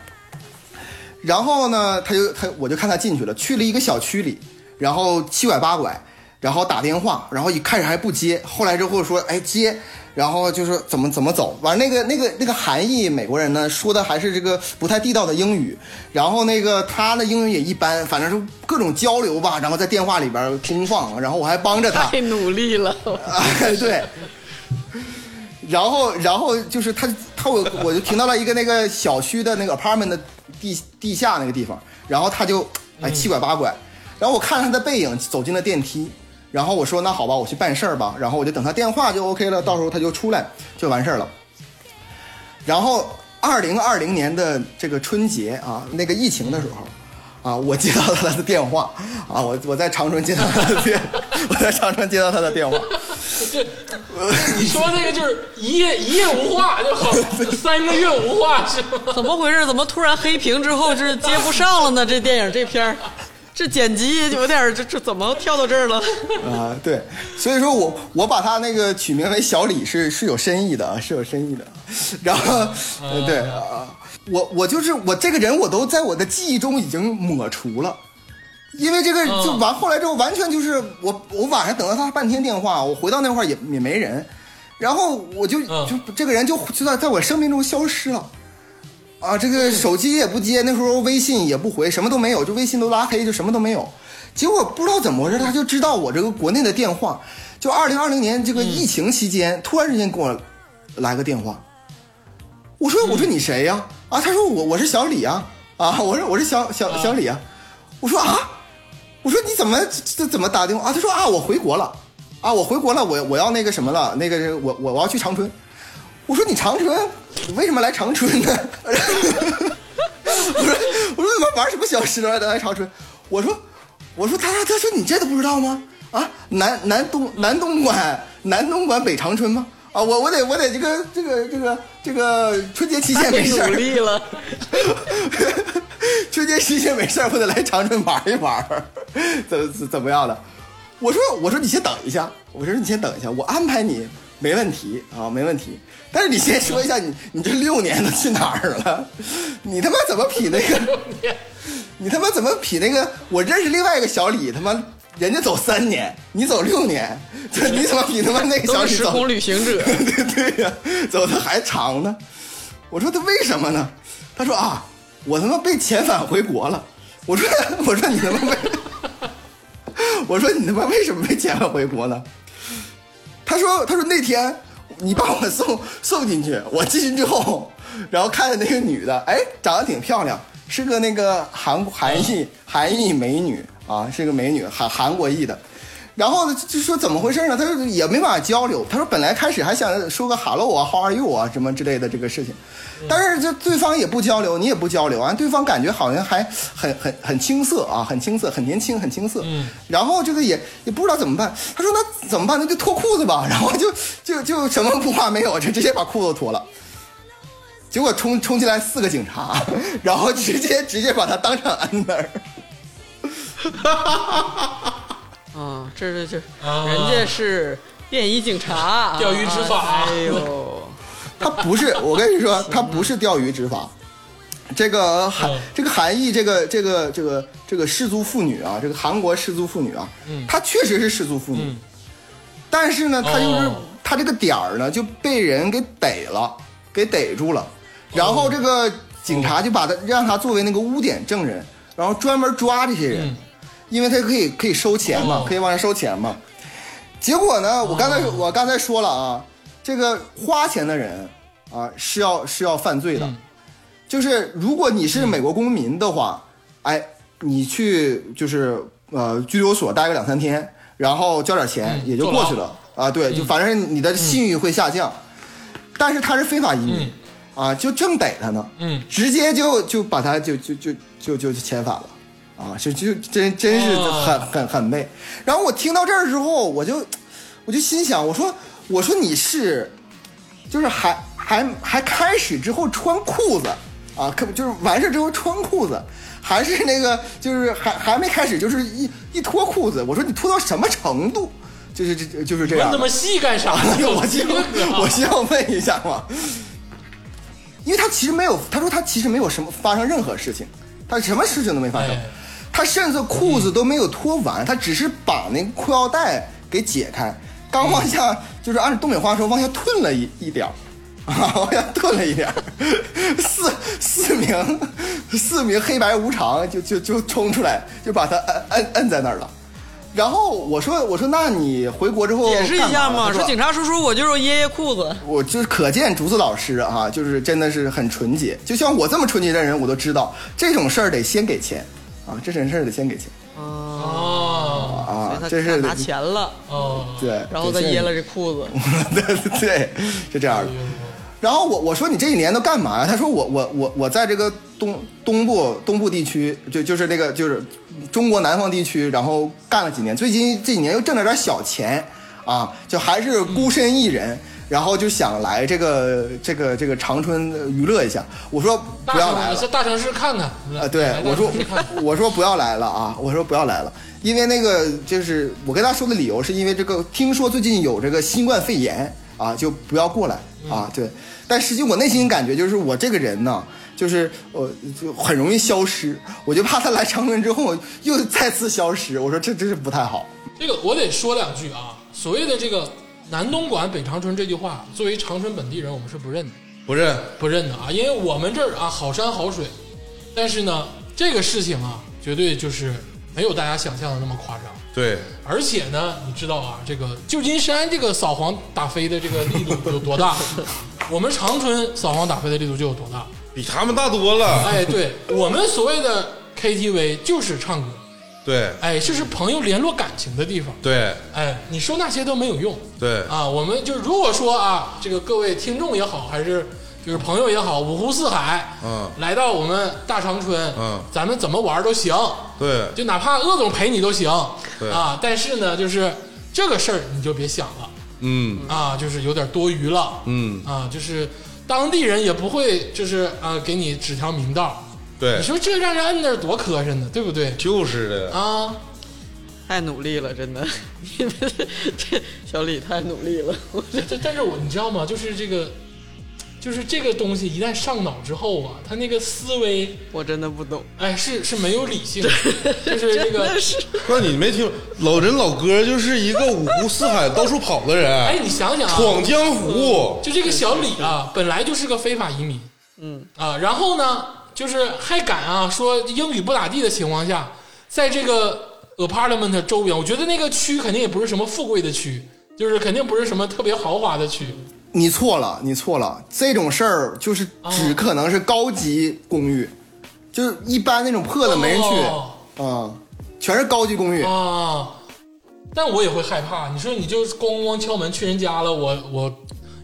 D: 然后呢，他就他我就看他进去了，去了一个小区里，然后七拐八拐，然后打电话，然后一开始还不接，后来之后说哎接，然后就是怎么怎么走，完那个那个那个韩裔美国人呢说的还是这个不太地道的英语，然后那个他的英语也一般，反正是各种交流吧，然后在电话里边通放，然后我还帮着他，
B: 太努力了，<laughs>
D: 哎，对。然后，然后就是他，他我我就停到了一个那个小区的那个 apartment 的地地下那个地方，然后他就哎七拐八拐，然后我看着他的背影走进了电梯，然后我说那好吧，我去办事儿吧，然后我就等他电话就 OK 了，到时候他就出来就完事儿了。然后二零二零年的这个春节啊，那个疫情的时候，啊，我接到他的电话啊，我我在长春接到他的电，<laughs> 我在长春接到他的电话，
A: 这你说那个就是一夜一夜无话就好，三个月无话是吗？
B: 怎么回事？怎么突然黑屏之后是接不上了呢？这电影这片儿，这剪辑有点这这怎么跳到这儿了？
D: 啊，对，所以说我我把他那个取名为小李是是有深意的啊，是有深意的。然后，呃对啊，我我就是我这个人我都在我的记忆中已经抹除了，因为这个就完后来之后完全就是我我晚上等了他半天电话，我回到那块儿也也没人，然后我就
A: 嗯
D: 就这个人就就在在我生命中消失了。啊，这个手机也不接，那时候微信也不回，什么都没有，就微信都拉黑，就什么都没有。结果不知道怎么回事，他就知道我这个国内的电话，就二零二零年这个疫情期间，突然之间给我来个电话。我说我说你谁呀、啊？他说我我是小李啊啊！我说我是小小小李啊。我说啊，我说你怎么这怎么打电话啊？他说啊，我回国了啊，我回国了，我我要那个什么了，那个我我我要去长春。我说你长春你为什么来长春呢？我说我说怎么玩什么小石头来来长春？我说我说他他他说你这都不知道吗？啊，南南东南东莞南东莞北长春吗？啊，我我得我得这个这个这个这个春节期间没事儿
B: 努力了，<laughs>
D: 春节期间没事儿，我得来长春玩一玩儿，怎怎怎么样的？我说我说你先等一下，我说你先等一下，我安排你没问题啊，没问题。但是你先说一下你你这六年都去哪儿了？<laughs> 你他妈怎么比那个？你他妈怎么比那个？我认识另外一个小李，他妈人家走三年，你走六年，这你怎么比他妈那个小李走？
B: 空旅行者。
D: 对 <laughs> 对呀、走的还长呢。我说他为什么呢？他说啊，我他妈被遣返回国了。我说 <laughs> 我说你他妈为，我说你他妈为什么被遣返回国呢？他说他说那天你把我送送进去，我进去之后，然后看见那个女的，哎，长得挺漂亮，是个那个韩韩裔韩裔美女啊，是个美女，韩韩国裔的。然后呢，就说怎么回事呢？他说也没办法交流。他说本来开始还想说个 hello 啊，how are you 啊，什么之类的这个事情，但是这对方也不交流，你也不交流啊，对方感觉好像还很很很青涩啊，很青涩，很年轻，很青涩。嗯。然后这个也也不知道怎么办。他说那怎么办？那就脱裤子吧。然后就就就什么不话没有，就直接把裤子脱了。结果冲冲进来四个警察，然后直接直接把他当场摁那儿。<laughs>
B: 啊，这这这，
A: 啊。
B: 人家是便衣警察，<laughs>
A: 钓鱼执法。
B: 哎呦，<laughs>
D: 他不是，我跟你说，他不是钓鱼执法。这个韩
A: 嗯。
D: 这个韩裔这个这个这个这个失足妇女啊，这个韩国失足妇女啊，
A: 嗯。
D: 她确实是失足妇女，但是呢，她就是
A: 哦
D: 她这个点儿呢就被人给逮了，给逮住了，然后这个警察就把她让她作为那个污点证人，然后专门抓这些人，
A: 嗯
D: 因为他可以可以收钱嘛，
A: 哦。
D: 可以往上收钱嘛。结果呢，我刚才、我刚才说了啊，这个花钱的人啊是要是要犯罪的，
A: 嗯。
D: 就是如果你是美国公民的话，哎，你去就是呃拘留所待个两三天，然后交点钱、
A: 嗯
D: 也就过去了。啊，对，就反正你的信誉会下降，但是他是非法移民、啊，就正逮他呢，
A: 嗯。
D: 直接就就把他就就就就就就遣返了。啊，就就真真是
A: 哦
D: 很很很媚。然后我听到这儿之后，我就我就心想，我说我说你是，就是还还还开始之后穿裤子啊，可就是完事之后穿裤子，还是那个就是还还没开始就是一一脱裤子，我说你脱到什么程度？就是这就是这样的。
A: 那么细干啥 <laughs> 呢？
D: 我需要
A: 我
D: 我需要问一下嘛，因为他其实没有，他说他其实没有什么发生任何事情，他什么事情都没发生
A: 哎，
D: 他甚至裤子都没有脱完，他只是把那个裤腰带给解开，刚往下就是按东北话说往下吞了一一点儿。啊，<laughs> 往下吞了一点儿，<laughs> 四四名四名黑白无常就就就冲出来，就把他摁摁摁在那儿了。然后我说我说那你回国之后
B: 解释一下嘛，说警察叔叔，我就是掖掖裤子。
D: 我就是可见竹子老师啊，就是真的是很纯洁。就像我这么纯洁的人，我都知道这种事儿得先给钱啊，这种事儿得先给钱
A: 哦
D: 啊这是
B: 拿钱了，
A: 哦，
D: 对，
B: 然后再掖了这裤子。<laughs>
D: 对对，是这样的。然后我我说你这一年都干嘛呀？他说我我我我在这个东东部东部地区，就就是那个就是中国南方地区，然后干了几年，最近这几年又挣了点小钱啊，就还是孤身一人。然后就想来这个这个这个长春娱乐一下，我说不要来了
A: 大城市看看
D: 啊！对我说 <laughs> 我说不要来了啊！我说不要来了，因为那个就是我跟他说的理由是因为这个听说最近有这个新冠肺炎啊，就不要过来啊！对，但实际我内心感觉就是我这个人呢，就是我就很容易消失，我就怕他来长春之后又再次消失，我说这真是不太好。
A: 这个我得说两句啊，所谓的这个南东莞北长春这句话，作为长春本地人，我们是不认的，
C: 不认，
A: 不认的啊，因为我们这儿啊好山好水，但是呢，这个事情啊，绝对就是没有大家想象的那么夸张。
C: 对，
A: 而且呢，你知道啊，这个旧金山这个扫黄打非的这个力度 <laughs> 有多大？我们长春扫黄打非的力度就有多大？
C: 比他们大多了。
A: 哎，对我们所谓的 KTV 就是唱歌，
C: 对。
A: 哎，这是朋友联络感情的地方。
C: 对。
A: 哎，你说那些都没有用。
C: 对，
A: 啊！我们就如果说啊，这个各位听众也好，还是就是朋友也好，五湖四海，
C: 嗯。
A: 来到我们大长春，
C: 嗯。
A: 咱们怎么玩都行，
C: 对。
A: 就哪怕鄂总陪你都行，
C: 对。
A: 啊，但是呢，就是这个事儿你就别想了。
C: 嗯。
A: 啊，就是有点多余了，
C: 嗯，
A: 啊，就是当地人也不会就是啊给你指条明道，
C: 对
A: 你，说这让人摁那儿多磕碜呢，对不对？
C: 就是的。
A: 啊，
B: 太努力了，真的，这 <laughs> 小李太努力了。我
A: 这这但是我你知道吗？就是这个，就是这个东西一旦上脑之后啊，他那个思维，
B: 我真的不懂，
A: 哎，是是没有理性的，就是这个
C: 那你没听老人老哥就是一个五湖四海到处跑的人哎，
A: 你想想啊，
C: 闯江湖。
A: 就这个小李啊，本来就是个非法移民，嗯啊，然后呢，就是还敢啊说英语不咋地的情况下，在这个 apartment 周边，我觉得那个区肯定也不是什么富贵的区，就是肯定不是什么特别豪华的区，
D: 你错了，你错了，这种事儿就是只可能是高级公寓，就是一般那种破的没人去，啊、
A: 哦
D: 全是高级公寓。
A: 啊，但我也会害怕。你说你就咣咣敲门去人家了，我我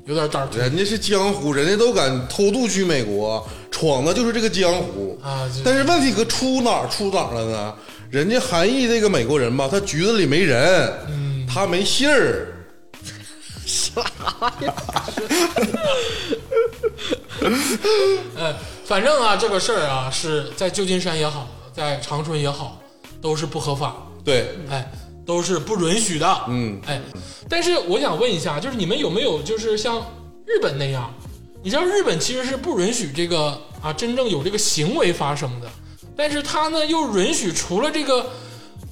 A: 有点胆儿
C: 人家是江湖，人家都敢偷渡去美国，闯的就是这个江湖
A: 啊
C: 但是问题可出哪儿出哪儿了呢？人家韩裔这个美国人吧，他局子里没人，
A: 嗯
C: 他没信儿。
A: 啥 <laughs> 呀哎，反正啊，这个事儿啊，是在旧金山也好，在长春也好，都是不合法，
C: 对，
A: 哎，都是不允许的。
C: 嗯，
A: 哎，但是我想问一下，就是你们有没有就是像日本那样？你知道日本其实是不允许这个啊真正有这个行为发生的，但是他呢又允许除了这个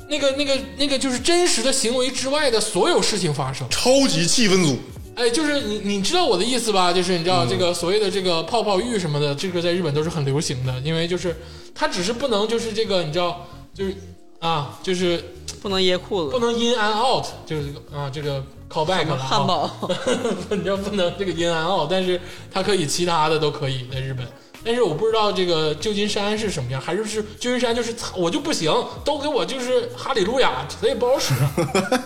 A: 那个那个那个就是真实的行为之外的所有事情发生。
C: 超级气氛组。
A: 哎，就是你你知道我的意思吧？就是你知道这个所谓的这个泡泡浴什么的，这个在日本都是很流行的，因为就是它只是不能就是这个你知道就是啊就是
B: 不能掖裤子，
A: 不能 in and out，就是这个啊这个 callback 了啊
B: 汉堡，<laughs>
A: 你知道不能这个 in and out，但是它可以其他的都可以在日本。但是我不知道这个旧金山是什么样，还是是旧金山就是我就不行，都给我就是哈利路亚，谁也不好使。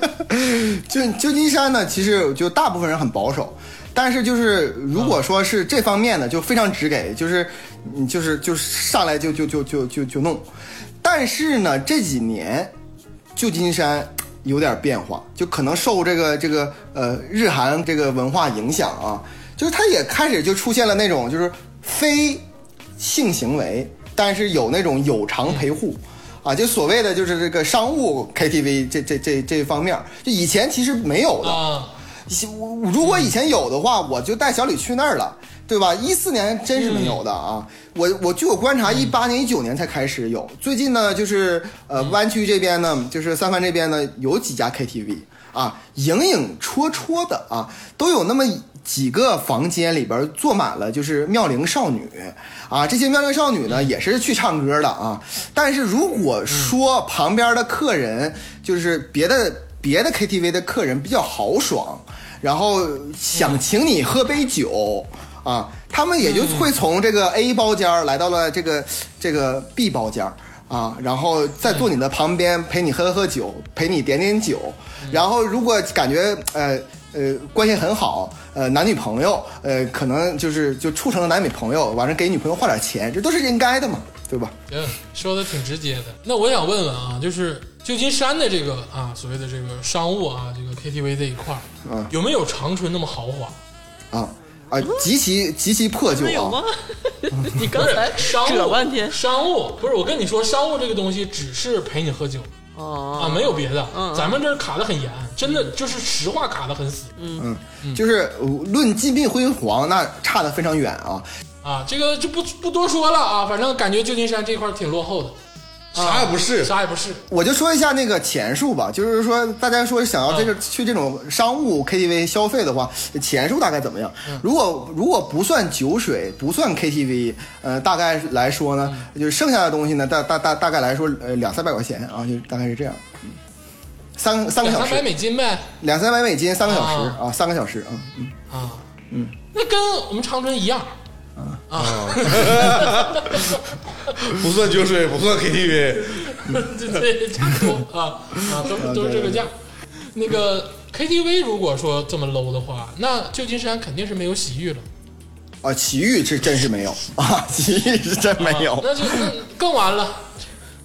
A: <laughs>
D: 就旧金山呢，其实就大部分人很保守，但是就是如果说是这方面的，就非常直给，就是你就是就是上来就就就就就就弄。但是呢，这几年旧金山有点变化，就可能受这个这个呃日韩这个文化影响啊，就是它也开始就出现了那种就是非性行为，但是有那种有偿陪护。啊，就所谓的就是这个商务 KTV 这这这这方面，就以前其实没有的。我如果以前有的话，我就带小李去那儿了，对吧？一四年真是没有的啊。我我据我观察，一八年、一九年才开始有。最近呢，就是呃湾区这边呢，就是三藩这边呢，有几家 KTV 啊，影影绰绰的啊，都有那么几个房间里边坐满了就是妙龄少女啊。这些妙龄少女呢，也是去唱歌的啊。但是如果说旁边的客人就是别的别的 KTV 的客人比较豪爽。然后想请你喝杯酒啊，他们也就会从这个 A 包间儿来到了这个这个 B 包间儿啊，然后再坐你的旁边陪你喝喝酒，陪你点点酒。然后如果感觉呃呃关系很好，呃男女朋友，呃可能就是就处成了男女朋友，完了给女朋友花点钱，这都是应该的嘛，对吧？
A: 行，说的挺直接的。那我想问问啊，就是旧金山的这个啊，所谓的这个商务啊，这个 KTV 这一块儿，
D: 嗯
A: 有没有长春那么豪华？
D: 啊啊，极其极其破旧啊
B: 有吗，？<laughs> 你刚才
A: 商务
B: 扯半天
A: 商务不是我跟你说，商务这个东西只是陪你喝酒啊，
B: 哦，
A: 没有别的。
B: 嗯
A: 咱们这儿卡的很严，真的就是实话卡的很死。
D: 嗯，就是呃论金碧辉煌，那差得非常远啊。
A: 啊，这个就不不多说了啊，反正感觉旧金山这块儿挺落后的，
C: 啥也不是，
A: 啥也不是。
D: 我就说一下那个钱数吧，就是说大家说想要这个、
A: 嗯
D: 去这种商务 KTV 消费的话，钱数大概怎么样？
A: 嗯
D: 如果如果不算酒水，不算 KTV，呃，大概来说呢，
A: 嗯
D: 就是剩下的东西呢，大大大大概来说，呃，两三百块钱啊，就大概是这样。嗯三三个小
A: 两三百
D: 时，
A: 美金呗
D: 两三百美金，三个小时
A: 啊
D: 啊，三个小时啊，嗯，
A: 啊，嗯，那跟我们长春一样啊，<laughs>
C: 不算酒水，不算 KTV，
A: 对 <laughs> 对，差不多啊啊，都都是这个价。那个 KTV 如果说这么 low 的话，那旧金山肯定是没有洗浴了，
D: 啊，洗浴是真是没有啊，洗浴是真没有
A: 啊。那就更更完了。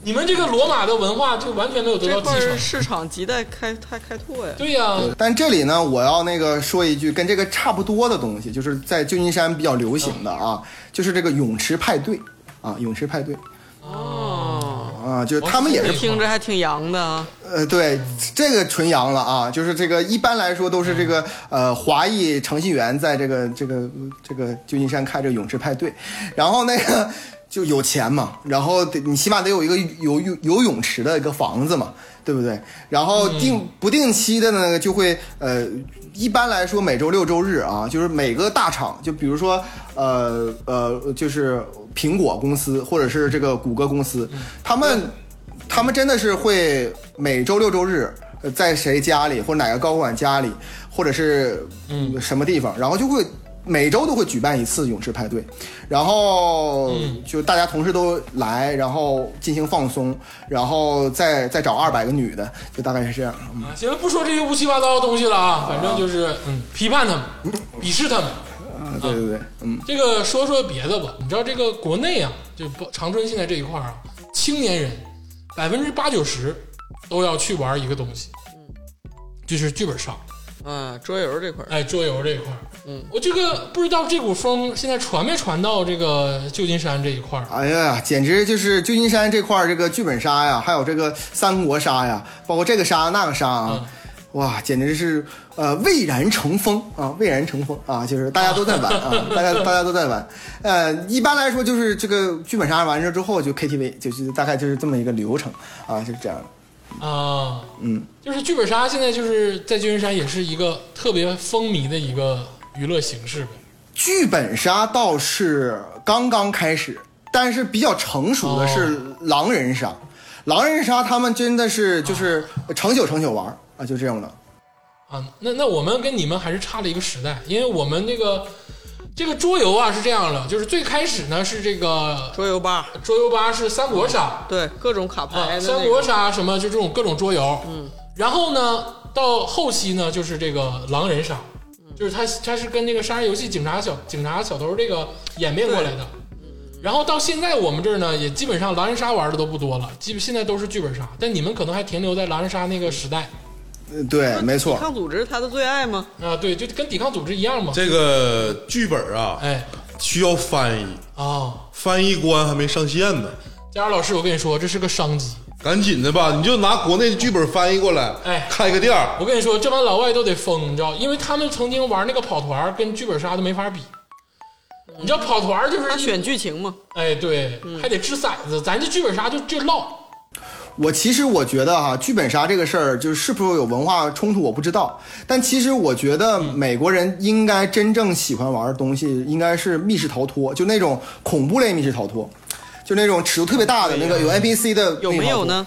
A: 你们这个罗马的文化就完全没有得到
B: 这块儿
A: 继承。
B: 市场亟待开开开拓呀。
A: 对呀、
D: 但这里呢，我要那个说一句跟这个差不多的东西，就是在旧金山比较流行的啊，就是这个泳池派对啊，泳池派对。
B: 哦，
D: 啊，就是他们也是
B: 听着还挺洋的啊。
D: 呃，对，这个纯洋了啊，就是这个一般来说都是这个呃华裔程序员在这个这个这个旧金山开这个泳池派对，然后那个就有钱嘛，然后得你起码得有一个游游游泳池的一个房子嘛，对不对？然后定不定期的呢就会呃，一般来说每周六周日啊，就是每个大厂，就比如说呃呃，就是苹果公司或者是这个谷歌公司，他们。他们真的是会每周六周日，呃在谁家里或者哪个高管家里，或者是嗯什么地方，然后就会每周都会举办一次泳池派对，然后就大家同事都来，然后进行放松，然后再再找二百个女的，就大概是这样。嗯
A: 啊，行了，不说这些乌七八糟的东西了啊，反正就是嗯，批判他们，鄙视他们。
D: 啊，对对对，嗯，
A: 这个说说别的吧，你知道这个国内啊，就不长春现在这一块儿啊，青年人百分之八九十都要去玩一个东西，就是剧本杀，
B: 啊，桌游这块儿，
A: 哎，桌游这一块儿。嗯，我这个不知道这股风现在传没传到这个旧金山这一块儿。
D: 哎呀，简直就是旧金山这块儿这个剧本杀呀，还有这个三国杀呀，包括这个杀那个杀啊，哇，简直是呃蔚然成风啊，蔚然成风啊，就是大家都在玩啊，大家大家都在玩。呃，一般来说就是这个剧本杀完事之后就 KTV，就是大概就是这么一个流程啊，就是这样的。
A: 啊，
D: 嗯，
A: 就是剧本杀现在就是在旧金山也是一个特别风靡的一个娱乐形式呗。
D: 剧本杀倒是刚刚开始，但是比较成熟的是狼人杀。狼人杀他们真的是就是成宿成宿玩啊，就这样的。
A: 啊，那那我们跟你们还是差了一个时代，因为我们这个这个桌游啊是这样的，就是最开始呢是这个
B: 桌游吧，
A: 桌游吧是三国杀，
B: 对，各种卡牌
A: 三国杀什么就这种各种桌游，嗯，然后呢到后期呢就是这个狼人杀，就是它它是跟那个杀人游戏警察小警察小偷这个演变过来的。然后到现在我们这儿呢，也基本上狼人杀玩的都不多了，基本现在都是剧本杀。但你们可能还停留在狼人杀那个时代。
D: 呃对，没错
B: 抵。抗组织他的最爱吗？
A: 啊，对，就跟抵抗组织一样嘛。
C: 这个剧本啊
A: 哎，
C: 需要翻译，
A: 啊，
C: 翻译官还没上线呢，
A: 佳儿老师，我跟你说，这是个商机。
C: 赶紧的吧，你就拿国内的剧本翻译过来，
A: 哎
C: 开个店儿，
A: 我跟你说，这帮老外都得疯，你知道，因为他们曾经玩那个跑团，跟剧本杀都没法比。你知道跑团就是
B: 他选剧情嘛，
A: 哎，对，还得掷骰子，咱这剧本杀就就唠。
D: 我其实我觉得哈、剧本杀这个事儿就是是不是有文化冲突，我不知道。但其实我觉得美国人应该真正喜欢玩的东西应该是密室逃脱，就那种恐怖类密室逃脱，就那种尺度特别大的那个有 NPC 的。
B: 有没有？呢？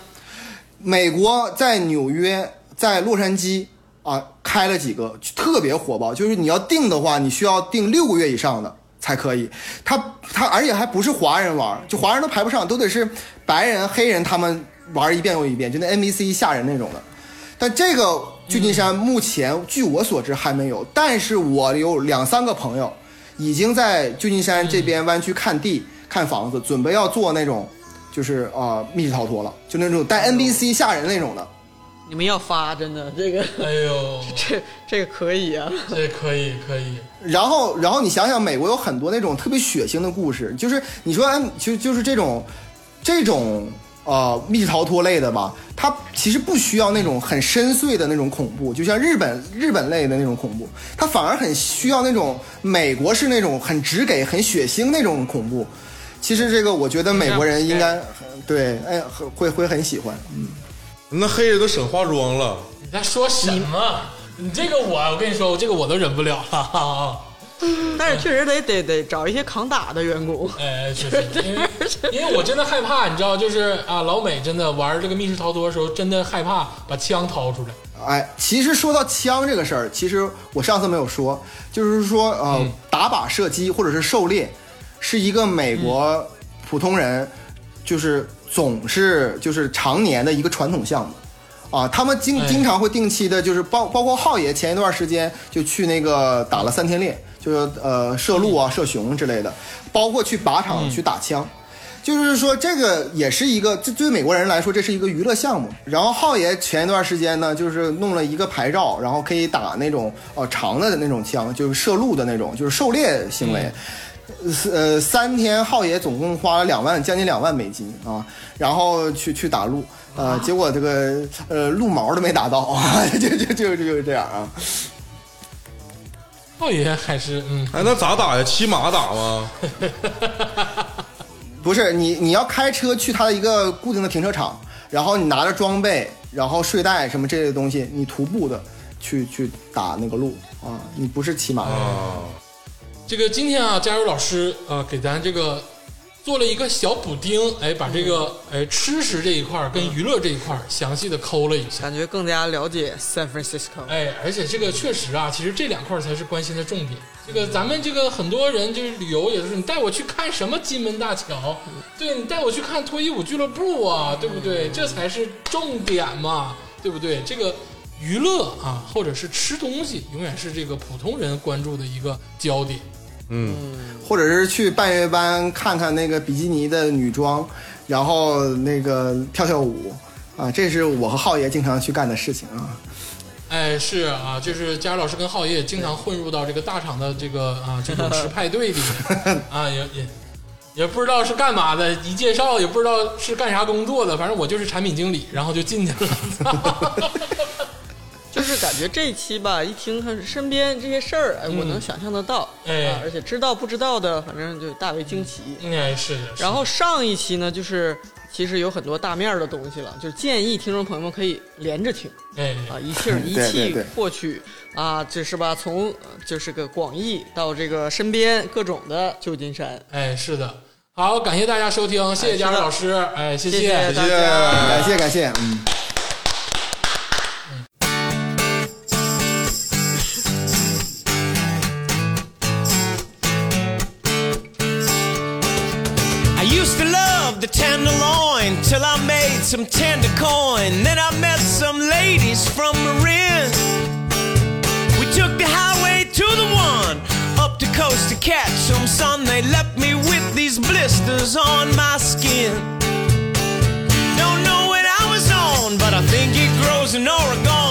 D: 美国在纽约、在洛杉矶啊开了几个特别火爆，就是你要订的话，你需要订六个月以上的才可以。他他而且还不是华人玩，就华人都排不上，都得是白人、黑人他们玩一遍又一遍，就那 NPC 吓人那种的。但这个旧金山目前据我所知还没有，但是我有两三个朋友已经在旧金山这边湾区看地、看房子，准备要做那种就是呃密室逃脱了，就那种带 NPC 吓人那种的。
B: 你们要发，真的这个
A: 哎呦，<laughs>
B: 这这个可以啊。
A: 这可以可以，
D: 然后，然后你想想，美国有很多那种特别血腥的故事，就是你说，哎就就是这种，这种呃密室逃脱类的吧，它其实不需要那种很深邃的那种恐怖，就像日本日本类的那种恐怖，它反而很需要那种美国是那种很直给、很血腥那种恐怖。其实这个我觉得美国人应该对，哎，很会会很喜欢。嗯，
C: 那黑人都省化妆了，
A: 你在说什么？你这个我，我跟你说，我这个我都忍不了了。<laughs>
B: 但是确实得得得找一些扛打的员工。
A: 哎，确 <laughs> 实，因为因为我真的害怕，你知道，就是啊，老美真的玩这个密室逃脱的时候，真的害怕把枪掏出来。
D: 哎，其实说到枪这个事儿，其实我上次没有说，就是说呃，
A: 嗯
D: 打靶射击或者是狩猎，是一个美国普通人就是总是就是常年的一个传统项目。啊，他们经
A: 哎
D: 经常会定期的，就是包包括浩爷前一段时间就去那个打了三天猎，就是呃射鹿啊、射熊之类的，包括去靶场去打枪。就是说，这个也是一个，这对美国人来说，这是一个娱乐项目。然后浩爷前一段时间呢，就是弄了一个牌照，然后可以打那种呃长的那种枪，就是射鹿的那种，就是狩猎行为。呃，三天浩爷总共花了两万，将近两万美金啊，然后去去打鹿，呃，结果这个呃鹿毛都没打到 <laughs> 啊，就就就就是这样啊。
A: 浩爷还是嗯，
C: 哎，那咋打呀？骑马打吗？<laughs>
D: 不是你，你要开车去他的一个固定的停车场，然后你拿着装备，然后睡袋什么这类东西，你徒步的去去打那个路啊，你不是骑马。
C: 啊，
A: 这个今天啊，加油老师呃给咱这个做了一个小补丁，哎，把这个哎吃食这一块儿跟娱乐这一块儿详细的抠了一下。
B: 感觉更加了解 San Francisco。
A: 哎，而且这个确实啊，其实这两块儿才是关心的重点。这个咱们这个很多人就是旅游，也就是你带我去看什么金门大桥，对你带我去看脱衣舞俱乐部啊，对不对？这才是重点嘛，对不对？这个娱乐啊，或者是吃东西，永远是这个普通人关注的一个焦点。
C: 嗯，
D: 或者是去半月班看看那个比基尼的女装，然后那个跳跳舞啊，这是我和浩爷经常去干的事情啊。
A: 哎，是啊，就是佳老师跟浩爷也经常混入到这个大厂的这个啊这种吃派对里 <laughs> 啊，也也也不知道是干嘛的，一介绍也不知道是干啥工作的，反正我就是产品经理，然后就进去了。<laughs>
B: 就是感觉这一期吧，一听他身边这些事儿，哎，我能想象得到，
A: 哎
B: 啊而且知道不知道的，反正就大为惊奇。
A: 哎，是的，是
B: 然后上一期呢，就是其实有很多大面儿的东西了，就是建议听众朋友们可以连着听
A: 哎，
B: 啊，一气儿一气 <laughs>
D: 对
B: 获取啊，这是吧？从呃就是个广义到这个身边各种的旧金山，
A: 哎，是的。好，感谢大家收听，谢谢佳老师，哎，谢
B: 谢
A: 谢
B: 谢。
D: 感谢感谢，嗯。
F: Till I made some tender coin. Then I met some ladies from Marin. We took the highway to the one up the coast to catch some sun. They left me with these blisters on my skin. Don't know when I was on, but I think it grows in Oregon.